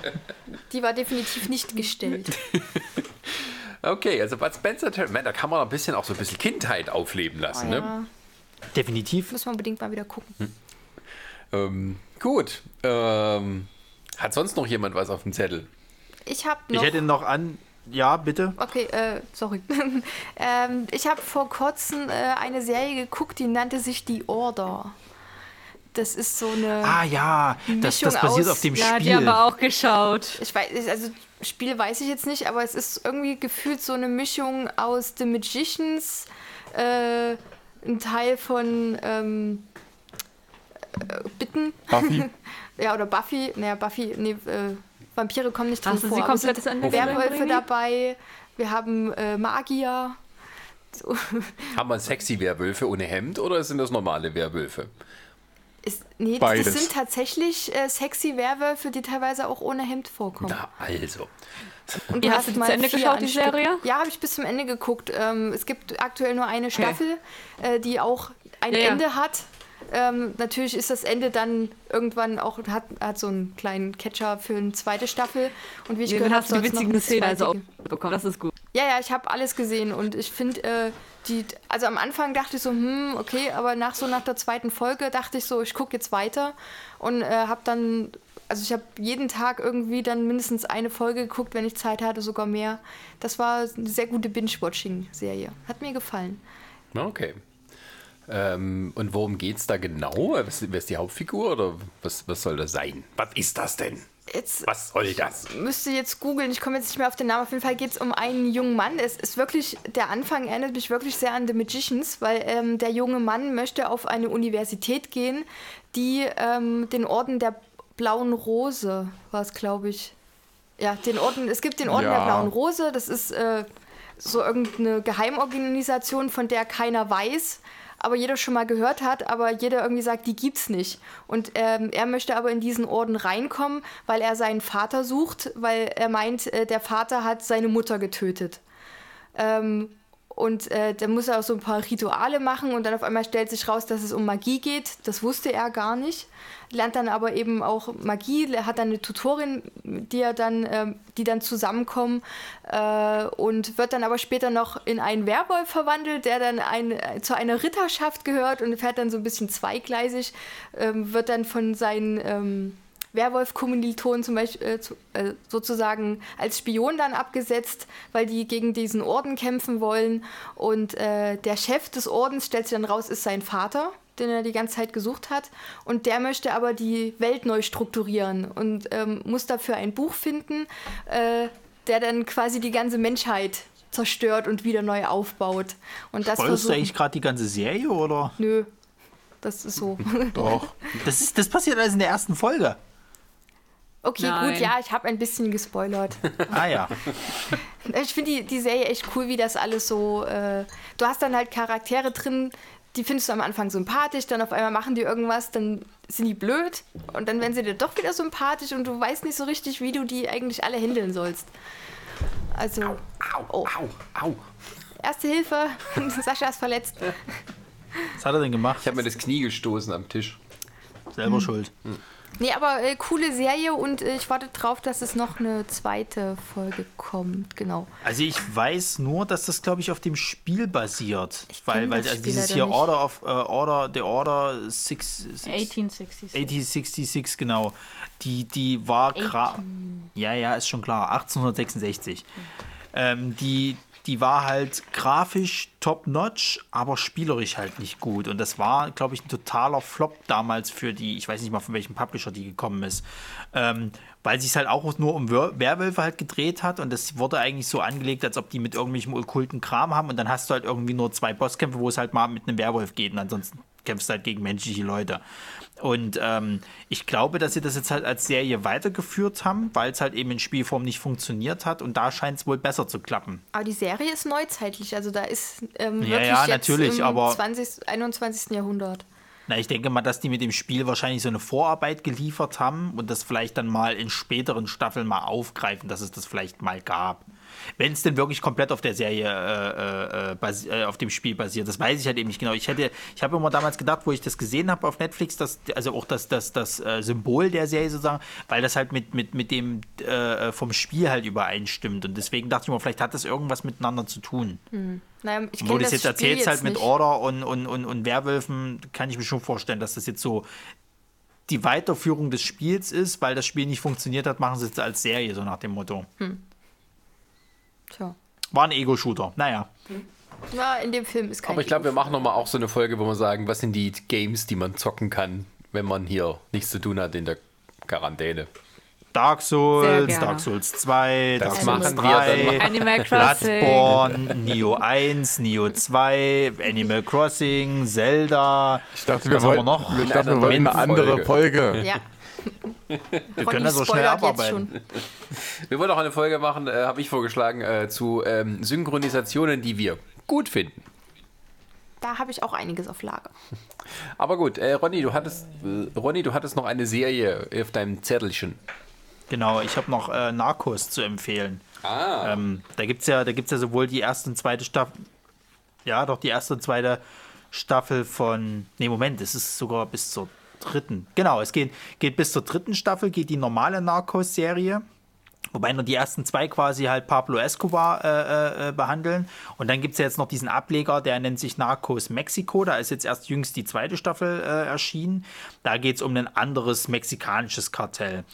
Die war definitiv nicht gestellt. Okay, also Bud Spencer, man, da kann man ein bisschen auch so ein bisschen Kindheit aufleben lassen. Ne? Ja, Definitiv. müssen wir unbedingt mal wieder gucken. Ähm, gut. Ähm, hat sonst noch jemand was auf dem Zettel? Ich habe Ich noch. hätte noch an. Ja, bitte. Okay, äh, sorry. ähm, ich habe vor kurzem äh, eine Serie geguckt, die nannte sich The Order. Das ist so eine. Ah ja, das, das Mischung basiert aus- auf dem Ja, die Spiel. haben wir auch geschaut. Ich weiß, also Spiel weiß ich jetzt nicht, aber es ist irgendwie gefühlt so eine Mischung aus The Magicians, äh, ein Teil von ähm, äh, Bitten. Buffy? Ja, oder Buffy. Naja, Buffy, nee, äh, Vampire kommen nicht drin Hast du vor. sie aber es komplett sind Werwölfe dabei. Wir haben äh, Magier. So. Haben wir sexy Werwölfe ohne Hemd oder sind das normale Werwölfe? Ist, nee, Beides. das sind tatsächlich äh, sexy Werwölfe, die teilweise auch ohne Hemd vorkommen. Na, also. Und Ja, hast du die mal zu Ende geschaut, die. Serie? Ja, habe ich bis zum Ende geguckt. Ähm, es gibt aktuell nur eine Staffel, äh, die auch ein Ja, ja. Ende hat. Ähm, natürlich ist das Ende dann irgendwann auch, hat, hat so einen kleinen Catcher für eine zweite Staffel. Und wie ich Den gehört habe, hast du die soll noch witzigen Szenen also auch bekommen. Das ist gut. ja, ja, ich habe alles gesehen und ich finde, äh, die, also am Anfang dachte ich so, hm, okay, aber nach so nach der zweiten Folge dachte ich so, ich gucke jetzt weiter und äh, habe dann, also ich habe jeden Tag irgendwie dann mindestens eine Folge geguckt, wenn ich Zeit hatte, sogar mehr. Das war eine sehr gute Binge-Watching-Serie. Hat mir gefallen. Okay. Ähm, und worum geht's da genau? Wer ist, die Hauptfigur oder was, was soll das sein? Was ist das denn? Jetzt Was soll das? müsste jetzt googeln, ich komme jetzt nicht mehr auf den Namen. Auf jeden Fall geht es um einen jungen Mann. Es ist wirklich, der Anfang erinnert mich wirklich sehr an The Magicians, weil ähm, der junge Mann möchte auf eine Universität gehen, die ähm, den Orden der Blauen Rose, war es, glaube ich. Ja, den Orden, es gibt den Orden Ja. der Blauen Rose, das ist äh, so irgendeine Geheimorganisation, von der keiner weiß, aber jeder schon mal gehört hat, aber jeder irgendwie sagt, die gibt's nicht. Und ähm, er möchte aber in diesen Orden reinkommen, weil er seinen Vater sucht, weil er meint, äh, der Vater hat seine Mutter getötet. Ähm, und äh, dann muss er auch so ein paar Rituale machen und dann auf einmal stellt sich raus, dass es um Magie geht. Das wusste er gar nicht. Lernt dann aber eben auch Magie, hat dann eine Tutorin, die er dann, ähm, die dann zusammenkommen äh, und wird dann aber später noch in einen Werwolf verwandelt, der dann ein, äh, zu einer Ritterschaft gehört und fährt dann so ein bisschen zweigleisig, ähm, wird dann von seinen ähm, Werwolf-Kommilitonen zum Beispiel äh, zu, äh, sozusagen als Spion dann abgesetzt, weil die gegen diesen Orden kämpfen wollen. Und äh, der Chef des Ordens stellt sich dann raus, ist sein Vater, den er die ganze Zeit gesucht hat. Und der möchte aber die Welt neu strukturieren und ähm, muss dafür ein Buch finden, äh, der dann quasi die ganze Menschheit zerstört und wieder neu aufbaut. Und das Spoilst du eigentlich gerade die ganze Serie oder? Nö, das ist so. Doch. Das, ist, das passiert alles in der ersten Folge. Okay, Nein. gut, ja, ich habe ein bisschen gespoilert. Ah ja. Ich finde die, die Serie echt cool, wie das alles so. Äh, du hast dann halt Charaktere drin, die findest du am Anfang sympathisch, dann auf einmal machen die irgendwas, dann sind die blöd und dann werden sie dir doch wieder sympathisch und du weißt nicht so richtig, wie du die eigentlich alle handeln sollst. Also, Au, Oh. au, au. erste Hilfe, Sascha ist verletzt. Was hat er denn gemacht? Ich habe mir das Knie gestoßen am Tisch. Selber schuld. Nee, aber äh, coole Serie und äh, ich warte drauf, dass es noch eine zweite Folge kommt. Genau. Also ich weiß nur, dass das, glaube ich, auf dem Spiel basiert. Ich weil weil das also Spiel dieses hier nicht. Order of äh, Order, The Order 6, 6 1866. 8066, genau. Die, die war gra- Ja, ja, ist schon klar. 1866. Ähm, die, die war halt grafisch top-notch, aber spielerisch halt nicht gut. Und das war, glaube ich, ein totaler Flop damals für die, ich weiß nicht mal von welchem Publisher die gekommen ist. Ähm, weil sich halt auch nur um Wer- Werwölfe halt gedreht hat und das wurde eigentlich so angelegt, als ob die mit irgendwelchem okkulten Kram haben und dann hast du halt irgendwie nur zwei Bosskämpfe, wo es halt mal mit einem Werwolf geht und ansonsten kämpfst du halt gegen menschliche Leute. Und ähm, ich glaube, dass sie das jetzt halt als Serie weitergeführt haben, weil es halt eben in Spielform nicht funktioniert hat und da scheint es wohl besser zu klappen. Aber die Serie ist neuzeitlich, also da ist ähm, Ja, wirklich ja, jetzt natürlich, im aber- 20., 21. Jahrhundert. Na, ich denke mal, dass die mit dem Spiel wahrscheinlich so eine Vorarbeit geliefert haben und das vielleicht dann mal in späteren Staffeln mal aufgreifen, dass es das vielleicht mal gab. Wenn es denn wirklich komplett auf der Serie, äh, äh, basi- äh, auf dem Spiel basiert, das weiß ich halt eben nicht genau. Ich hätte, ich habe immer damals gedacht, wo ich das gesehen habe auf Netflix, dass, also auch das, das, das äh, Symbol der Serie sozusagen, weil das halt mit, mit, mit dem äh, vom Spiel halt übereinstimmt. Und deswegen dachte ich mir, vielleicht hat das irgendwas miteinander zu tun. Naja, ich Wo du das jetzt Spiel erzählst, halt mit nicht. Order und, und, und, und Werwölfen, kann ich mir schon vorstellen, dass das jetzt so die Weiterführung des Spiels ist, weil das Spiel nicht funktioniert hat, machen sie es als Serie, so nach dem Motto. Tja. War ein Ego-Shooter. Naja. Ja, in dem Film ist kein Aber ich glaube, wir machen nochmal auch so eine Folge, wo wir sagen, was sind die Games, die man zocken kann, wenn man hier nichts zu tun hat in der Quarantäne. Dark Souls. Dark Souls 2, Das Dark Souls machen wir 3, dann. Animal Crossing. Bloodborne, Neo 1, Neo 2, Animal Crossing, Zelda. Ich dachte, wir wollten, noch? ich dachte, wir wollten eine andere Folge. Ja. Wir können da so schnell abarbeiten. Wir wollen auch eine Folge machen, äh, habe ich vorgeschlagen, äh, zu ähm, Synchronisationen, die wir gut finden. Da habe ich auch einiges auf Lager. Aber gut, äh, Ronny, du hattest, äh, Ronny, du hattest noch eine Serie auf deinem Zettelchen. Genau, ich habe noch äh, Narcos zu empfehlen. Ah. Ähm, da gibt es ja, da gibt's ja sowohl die erste und zweite Staffel. Ja, doch die erste und zweite Staffel von. Nee, Moment, es ist sogar bis zur dritten. Genau, es geht, geht bis zur dritten Staffel, geht die normale Narcos-Serie. Wobei nur die ersten zwei quasi halt Pablo Escobar äh, äh, behandeln. Und dann gibt es ja jetzt noch diesen Ableger, der nennt sich Narcos Mexico. Da ist jetzt erst jüngst die zweite Staffel äh, erschienen. Da geht es um ein anderes mexikanisches Kartell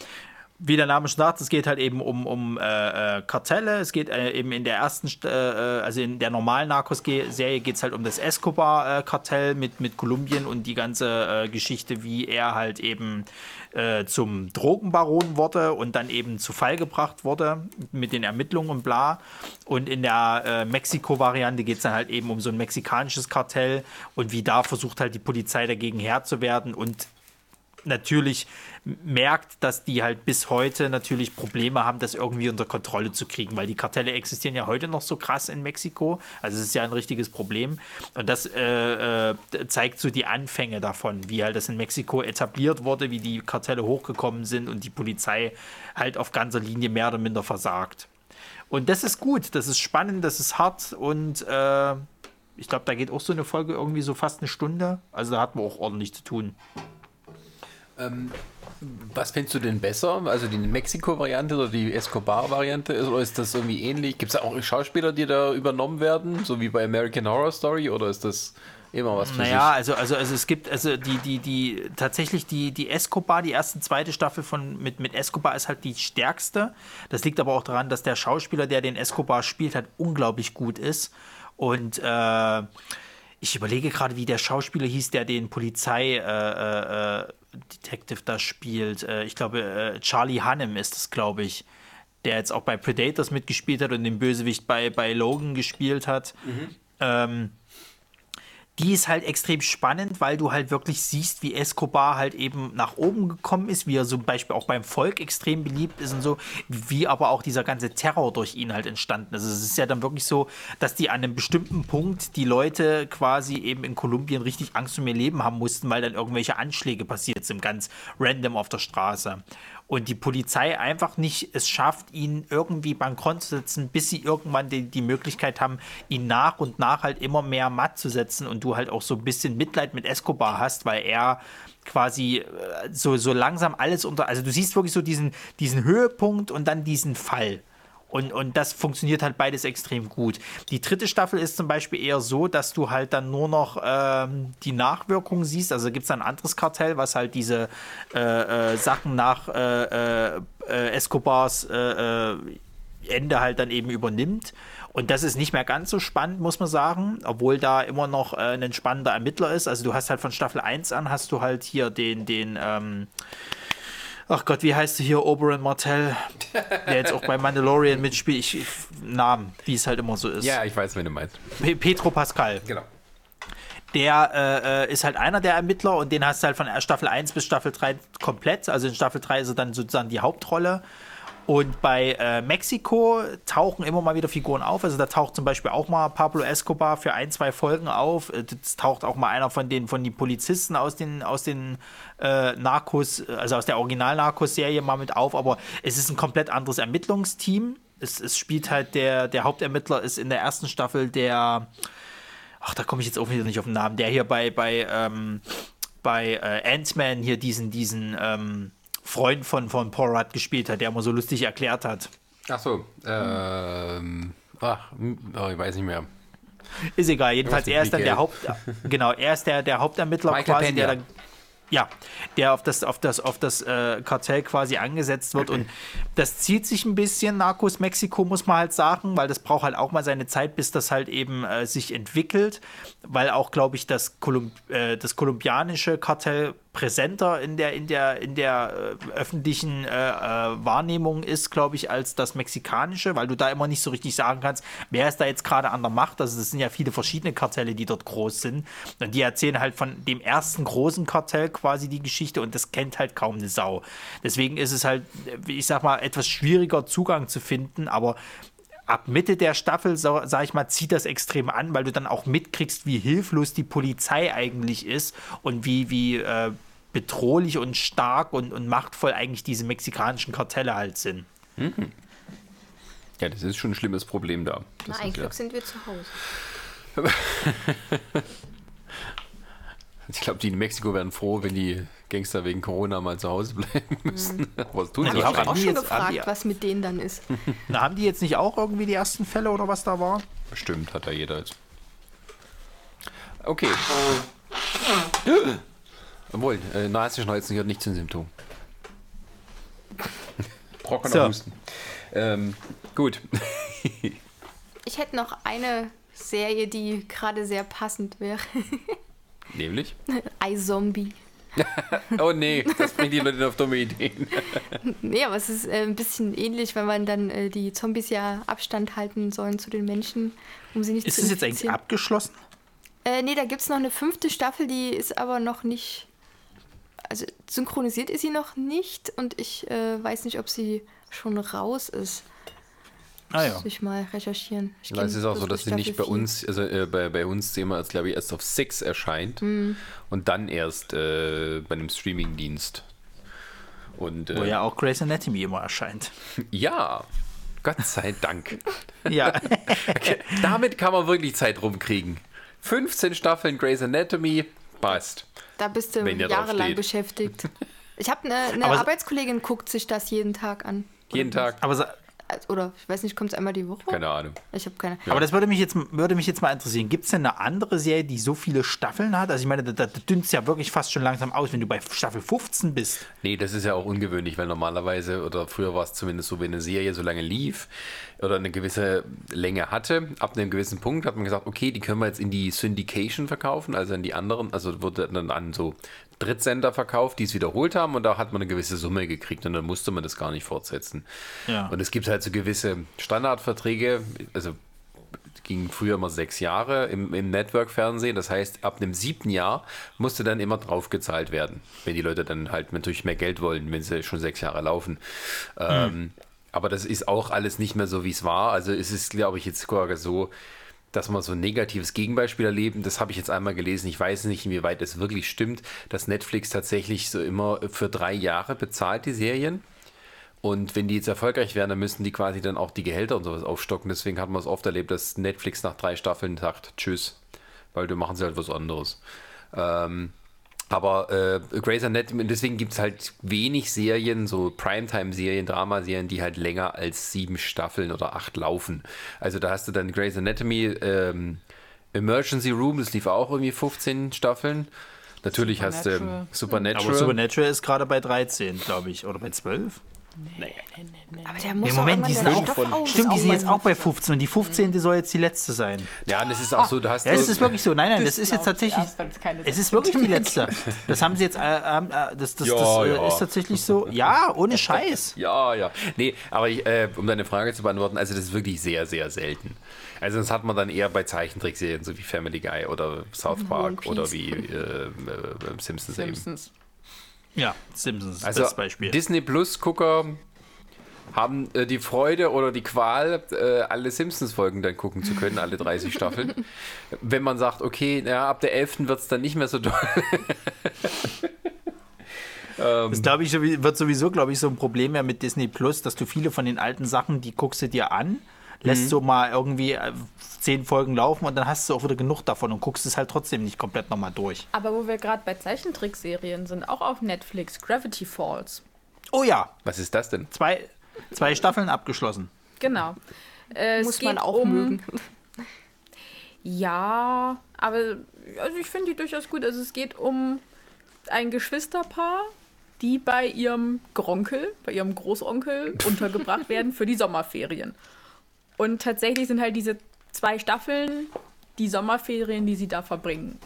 wie der Name schon sagt, es geht halt eben um, um äh, äh, Kartelle. Es geht äh, eben in der ersten, St- äh, äh, also in der normalen Narcos-Serie geht es halt um das Escobar-Kartell mit, mit Kolumbien und die ganze äh, Geschichte, wie er halt eben zum Drogenbaron wurde und dann eben zu Fall gebracht wurde mit den Ermittlungen und bla. Und in der Mexiko-Variante geht es dann halt eben um so ein mexikanisches Kartell und wie da versucht halt die Polizei dagegen Herr zu werden und natürlich merkt, dass die halt bis heute natürlich Probleme haben, das irgendwie unter Kontrolle zu kriegen, weil die Kartelle existieren ja heute noch so krass in Mexiko. Also es ist ja ein richtiges Problem. Und das äh, äh, zeigt so die Anfänge davon, wie halt das in Mexiko etabliert wurde, wie die Kartelle hochgekommen sind und die Polizei halt auf ganzer Linie mehr oder minder versagt. Und das ist gut, das ist spannend, das ist hart und äh, ich glaube, da geht auch so eine Folge irgendwie so fast eine Stunde. Also da hatten wir auch ordentlich zu tun. Was findest du denn besser? Also die Mexiko-Variante oder die Escobar-Variante? Oder ist das irgendwie ähnlich? Gibt es da auch Schauspieler, die da übernommen werden, so wie bei American Horror Story? Oder ist das immer was für Naja, also, also, also es gibt, also die, die, die, tatsächlich die, die Escobar, die erste und zweite Staffel von, mit, mit Escobar ist halt die stärkste. Das liegt aber auch daran, dass der Schauspieler, der den Escobar spielt, halt unglaublich gut ist. Und äh, ich überlege gerade, wie der Schauspieler hieß, der den Polizei äh, äh, äh, Detective da spielt. Äh, ich glaube, äh, Charlie Hannem ist es, glaube ich. Der jetzt auch bei Predators mitgespielt hat und den Bösewicht bei, bei Logan gespielt hat. Ähm, die ist halt extrem spannend, weil du halt wirklich siehst, wie Escobar halt eben nach oben gekommen ist, wie er zum Beispiel auch beim Volk extrem beliebt ist und so, wie aber auch dieser ganze Terror durch ihn halt entstanden ist. Also es ist ja dann wirklich so, dass die an einem bestimmten Punkt die Leute quasi eben in Kolumbien richtig Angst um ihr Leben haben mussten, weil dann irgendwelche Anschläge passiert sind, ganz random auf der Straße und die Polizei einfach nicht es schafft, ihn irgendwie bankrott zu setzen, bis sie irgendwann die, die Möglichkeit haben, ihn nach und nach halt immer mehr matt zu setzen und du halt auch so ein bisschen Mitleid mit Escobar hast, weil er quasi äh, so, so langsam alles unter, also du siehst wirklich so diesen, diesen Höhepunkt und dann diesen Fall. Und, und das funktioniert halt beides extrem gut. Die dritte Staffel ist zum Beispiel eher so, dass du halt dann nur noch ähm, die Nachwirkungen siehst. Also gibt es ein anderes Kartell, was halt diese äh, äh, Sachen nach äh, äh, äh Escobars äh, Ende halt dann eben übernimmt. Und das ist nicht mehr ganz so spannend, muss man sagen, obwohl da immer noch ein spannender Ermittler ist. Also du hast halt von Staffel 1 an, hast du halt hier den, den, ähm, ach Gott, wie heißt du hier, Oberyn Martell, der jetzt auch bei Mandalorian mitspielt. Ich, ich, Namen, wie es halt immer so ist. Ja, ich weiß, wen du meinst. Petro Pascal. Genau. Der äh, äh, ist halt einer der Ermittler und den hast du halt von Staffel 1 bis Staffel 3 komplett. Also in Staffel 3 ist er dann sozusagen die Hauptrolle. Und bei äh, Mexiko tauchen immer mal wieder Figuren auf. Also da taucht zum Beispiel auch mal Pablo Escobar für ein, zwei Folgen auf. Es taucht auch mal einer von den, von den Polizisten aus den, aus den äh, Narcos, also aus der Original-Narcos-Serie mal mit auf. Aber es ist ein komplett anderes Ermittlungsteam. Es, es spielt halt der, der Hauptermittler ist in der ersten Staffel der, ach, da komme ich jetzt auch wieder nicht auf den Namen, der hier bei, bei, ähm, bei äh, Ant-Man hier diesen, diesen, ähm, Freund von, von Paul Rudd gespielt hat, der immer so lustig erklärt hat. Ach so, ähm, ach, oh, ich weiß nicht mehr. Ist egal, jedenfalls er ist dann der Haupt, genau, er ist der, der Hauptermittler Michael quasi, Pena. der dann ja, der auf das, auf das, auf das äh, Kartell quasi angesetzt wird. Und das zieht sich ein bisschen, Narcos Mexiko, muss man halt sagen, weil das braucht halt auch mal seine Zeit, bis das halt eben äh, sich entwickelt. Weil auch, glaube ich, das, Kolumb äh, das kolumbianische Kartell präsenter in der, in der, in der äh, öffentlichen äh, äh, Wahrnehmung ist, glaube ich, als das mexikanische, weil du da immer nicht so richtig sagen kannst, wer ist da jetzt gerade an der Macht. Also es sind ja viele verschiedene Kartelle, die dort groß sind. Und die erzählen halt von dem ersten großen Kartell quasi die Geschichte und das kennt halt kaum eine Sau. Deswegen ist es halt, ich sag mal, etwas schwieriger Zugang zu finden, aber ab Mitte der Staffel, so, sag ich mal, zieht das extrem an, weil du dann auch mitkriegst, wie hilflos die Polizei eigentlich ist und wie, wie äh, bedrohlich und stark und, und machtvoll eigentlich diese mexikanischen Kartelle halt sind. Mhm. Ja, das ist schon ein schlimmes Problem da. Na, Das ein ist Glück ja, sind wir zu Hause. ich glaube, die in Mexiko wären froh, wenn die Gangster wegen Corona mal zu Hause bleiben müssen. Was tun Na, sie haben wahrscheinlich? Auch schon gefragt, die- was mit denen dann ist. Na, haben die jetzt nicht auch irgendwie die ersten Fälle oder was da war? Stimmt, hat da jeder jetzt. Okay. Obwohl, äh, Nasenschneuzen gehört nicht zum Symptom. Trockener So. Husten. Ähm, gut. Ich hätte noch eine Serie, die gerade sehr passend wäre. Nämlich? iZombie. Oh nee, das bringt die Leute auf dumme Ideen. Nee, aber es ist äh, ein bisschen ähnlich, weil man dann äh, die Zombies ja Abstand halten sollen zu den Menschen, um sie nicht Ist zu das jetzt eigentlich abgeschlossen? Äh, nee, da gibt es noch eine fünfte Staffel, die ist aber noch nicht. Also synchronisiert ist sie noch nicht und ich äh, weiß nicht, ob sie schon raus ist. Ah ja. Muss ich mal recherchieren. Ich Ja, kenn es ist auch so, dass sie nicht bei uns, also äh, bei, bei uns sehen wir jetzt, glaube ich, erst auf Six erscheint Mhm. und dann erst äh, bei einem Streamingdienst. Und Wo äh, ja auch Grey's Anatomy immer erscheint. ja, Gott sei Dank. Ja. Damit kann man wirklich Zeit rumkriegen. 15 Staffeln Grey's Anatomy, passt. Da bist du jahrelang beschäftigt. Ich habe eine, eine Aber- Arbeitskollegin, guckt sich das jeden Tag an. Jeden Tag. Aber Oder ich weiß nicht, kommt es einmal die Woche? Keine Ahnung. Ich habe keine. Aber das würde mich jetzt, würde mich jetzt mal interessieren. Gibt es denn eine andere Serie, die so viele Staffeln hat? Also ich meine, da, da dünnt es ja wirklich fast schon langsam aus, wenn du bei Staffel 15 bist. Nee, das ist ja auch ungewöhnlich, weil normalerweise, oder früher war es zumindest so, wenn eine Serie so lange lief oder eine gewisse Länge hatte, ab einem gewissen Punkt hat man gesagt, okay, die können wir jetzt in die Syndication verkaufen, also in die anderen, also wurde dann an so Drittsender verkauft, die es wiederholt haben und da hat man eine gewisse Summe gekriegt und dann musste man das gar nicht fortsetzen. Ja. Und es gibt halt so gewisse Standardverträge, also ging früher immer sechs Jahre im, im Network-Fernsehen. Das heißt, ab dem siebten Jahr musste dann immer draufgezahlt werden, wenn die Leute dann halt natürlich mehr Geld wollen, wenn sie schon sechs Jahre laufen. Ähm, aber das ist auch alles nicht mehr so, wie es war. Also es ist, glaube ich, jetzt sogar so, dass man so ein negatives Gegenbeispiel erleben. Das habe ich jetzt einmal gelesen. Ich weiß nicht, inwieweit es wirklich stimmt, dass Netflix tatsächlich so immer für drei Jahre bezahlt, die Serien. Und wenn die jetzt erfolgreich werden, dann müssen die quasi dann auch die Gehälter und sowas aufstocken. Deswegen hat man es oft erlebt, dass Netflix nach drei Staffeln sagt, tschüss, weil du machen sie halt was anderes. Ähm, aber äh, Grey's Anatomy, deswegen gibt es halt wenig Serien, so Primetime-Serien, Dramaserien, die halt länger als sieben Staffeln oder acht laufen. Also da hast du dann Grey's Anatomy, ähm, Emergency Room, das lief auch irgendwie 15 Staffeln. Natürlich hast du ähm, Supernatural. Aber Supernatural ist gerade bei 13, glaube ich, oder bei 12. Aber der muss Nee, Moment, die sind auch, Stoff aus. stimmt, die sind jetzt Auch bei 15 und die 15. soll jetzt die letzte sein. ja, und es ist auch so, du hast Ja, es so- ist wirklich so. Nein, nein, das, ist jetzt tatsächlich. es keine Es ist wirklich die letzte. Das haben sie jetzt. Äh, äh, das das, Ja, das äh, ja. ist tatsächlich so. Ja, ohne Scheiß. Ja, ja. Nee, aber ich, äh, um deine Frage zu beantworten, also das ist wirklich sehr, sehr selten. Also das hat man dann eher bei Zeichentrickserien, so wie Family Guy oder South Park Piece. oder wie äh, äh, Simpsons, eben. Ja, Simpsons, Also das Beispiel. Disney Plus Gucker haben äh, die Freude oder die Qual, äh, alle Simpsons-Folgen dann gucken zu können, alle 30 Staffeln. Wenn man sagt, okay, ja, ab der 11. wird es dann nicht mehr so doll. Das glaube ich wird sowieso, glaube ich, so ein Problem ja mit Disney Plus, dass du viele von den alten Sachen, die guckst du dir an, lässt so mal irgendwie äh, zehn Folgen laufen und dann hast du auch wieder genug davon und guckst es halt trotzdem nicht komplett nochmal durch. Aber wo wir gerade bei Zeichentrickserien sind, auch auf Netflix, Gravity Falls. Oh ja, Was ist das denn? zwei, zwei Staffeln abgeschlossen. Genau. Äh, es Muss man auch um, mögen. Ja, aber also ich finde die durchaus gut. Also es geht um ein Geschwisterpaar, die bei ihrem Gronkel, bei ihrem Großonkel untergebracht werden für die Sommerferien. Und tatsächlich sind halt diese zwei Staffeln die Sommerferien, die sie da verbringen.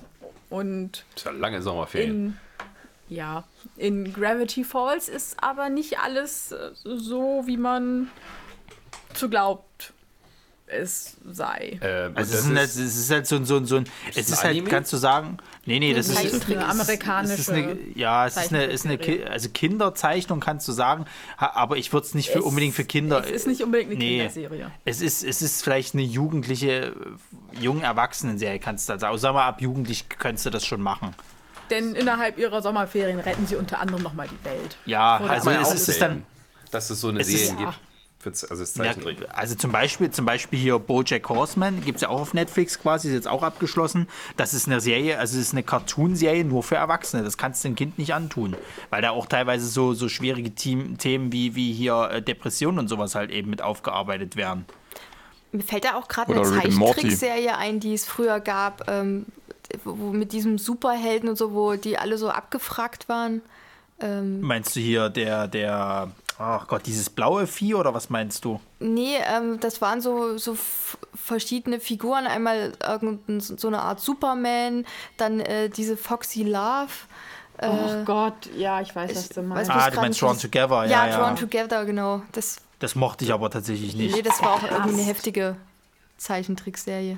Und Das ist ja lange Sommerferien. in, ja, in Gravity Falls ist aber nicht alles äh, so, wie man zu glaubt, es sei. Äh, und Also das es ist, halt, ist- es ist halt so, ein- so, ein- so ein. Es ein ist halt, Anime? kannst du sagen. Nee, nee, das ist. Zeichentrick, eine amerikanische. Es ist eine, ja, es ist eine, ist eine Ki- also Kinderzeichnung, kannst du sagen, aber ich würde es nicht für, Es- unbedingt für Kinder. Es ist nicht unbedingt eine Nee. Kinderserie. Es ist, es ist vielleicht eine jugendliche, äh, jungen Erwachsenenserie, kannst du da sagen. Also, sag mal, ab jugendlich könntest du das schon machen. Denn innerhalb ihrer Sommerferien retten sie unter anderem nochmal die Welt. Ja, Oder also es, es ist dann. dass es so eine es ist- Serien ja. Z- also das Ja, also zum Beispiel, zum Beispiel hier Bojack Horseman, gibt es ja auch auf Netflix quasi, ist jetzt auch abgeschlossen. Das ist eine Serie, also es ist eine Cartoon-Serie nur für Erwachsene. Das kannst du dem Kind nicht antun. Weil da auch teilweise so, so schwierige Team, Themen wie, wie hier äh, Depressionen und sowas halt eben mit aufgearbeitet werden. Mir fällt da auch gerade eine. Zeichentrickserie ein, die es früher gab, ähm, wo, wo mit diesem Superhelden und so, wo die alle so abgefragt waren. Ähm, Meinst du hier der, der, ach Gott, dieses blaue Vieh oder was meinst du? nee, ähm, das waren so, so verschiedene Figuren. Einmal irgendein, so eine Art Superman, dann äh, diese Foxy Love. Äh, Oh Gott, ja, ich weiß, was du meinst. Ah, du meinst Drawn Together, ja, Ja, ja. Drawn Together, genau. Das, Das mochte ich aber tatsächlich nicht. nee, das war auch irgendwie eine heftige Zeichentrickserie.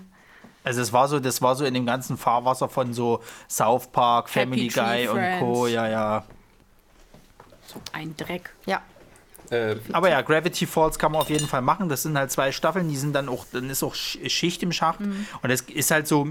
Also es war so, das war so in dem ganzen Fahrwasser von so South Park, Happy Family Tree Guy und Co. Ja, ja. Ein Dreck. Ja. Äh, Aber ja, Gravity Falls kann man auf jeden Fall machen. Das sind halt zwei Staffeln, die sind dann auch, dann ist auch Sch- Schicht im Schacht. Und es ist halt so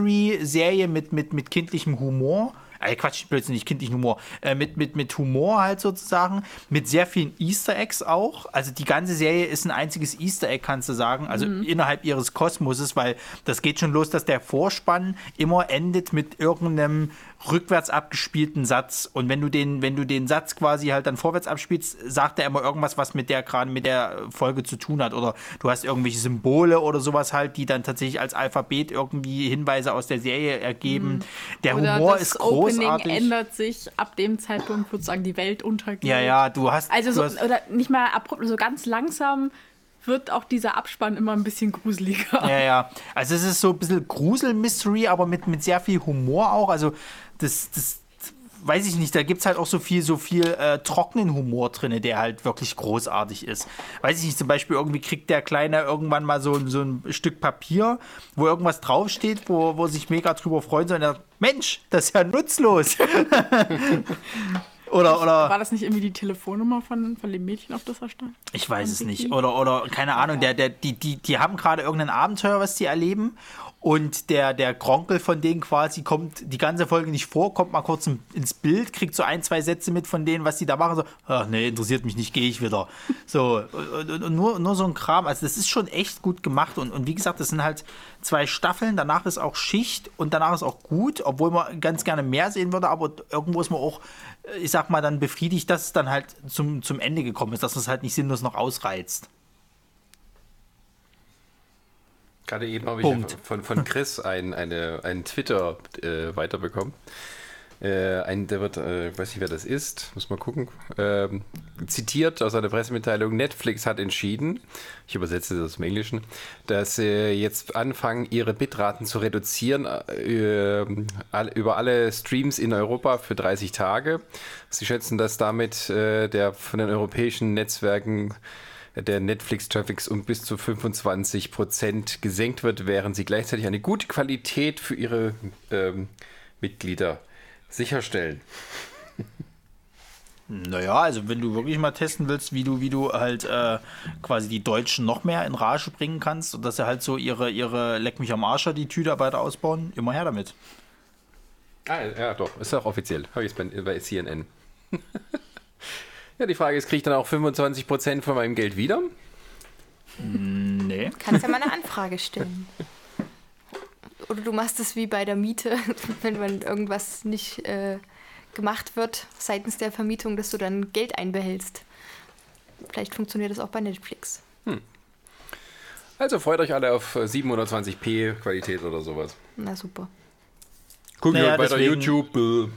Mystery-Serie mit, mit, mit kindlichem Humor. Äh, Quatsch, Blödsinn, nicht kindlichen Humor. Äh, mit, mit, mit Humor halt sozusagen. Mit sehr vielen Easter Eggs auch. Also die ganze Serie ist ein einziges Easter Egg, kannst du sagen. Also innerhalb ihres Kosmoses, weil das geht schon los, dass der Vorspann immer endet mit irgendeinem rückwärts abgespielten Satz. Und wenn du den, wenn du den Satz quasi halt dann vorwärts abspielst, sagt er immer irgendwas, was mit der gerade mit der Folge zu tun hat. Oder du hast irgendwelche Symbole oder sowas halt, die dann tatsächlich als Alphabet irgendwie Hinweise aus der Serie ergeben. Der Oder Humor ist Opening großartig. ändert sich ab dem Zeitpunkt, wo sozusagen die Welt untergeht. Ja, ja, du hast. Also so, hast oder nicht mal abrupt, so ganz langsam wird auch dieser Abspann immer ein bisschen gruseliger. Ja, ja. Also es ist so ein bisschen Grusel-Mystery, aber mit, mit sehr viel Humor auch. Also das, das weiß ich nicht, da gibt es halt auch so viel, so viel äh, trockenen Humor drin, der halt wirklich großartig ist. Weiß ich nicht, zum Beispiel irgendwie kriegt der Kleine irgendwann mal so, so ein Stück Papier, wo irgendwas draufsteht, wo, wo sich mega drüber freuen soll. Und er sagt, Mensch, das ist ja nutzlos. oder, oder. War das nicht irgendwie die Telefonnummer von, von dem Mädchen, auf das er stand? Ich weiß es nicht. Oder, oder keine Ahnung, der, der, die, die, die haben gerade irgendein Abenteuer, was die erleben. Und der, der Kronkel von denen quasi kommt die ganze Folge nicht vor, kommt mal kurz ins Bild, kriegt so ein, zwei Sätze mit von denen, was die da machen. So, ach nee, interessiert mich nicht, gehe ich wieder. So, und, und, und nur, nur so ein Kram. Also, das ist schon echt gut gemacht. Und, und wie gesagt, das sind halt zwei Staffeln. Danach ist auch Schicht und danach ist auch gut, obwohl man ganz gerne mehr sehen würde. Aber irgendwo ist man auch, äh, ich sag mal, dann befriedigt, dass es dann halt zum, zum Ende gekommen ist, dass man es halt nicht sinnlos noch ausreizt. Gerade eben habe Punkt. ich von, von Chris ein, eine, einen Twitter äh, weiterbekommen. Äh, ein, der wird, äh, ich weiß nicht, wer das ist, muss mal gucken. Ähm, zitiert aus einer Pressemitteilung: Netflix hat entschieden, ich übersetze das dem Englischen, dass sie jetzt anfangen, ihre Bitraten zu reduzieren äh, all, über alle Streams in Europa für 30 Tage. Sie schätzen, dass damit äh, der von den europäischen Netzwerken der Netflix-Traffics um bis zu 25 Prozent gesenkt wird, während sie gleichzeitig eine gute Qualität für ihre ähm, Mitglieder sicherstellen. Naja, also wenn du wirklich mal testen willst, wie du, wie du halt äh, quasi die Deutschen noch mehr in Rage bringen kannst und dass sie halt so ihre, ihre Leck mich am Arscher die Tüte weiter ausbauen, immer her damit. Ah, ja, doch, ist auch offiziell. Habe ich jetzt bei, bei CNN. ja, die Frage ist, kriege ich dann auch 25 Prozent von meinem Geld wieder? Nee. Kannst ja mal eine Anfrage stellen. Oder du machst es wie bei der Miete, wenn man irgendwas nicht äh, gemacht wird seitens der Vermietung, dass du dann Geld einbehältst. Vielleicht funktioniert das auch bei Netflix. Also freut euch alle auf äh, 720p Qualität oder sowas. Na super. Guckt Naja, ihr bei der deswegen- YouTube.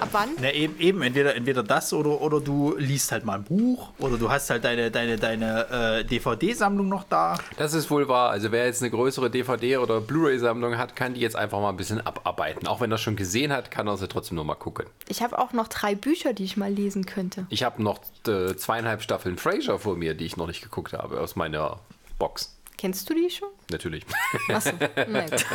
Ab wann? Na, eben, eben entweder, entweder das oder, oder du liest halt mal ein Buch oder du hast halt deine, deine, deine äh, DVD-Sammlung noch da. Das ist wohl wahr. Also wer jetzt eine größere DVD oder Blu-ray-Sammlung hat, kann die jetzt einfach mal ein bisschen abarbeiten. Auch wenn er schon gesehen hat, kann er sie trotzdem noch mal gucken. Ich habe auch noch drei Bücher, die ich mal lesen könnte. Ich habe noch äh, zweieinhalb Staffeln Frasier vor mir, die ich noch nicht geguckt habe, aus meiner Box. Kennst du die schon? Natürlich. Achso. Gut.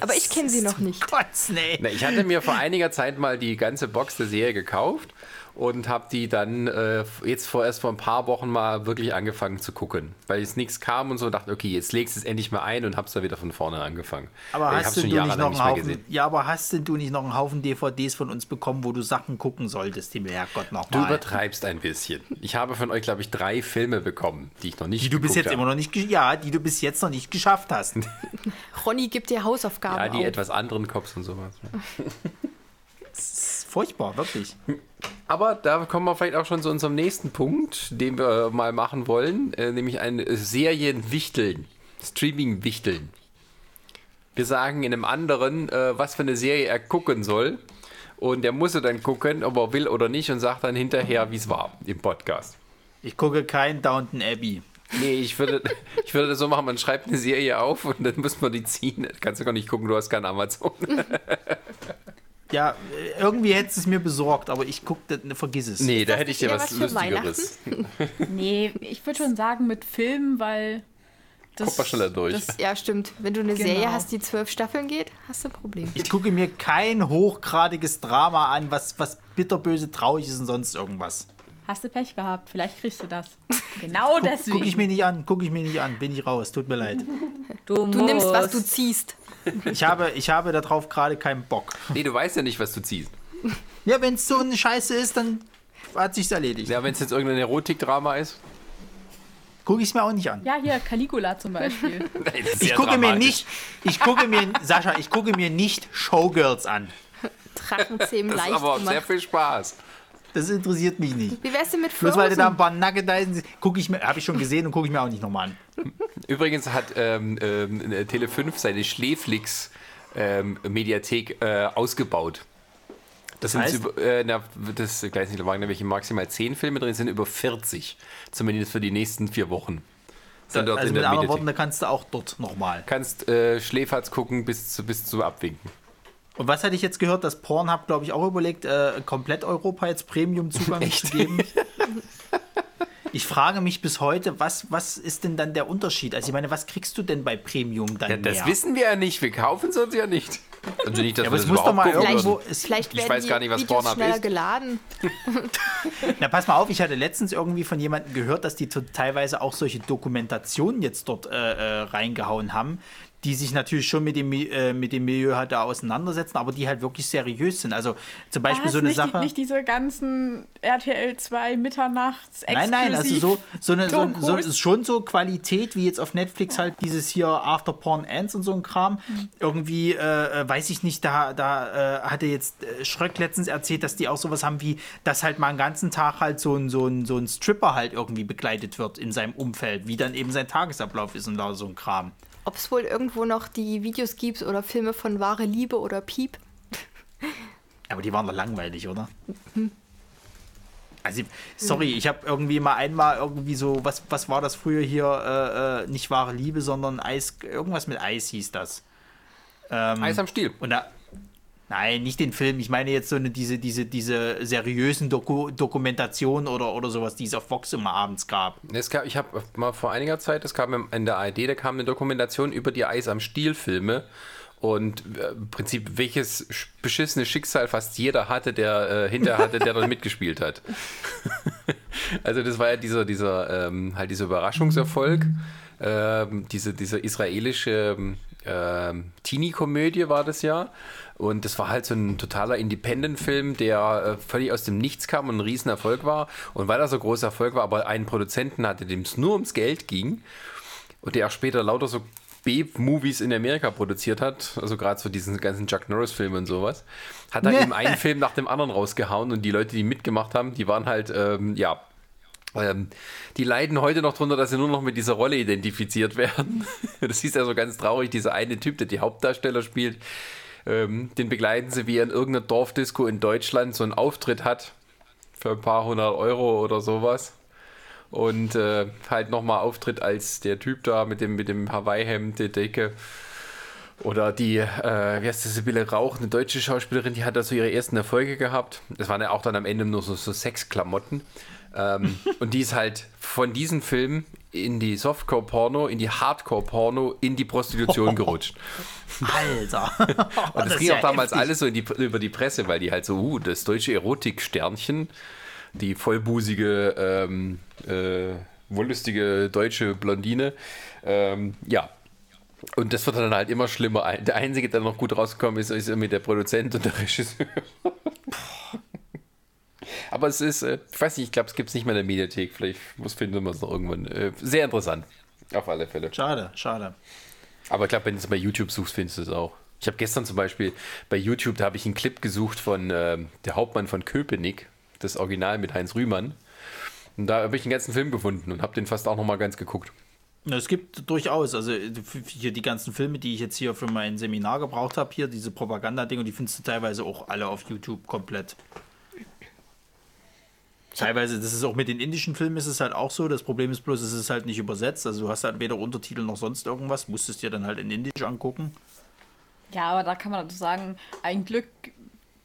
Aber ich kenne sie noch nicht. Gott, nee. Na, ich hatte mir vor einiger Zeit mal die ganze Box der Serie gekauft und habe die dann äh, jetzt vorerst vor ein paar Wochen mal wirklich angefangen zu gucken, weil jetzt nichts kam und so und dachte, okay, jetzt legst du es endlich mal ein und hab's da wieder von vorne angefangen. Aber ich hast du nicht noch einen mehr Haufen, ja, aber hast denn du nicht noch einen Haufen DVDs von uns bekommen, wo du Sachen gucken solltest, die Herrgott Du nochmal. übertreibst ein bisschen. Ich habe von euch, glaube ich, drei Filme bekommen, die ich noch nicht Die du bis jetzt habe. immer noch nicht, ja, die du bis jetzt noch nicht geschafft hast. Ronny gibt dir Hausaufgaben Ja, die auf. etwas anderen Cops und sowas. Furchtbar, wirklich. Aber da kommen wir vielleicht auch schon zu unserem nächsten Punkt, den wir mal machen wollen, äh, nämlich ein Serienwichteln, Streaming-Wichteln. Wir sagen in einem anderen, äh, was für eine Serie er gucken soll. Und der muss dann gucken, ob er will oder nicht, und sagt dann hinterher, wie es war im Podcast. Ich gucke kein Downton Abbey. Nee, ich würde, ich würde das so machen, man schreibt eine Serie auf und dann muss man die ziehen. Kannst du gar nicht gucken, du hast kein Amazon. Ja, irgendwie hättest du es mir besorgt, aber ich gucke, vergiss es. Nee, da hätte ich dir was was für Lustigeres. Nee, ich würde schon sagen mit Filmen, weil das, Kommt man schneller durch. Das, Ja, stimmt. Wenn du eine Genau. Serie hast, die zwölf Staffeln geht, hast du ein Problem. Ich gucke mir kein hochgradiges Drama an, was, was bitterböse traurig ist und sonst irgendwas. hast du Pech gehabt, vielleicht kriegst du das. Genau deswegen. Gucke ich mir nicht an, gucke ich mir nicht an, bin ich raus, tut mir leid. Du, Du nimmst, was du ziehst. Ich habe, ich habe darauf gerade keinen Bock. Nee, du weißt ja nicht, was du ziehst. Ja, wenn es so eine Scheiße ist, dann hat sich's erledigt. Ja, wenn es jetzt irgendein Erotikdrama ist. Gucke ich es mir auch nicht an. Ja, hier, Caligula zum Beispiel. Ich gucke mir nicht, ich gucke mir, Sascha, ich gucke mir nicht Showgirls an. Drachenzähmen Das ist leicht aber sehr gemacht. viel Spaß. Das interessiert mich nicht. Wie wär's denn mit Bloß weil du da ein Frozen? paar Nugget sind, gucke ich mir, habe ich schon gesehen und gucke ich mir auch nicht nochmal an. Übrigens hat ähm, ähm, Tele5 seine Schläflix-Mediathek äh, ausgebaut. Das, sind heißt? über, äh, na, das ich weiß nicht, da waren nämlich maximal 10 Filme drin, es sind über 40. Zumindest für die nächsten vier Wochen. Sind dort also in mit der anderen Mediathek. Worten, da kannst du auch dort nochmal. kannst äh, Schläferz gucken bis zu, bis zu Abwinken. Und was hatte ich jetzt gehört, dass Pornhub, glaube ich, auch überlegt, äh, komplett Europa jetzt Premium-Zugang zu geben? Ich frage mich bis heute, was, was ist denn dann der Unterschied? Also ich meine, was kriegst du denn bei Premium dann Ja, das mehr? wissen wir ja nicht. Wir kaufen es uns ja nicht. Also nicht, dass Ja, aber wir es das muss doch mal irgendwo- es- Vielleicht ich weiß gar nicht, was Videos Pornhub schneller ist. geladen. Na, pass mal auf, ich hatte letztens irgendwie von jemandem gehört, dass die teilweise auch solche Dokumentationen jetzt dort äh, äh, reingehauen haben, die sich natürlich schon mit dem, äh, mit dem Milieu halt da auseinandersetzen, aber die halt wirklich seriös sind. Also zum Beispiel Was? so eine nicht, Sache. Nicht diese ganzen RTL 2 Mitternachts Nein, nein, also so, so eine so, so, ist schon so Qualität wie jetzt auf Netflix halt dieses hier After Porn Ends und so ein Kram. Irgendwie, äh, äh, weiß ich nicht, da, da äh, hatte jetzt äh, Schröck letztens erzählt, dass die auch sowas haben wie, dass halt mal einen ganzen Tag halt so ein, so ein, so ein Stripper halt irgendwie begleitet wird in seinem Umfeld, wie dann eben sein Tagesablauf ist und da so ein Kram. Ob es wohl irgendwo noch die Videos gibt oder Filme von Wahre Liebe oder Piep. Aber die waren doch langweilig, oder? Also, sorry, ich habe irgendwie mal einmal irgendwie so, was, was war das früher hier? Äh, äh, nicht wahre Liebe, sondern Eis, irgendwas mit Eis hieß das. Ähm, Eis am Stiel. Und da, nein, nicht den Film. Ich meine jetzt so eine, diese, diese, diese seriösen Doku Dokumentationen oder, oder sowas, die es auf Vox immer abends gab. Es gab, ich habe mal vor einiger Zeit, es kam in der ARD, da kam eine Dokumentation über die Eis am Stiel-Filme. Und äh, im Prinzip, welches sch- beschissene Schicksal fast jeder hatte, der äh, hinter hatte, der dort mitgespielt hat. also das war ja dieser, dieser, ähm, halt dieser Überraschungserfolg. Ähm, diese, diese israelische ähm, Teenie-Komödie war das ja. Und das war halt so ein totaler Independent-Film, der äh, völlig aus dem Nichts kam und ein Riesenerfolg war. Und weil er so großer Erfolg war, aber einen Produzenten hatte, dem es nur ums Geld ging und der auch später lauter so B-Movies in Amerika produziert hat, also gerade so diesen ganzen Chuck Norris-Film und sowas, hat er eben einen Film nach dem anderen rausgehauen und die Leute, die mitgemacht haben, die waren halt, ähm, ja, ähm, die leiden heute noch drunter, dass sie nur noch mit dieser Rolle identifiziert werden. Das ist ja so ganz traurig, dieser eine Typ, der die Hauptdarsteller spielt, ähm, den begleiten sie, wie er in irgendeiner Dorfdisco in Deutschland so einen Auftritt hat für ein paar hundert Euro oder sowas. Und äh, halt nochmal auftritt als der Typ da mit dem, mit dem Hawaii-Hemd, der Decke. Oder die, äh, wie heißt das, Sibylle Rauch, eine deutsche Schauspielerin, die hat da so ihre ersten Erfolge gehabt. Das waren ja auch dann am Ende nur so, so Sexklamotten. Ähm, und die ist halt von diesem Film in die Softcore-Porno, in die Hardcore-Porno, in die Prostitution gerutscht. Alter. Und das, ging auch damals alles so die, über die Presse, weil die halt so, uh, das deutsche Erotiksternchen, die vollbusige, ähm, äh, wollüstige deutsche Blondine, ähm, ja. Und das wird dann halt immer schlimmer. Der Einzige, der noch gut rausgekommen ist, ist irgendwie der Produzent und der Regisseur. Aber es ist, äh, ich weiß nicht, ich glaube, es gibt es nicht mehr in der Mediathek. Vielleicht muss finden wir es noch irgendwann. Äh, sehr interessant. Auf alle Fälle. Schade, schade. Aber ich glaube, wenn du es bei YouTube suchst, findest du es auch. Ich habe gestern zum Beispiel bei YouTube, da habe ich einen Clip gesucht von ähm, der Hauptmann von Köpenick, das Original mit Heinz Rühmann. Und da habe ich den ganzen Film gefunden und habe den fast auch nochmal ganz geguckt. Es gibt durchaus, also äh, hier die ganzen Filme, die ich jetzt hier für mein Seminar gebraucht habe, hier diese Propaganda-Dinge, die findest du teilweise auch alle auf YouTube komplett. Teilweise, das ist auch mit den indischen Filmen ist es halt auch so. Das Problem ist bloß, es ist halt nicht übersetzt. Also du hast halt weder Untertitel noch sonst irgendwas, musstest dir dann halt in Indisch angucken. Ja, aber da kann man dazu sagen, ein Glück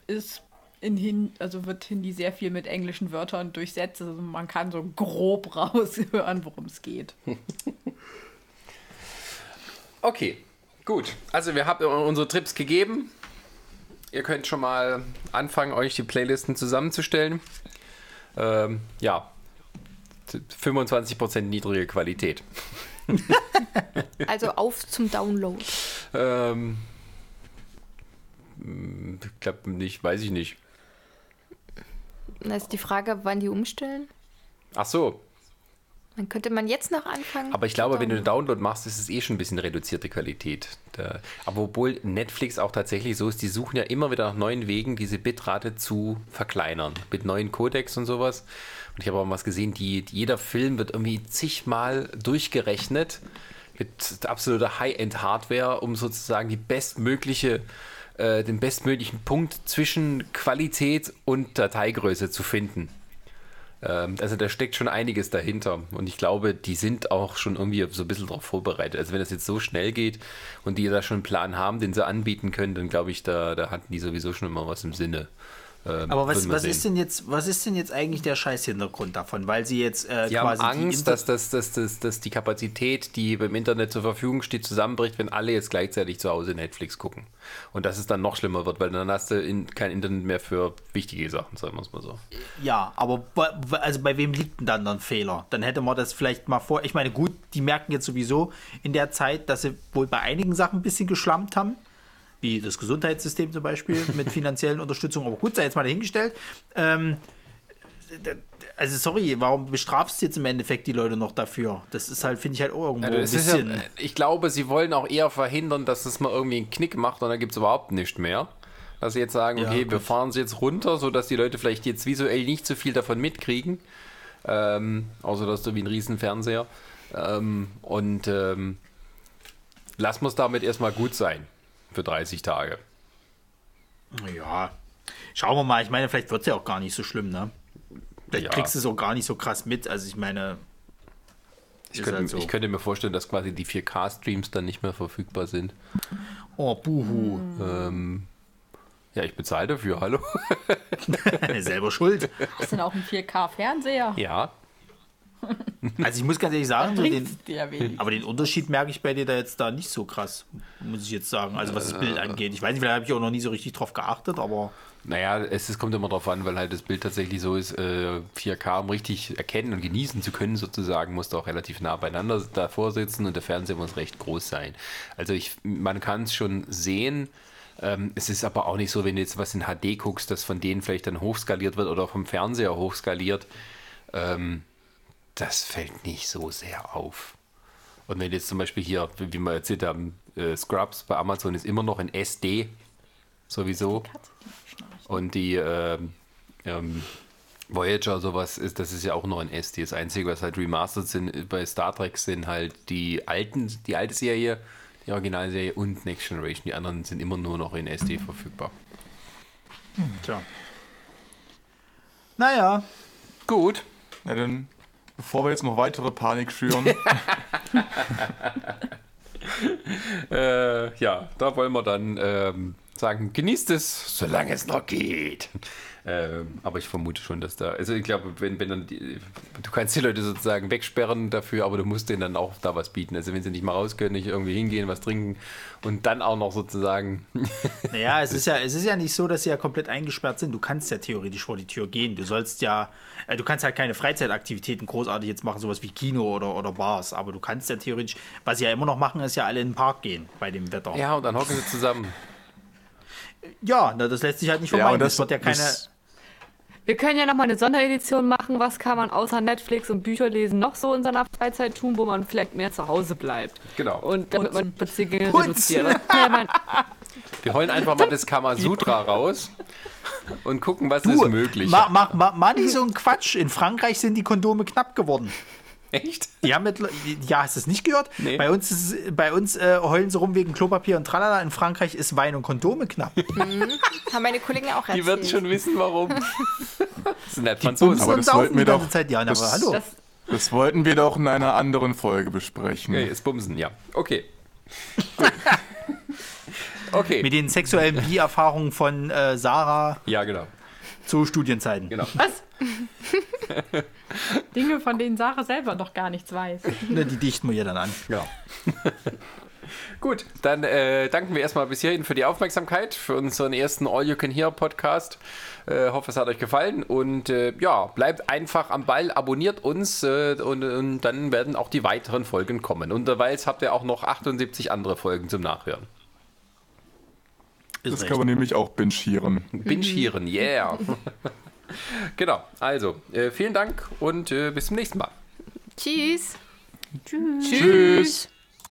ist in Hin also wird Hindi sehr viel mit englischen Wörtern durchsetzt. Also man kann so grob raushören, worum es geht. Okay, gut. Also wir haben unsere Trips gegeben. Ihr könnt schon mal anfangen, euch die Playlisten zusammenzustellen. Ähm, ja, 25% niedrige Qualität. Also auf zum Download. Ähm, hm, ich glaube nicht, weiß ich nicht. Da ist die Frage, wann die umstellen. Ach so, Dann könnte man jetzt noch anfangen. aber ich glaube, wenn du einen. Download machst, ist es eh schon ein bisschen reduzierte Qualität. Da, aber obwohl Netflix auch tatsächlich so ist, die suchen ja immer wieder nach neuen Wegen, diese Bitrate zu verkleinern. Mit neuen Codecs und sowas. Und ich habe auch mal was gesehen, die, jeder Film wird irgendwie zigmal durchgerechnet mit absoluter High-End-Hardware, um sozusagen die bestmögliche, äh, den bestmöglichen Punkt zwischen Qualität und Dateigröße zu finden. Ähm, also da steckt schon einiges dahinter. Und ich glaube, die sind auch schon irgendwie so ein bisschen darauf vorbereitet. Also wenn das jetzt so schnell geht und die da schon einen Plan haben, den sie anbieten können, dann glaube ich, da, da hatten die sowieso schon immer was im Sinne. Ähm, Aber was, was ist denn jetzt, was ist denn jetzt eigentlich der Scheiß-Hintergrund davon? Weil sie jetzt äh, haben quasi die Angst, dass, dass, dass, dass, dass die Kapazität, die beim Internet zur Verfügung steht, zusammenbricht, wenn alle jetzt gleichzeitig zu Hause Netflix gucken. Und dass es dann noch schlimmer wird, weil dann hast du in, kein Internet mehr für wichtige Sachen, sagen wir es mal so. Ja, aber bei, also bei wem liegt denn dann der Fehler? Dann hätte man das vielleicht mal vor. Ich meine, gut, die merken jetzt sowieso in der Zeit, dass sie wohl bei einigen Sachen ein bisschen geschlampt haben. Wie das Gesundheitssystem zum Beispiel mit finanziellen Unterstützung. Aber gut, sei jetzt mal dahingestellt. Ähm, also sorry, warum bestrafst du jetzt im Endeffekt die Leute noch dafür? Das ist halt, finde ich halt auch irgendwo Also ein es ist ja, bisschen. ich glaube, sie wollen auch eher verhindern, dass es mal irgendwie einen Knick macht und dann gibt es überhaupt nichts mehr. Dass sie jetzt sagen, Ja, okay, wir gut. fahren sie jetzt runter, sodass die Leute vielleicht jetzt visuell nicht so viel davon mitkriegen. Ähm, außer dass du wie ein Riesenfernseher. Ähm, und ähm, lass muss damit erstmal gut sein. Für 30 Tage. Ja, schauen wir mal. Ich meine, vielleicht wird es ja auch gar nicht so schlimm, ne? Vielleicht Ja. kriegst du es auch gar nicht so krass mit. Also ich meine. Ich könnte, halt so. ich könnte mir vorstellen, dass quasi die 4K-Streams dann nicht mehr verfügbar sind. Oh, buhu. Ähm, ja, ich bezahle dafür, hallo? Selber schuld. Hast du denn auch einen 4K-Fernseher? Ja. Also ich muss ganz ehrlich sagen, so den, aber den Unterschied merke ich bei dir da jetzt da nicht so krass, muss ich jetzt sagen. Also was das Bild angeht. Ich weiß nicht, vielleicht habe ich auch noch nie so richtig drauf geachtet, aber Naja, es, es kommt immer darauf an, weil halt das Bild tatsächlich so ist, äh, 4K, um richtig erkennen und genießen zu können, sozusagen, musst du auch relativ nah beieinander davor sitzen und der Fernseher muss recht groß sein. Also ich, man kann es schon sehen. Ähm, es ist aber auch nicht so, wenn du jetzt was in HD guckst, dass von denen vielleicht dann hochskaliert wird oder vom Fernseher hochskaliert. Ähm, das fällt nicht so sehr auf. Und wenn jetzt zum Beispiel hier, wie wir erzählt haben, äh, Scrubs bei Amazon ist immer noch in SD sowieso. Und die ähm, ähm, Voyager, sowas ist, das ist ja auch noch ein SD. Das Einzige, was halt remastered sind bei Star Trek, sind halt die alten, die alte Serie, die Originalserie und Next Generation. Die anderen sind immer nur noch in SD verfügbar. tja. Naja, Gut. Na dann, bevor wir jetzt noch weitere Panik schüren, Äh, ja, da wollen wir dann ähm, sagen, genießt es, solange es noch geht. Ähm, aber ich vermute schon, dass da, also ich glaube, wenn, wenn dann, die, du kannst die Leute sozusagen wegsperren dafür, aber du musst denen dann auch da was bieten. Also wenn sie nicht mal raus können, nicht irgendwie hingehen, was trinken und dann auch noch sozusagen, naja, es ist ja, es ist ja nicht so, dass sie ja komplett eingesperrt sind. Du kannst ja theoretisch vor die Tür gehen. Du sollst ja, äh, du kannst halt keine Freizeitaktivitäten großartig jetzt machen, sowas wie Kino oder, oder Bars. Aber du kannst ja theoretisch, was sie ja immer noch machen, ist ja alle in den Park gehen bei dem Wetter. ja, und dann hocken sie zusammen. Ja, na, das lässt sich halt nicht ja, vermeiden. und das, das, wird ja keine. Wir können ja nochmal eine Sonderedition machen. Was kann man außer Netflix und Bücher lesen noch so in seiner Freizeit tun, wo man vielleicht mehr zu Hause bleibt? Genau. Und damit man Spaziergänge reduziert. Ja Wir holen einfach mal das Kamasutra raus und gucken, was ist Du, möglich. Mach, mach, mach, mach nicht so einen Quatsch. In Frankreich sind die Kondome knapp geworden. Echt? Haben mit, ja, hast du es nicht gehört? Nee. Bei uns, ist, bei uns äh, heulen sie rum wegen Klopapier und Tralala. In Frankreich ist Wein und Kondome knapp. Haben meine Kollegen auch erzählt. Die werden schon wissen, warum. das sind halt Franzosen. Aber das wollten wir doch- Zeit. Ja, na, aber das- hallo. das, das wollten wir doch in einer anderen Folge besprechen. Okay, ist Bumsen, ja. Okay. okay. Mit den sexuellen Bi-Erfahrungen von äh, Sarah Ja, genau. Zu Studienzeiten. genau. Was? Dinge, von denen Sarah selber noch gar nichts weiß. Ne, Die dichten wir ihr dann an. genau. Gut, dann äh, danken wir erstmal bis hierhin für die Aufmerksamkeit, für unseren ersten All You Can Hear Podcast. Äh, hoffe, es hat euch gefallen und äh, ja, bleibt einfach am Ball, abonniert uns äh, und, und dann werden auch die weiteren Folgen kommen. Und derweil habt ihr auch noch 78 andere Folgen zum Nachhören. Ist Das recht. kann man nämlich auch bingieren. Bingieren, yeah. genau, also äh, vielen Dank und äh, bis zum nächsten Mal. Tschüss. Tschüss.